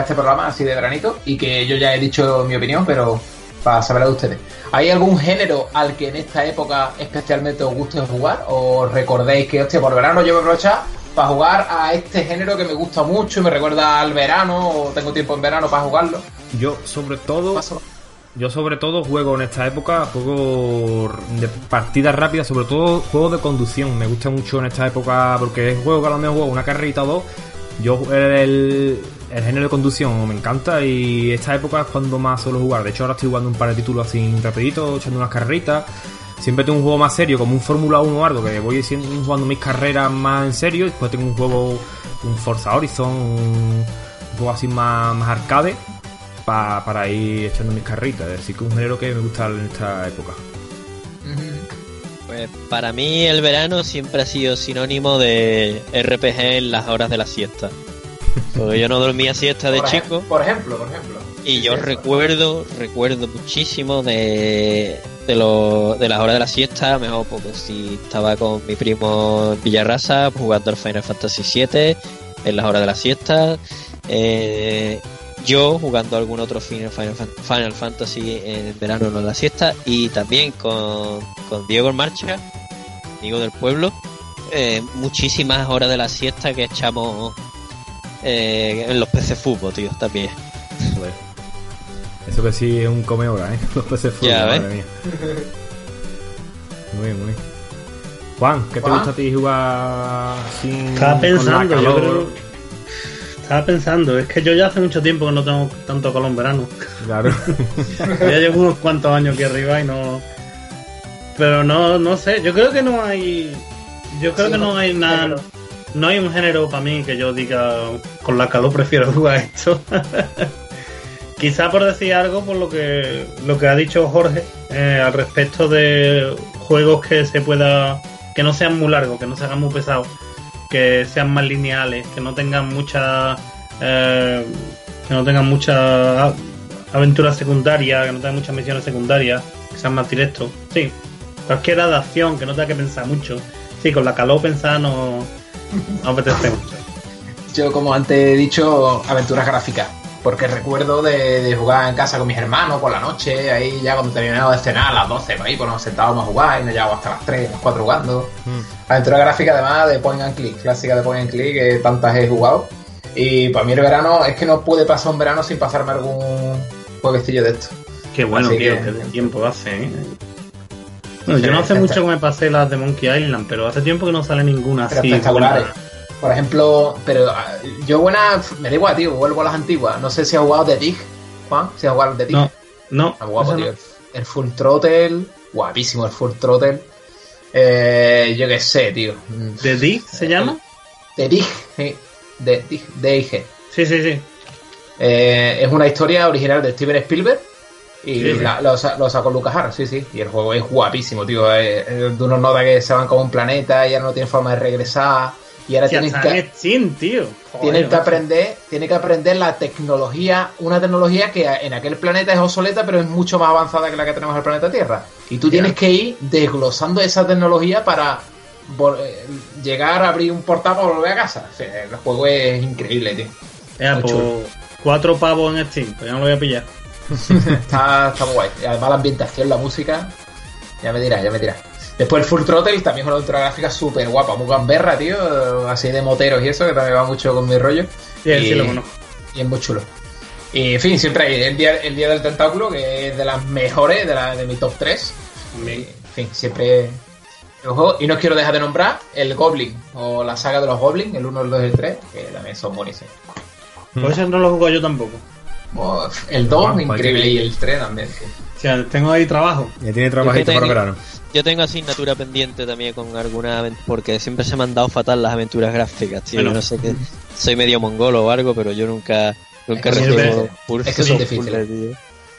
[SPEAKER 4] este programa, así de granito, y que yo ya he dicho mi opinión, pero para saberla de ustedes. ¿Hay algún género al que en esta época especialmente os guste jugar? ¿O recordéis que, hostia, por verano yo voy a aprovechar para jugar a este género que me gusta mucho y me recuerda al verano, o tengo tiempo en verano para jugarlo?
[SPEAKER 2] Yo, sobre todo,
[SPEAKER 4] Paso-
[SPEAKER 2] yo sobre todo juego en esta época juegos de partidas rápidas, sobre todo juegos de conducción. Me gusta mucho en esta época porque es juego que a lo mejor juego una carrerita o dos. Yo el, el género de conducción me encanta y esta época es cuando más suelo jugar. De hecho ahora estoy jugando un par de títulos así rapidito, echando unas carreritas. Siempre tengo un juego más serio, como un Fórmula 1 o algo, que voy jugando mis carreras más en serio. Después tengo un juego, un Forza Horizon, un, juego así más, más arcade, pa- para ir echando mis carritas. Así que un género que me gusta en esta época.
[SPEAKER 5] Pues para mí el verano siempre ha sido sinónimo de RPG en las horas de la siesta. Porque yo no dormía siesta de
[SPEAKER 4] por
[SPEAKER 5] chico.
[SPEAKER 4] Por ejemplo, por ejemplo.
[SPEAKER 5] y
[SPEAKER 4] Sí,
[SPEAKER 5] yo
[SPEAKER 4] sí,
[SPEAKER 5] recuerdo, recuerdo muchísimo de, de, lo- de las horas de la siesta, mejor porque si estaba con mi primo en Villarrasa jugando al Final Fantasy VII en las horas de la siesta, eh, yo jugando algún otro Final, Final, Final Fantasy en verano no en la siesta. Y también con, con Diego en marcha, amigo del pueblo, eh, muchísimas horas de la siesta que echamos eh, en los PC Fútbol, tío, también.
[SPEAKER 2] Joder. Eso que sí es un come hora, ¿eh? (laughs) Los peces fútbol,
[SPEAKER 5] Ya,
[SPEAKER 2] madre mía. Muy bien, muy bien. Juan, ¿qué te
[SPEAKER 4] Juan.
[SPEAKER 2] gusta a ti jugar sin.
[SPEAKER 3] Estaba pensando, yo creo. Estaba pensando, es que yo ya hace mucho tiempo que no tengo tanto calor en verano.
[SPEAKER 2] Claro. (laughs)
[SPEAKER 3] ya llevo unos cuantos años aquí arriba y no. Pero no, no sé, yo creo que no hay. Yo creo
[SPEAKER 4] Sí,
[SPEAKER 3] que
[SPEAKER 4] no,
[SPEAKER 3] no hay nada. No hay un género para mí que yo diga con la calor prefiero (laughs) jugar esto. Quizá por decir algo por lo que lo que ha dicho Jorge eh, al respecto de juegos que se pueda que no sean muy largos, que no se hagan muy pesados, que sean más lineales, que no tengan mucha eh, que no tengan mucha aventuras secundarias, que no tengan muchas misiones secundarias, que sean más directos. Sí, cualquiera de acción, que no tenga que pensar mucho. Sí, con la calor pensar no, no apetece mucho.
[SPEAKER 4] Yo, como antes he dicho, aventuras gráficas. Porque recuerdo de, de jugar en casa con mis hermanos por la noche, ahí ya cuando terminamos de cenar a las 12, por ahí, pues nos sentábamos a jugar y nos llevábamos hasta las 3, las 4 jugando. Aventura gráfica además de point and click, clásica de point and click, que tantas he jugado. Y para mí el verano, es que no puede pasar un verano sin pasarme algún jueguecillo de esto.
[SPEAKER 3] Qué bueno,
[SPEAKER 4] Así
[SPEAKER 3] tío,
[SPEAKER 4] que-
[SPEAKER 3] qué tiempo hace, ¿eh? Bueno, yo no hace mucho que me pasé las de Monkey Island, pero hace tiempo que no sale ninguna
[SPEAKER 4] Pero
[SPEAKER 3] así.
[SPEAKER 4] espectaculares.
[SPEAKER 3] buena.
[SPEAKER 4] Por ejemplo, pero ah, yo buena, me da igual, tío, vuelvo a las antiguas. No sé si has jugado The Dig, Juan, si has jugado The Dig.
[SPEAKER 3] No, no.
[SPEAKER 4] Guapo,
[SPEAKER 3] no.
[SPEAKER 4] tío. El, Full Throttle, guapísimo el Full Throttle. Eh, yo qué sé, tío.
[SPEAKER 3] ¿The Dig se llama?
[SPEAKER 4] The Dig, sí. The Dig, DIG.
[SPEAKER 3] Sí, sí, sí.
[SPEAKER 4] Eh, es una historia original de Steven Spielberg y
[SPEAKER 3] Sí,
[SPEAKER 4] la- lo, lo sacó Lucas Hart, sí, sí. Y el juego es guapísimo, tío. Eh, eh, de unos notas que se van como un planeta y ahora no tienen forma de regresar. Y ahora
[SPEAKER 3] está
[SPEAKER 4] que,
[SPEAKER 3] Steam, tío. Joder,
[SPEAKER 4] tienen que aprender, tienen que aprender la tecnología, una tecnología que en aquel planeta es obsoleta, pero es mucho más avanzada que la que tenemos en el planeta Tierra. Y tú tienes que ir desglosando esa tecnología para eh, llegar a abrir un portal para volver a casa. O sea, el juego es increíble, tío.
[SPEAKER 3] Pues, cuatro pavos en Steam, pues ya no lo voy a pillar.
[SPEAKER 4] Está, está muy guay. Y además la ambientación, la música, ya me dirás, ya me dirás. Después el Full Throttle también es una aventura gráfica súper guapa, muy gamberra, tío, así de moteros y eso, que también va mucho con mi rollo.
[SPEAKER 3] Sí,
[SPEAKER 4] Y-
[SPEAKER 3] sí lo conozco.
[SPEAKER 4] y es muy chulo. Y en fin, siempre hay el día, el día del tentáculo, que es de las mejores, de, la, de mi top 3. Y, en fin, siempre juego. Y no quiero dejar de nombrar el Goblin, o la saga de los Goblins, el 1, el 2 y el 3, que también son buenísimos.
[SPEAKER 3] Pues ese no lo juego yo tampoco.
[SPEAKER 4] O, El 2,
[SPEAKER 2] Juanjo,
[SPEAKER 4] increíble, y el 3 también. sí.
[SPEAKER 3] O sea, tengo ahí trabajo.
[SPEAKER 2] Ya tiene trabajito para verano.
[SPEAKER 5] Yo tengo asignatura pendiente también con alguna porque siempre se me han dado fatal las aventuras gráficas, tío.
[SPEAKER 3] Bueno.
[SPEAKER 5] Yo no sé que soy medio mongolo o algo, pero yo nunca nunca
[SPEAKER 4] Es que
[SPEAKER 5] recibo
[SPEAKER 4] es que
[SPEAKER 5] puzzles, tío.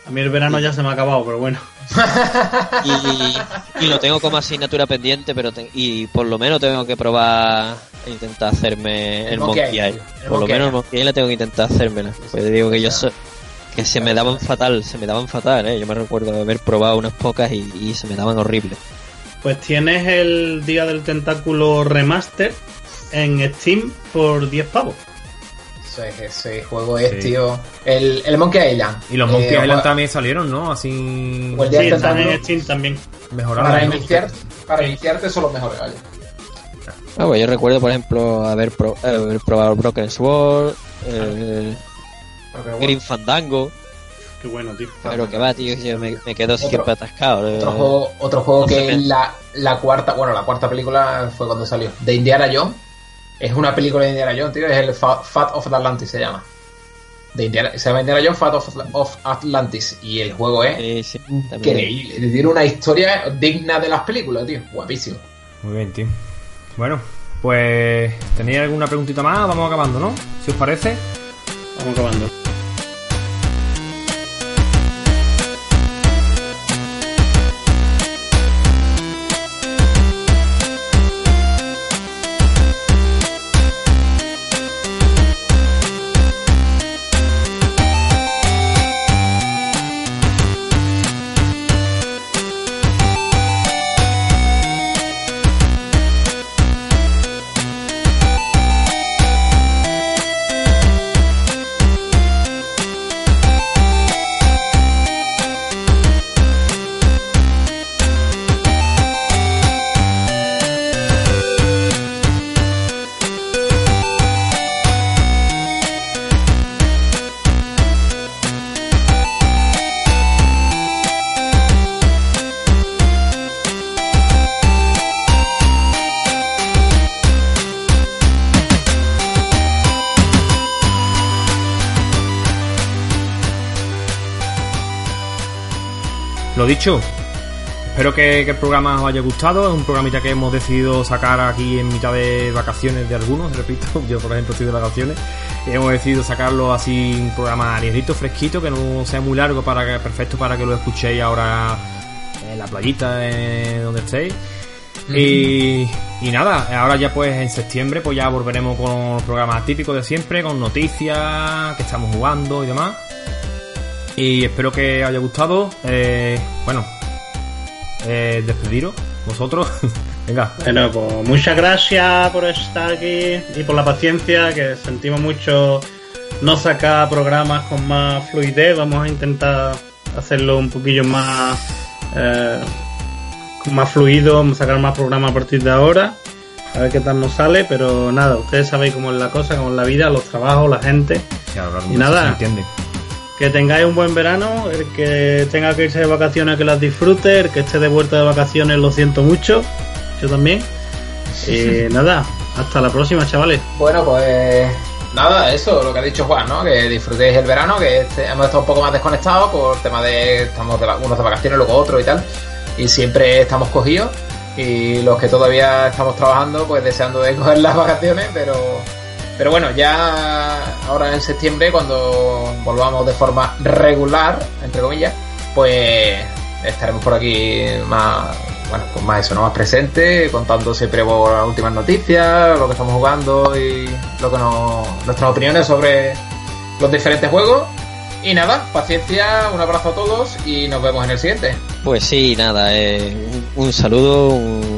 [SPEAKER 3] A mí el verano ya se me ha acabado, pero bueno. (laughs)
[SPEAKER 5] Y, y lo tengo como asignatura pendiente, pero te- y por lo menos tengo que probar e intentar hacerme
[SPEAKER 4] El
[SPEAKER 5] el,
[SPEAKER 4] Monkey Island.
[SPEAKER 5] Por lo menos el. Monkey Island tengo que intentar hacérmela. Pues digo que yo soy que se me daban fatal, se me daban fatal, eh. Yo me recuerdo de haber probado unas pocas y, y se me daban horribles.
[SPEAKER 3] Pues tienes el Día del Tentáculo Remaster en Steam por 10 pavos.
[SPEAKER 4] Ese juego es,
[SPEAKER 2] Sí.
[SPEAKER 4] tío. El, el Monkey Island.
[SPEAKER 2] Y los Monkey
[SPEAKER 4] Eh,
[SPEAKER 2] Island también salieron, ¿no? Así
[SPEAKER 4] O el día
[SPEAKER 3] Sí, están en Steam también.
[SPEAKER 2] mejorados.
[SPEAKER 4] Para iniciar, para iniciarte son los mejores, vaya.
[SPEAKER 5] Ah, pues yo recuerdo, por ejemplo, haber, pro- haber probado Broken Sword, eh,
[SPEAKER 4] bueno,
[SPEAKER 5] Green Fandango,
[SPEAKER 3] Qué bueno, tío.
[SPEAKER 5] pero que va, tío, yo me, me quedo siempre atascado. eh.
[SPEAKER 4] Otro juego, otro juego
[SPEAKER 5] no
[SPEAKER 4] que es la, la cuarta, bueno, la cuarta película fue cuando salió. De Indiana Jones. Es una película de Indiana Jones, tío. Es el Fa- Fat of Atlantis, se llama. De Indiana, se llama Indiana Jones Fat of, of Atlantis. Y el juego es
[SPEAKER 5] Sí, sí, también.
[SPEAKER 4] increíble. Tiene una historia digna de las películas, tío. Guapísimo.
[SPEAKER 2] Muy bien, tío. Bueno, pues ¿tenéis alguna preguntita más? Vamos acabando, ¿no? Si os parece.
[SPEAKER 3] Vamos acabando.
[SPEAKER 2] Lo dicho, espero que, que el programa os haya gustado. Es un programita que hemos decidido sacar aquí en mitad de vacaciones de algunos, (laughs) repito. Yo, por ejemplo, estoy de vacaciones. Y hemos decidido sacarlo así, un programa ligerito, fresquito, que no sea muy largo, para que, perfecto para que lo escuchéis ahora en la playita, en donde estéis. Y, Y nada, ahora ya pues en septiembre pues ya volveremos con los programas típicos de siempre, con noticias, que estamos jugando y demás. Y espero que os haya gustado. Eh, bueno, eh, despediros vosotros. (laughs) Venga.
[SPEAKER 3] Bueno, pues muchas gracias por estar aquí y por la paciencia, que sentimos mucho no sacar programas con más fluidez. Vamos a intentar hacerlo un poquillo más, eh, más fluido, vamos a sacar más programas a partir de ahora. A ver qué tal nos sale, pero nada, ustedes sabéis cómo es la cosa, cómo es la vida, los trabajos, la gente. y nada, que tengáis un buen verano, el que tenga que irse de vacaciones que las disfrute, el que esté de vuelta de vacaciones lo siento mucho, yo también. Y nada, hasta la próxima, chavales.
[SPEAKER 4] Bueno, pues nada, eso, lo que ha dicho Juan, ¿no? Que disfrutéis el verano, que este, hemos estado un poco más desconectados por tema de, estamos de, unos de vacaciones, luego otros y tal, y siempre estamos cogidos y los que todavía estamos trabajando, pues deseando de (laughs) coger las vacaciones, pero, pero bueno, ya ahora en septiembre, cuando volvamos de forma regular, entre comillas, pues estaremos por aquí más, bueno, pues más eso, ¿no? Más presente, contando siempre las últimas noticias, lo que estamos jugando y lo que nos, nuestras opiniones sobre los diferentes juegos. Y nada, paciencia, un abrazo a todos y nos vemos en el siguiente.
[SPEAKER 5] Pues sí, nada, eh, un, saludo, un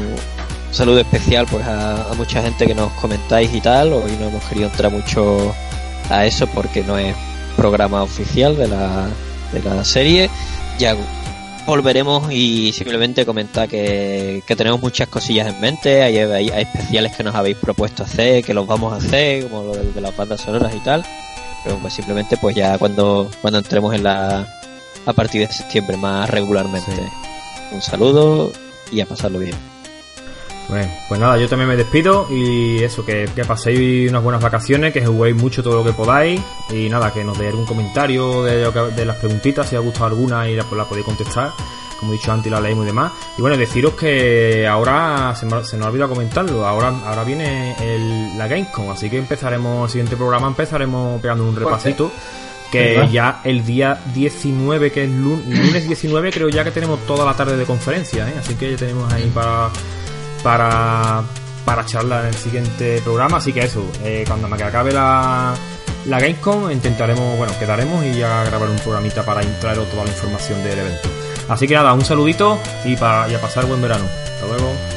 [SPEAKER 5] saludo especial pues a, mucha gente que nos comentáis y tal. Hoy no hemos querido entrar mucho a eso porque no es programa oficial de la, de la serie. Ya volveremos y simplemente comentar que, tenemos muchas cosillas en mente. Hay, hay, especiales que nos habéis propuesto hacer, que los vamos a hacer, como lo de las bandas sonoras y tal pero pues simplemente pues ya cuando, cuando entremos en la a partir de septiembre más regularmente. Un saludo y a pasarlo bien.
[SPEAKER 2] Bueno, pues nada, yo también me despido y eso, que, que, paséis unas buenas vacaciones, que juguéis mucho todo lo que podáis y nada, que nos deis algún comentario de, de las preguntitas, si os ha gustado alguna y la, pues la podéis contestar como he dicho antes, la leímos y demás. Y bueno, deciros que ahora se, nos ha olvidado comentarlo, ahora, ahora viene el, la Gamescom, así que empezaremos, el siguiente programa empezaremos pegando un repasito. Que ya el día 19, que es lunes, 19, creo ya que tenemos toda la tarde de conferencia, ¿eh? así que ya tenemos ahí para, para, para charlar en el siguiente programa. Así que eso, eh, cuando me acabe la, la Gamescom intentaremos, bueno, quedaremos y ya grabar un programita para entrar toda la información del evento. Así que nada, un saludito y, para, y a pasar buen verano. Hasta luego.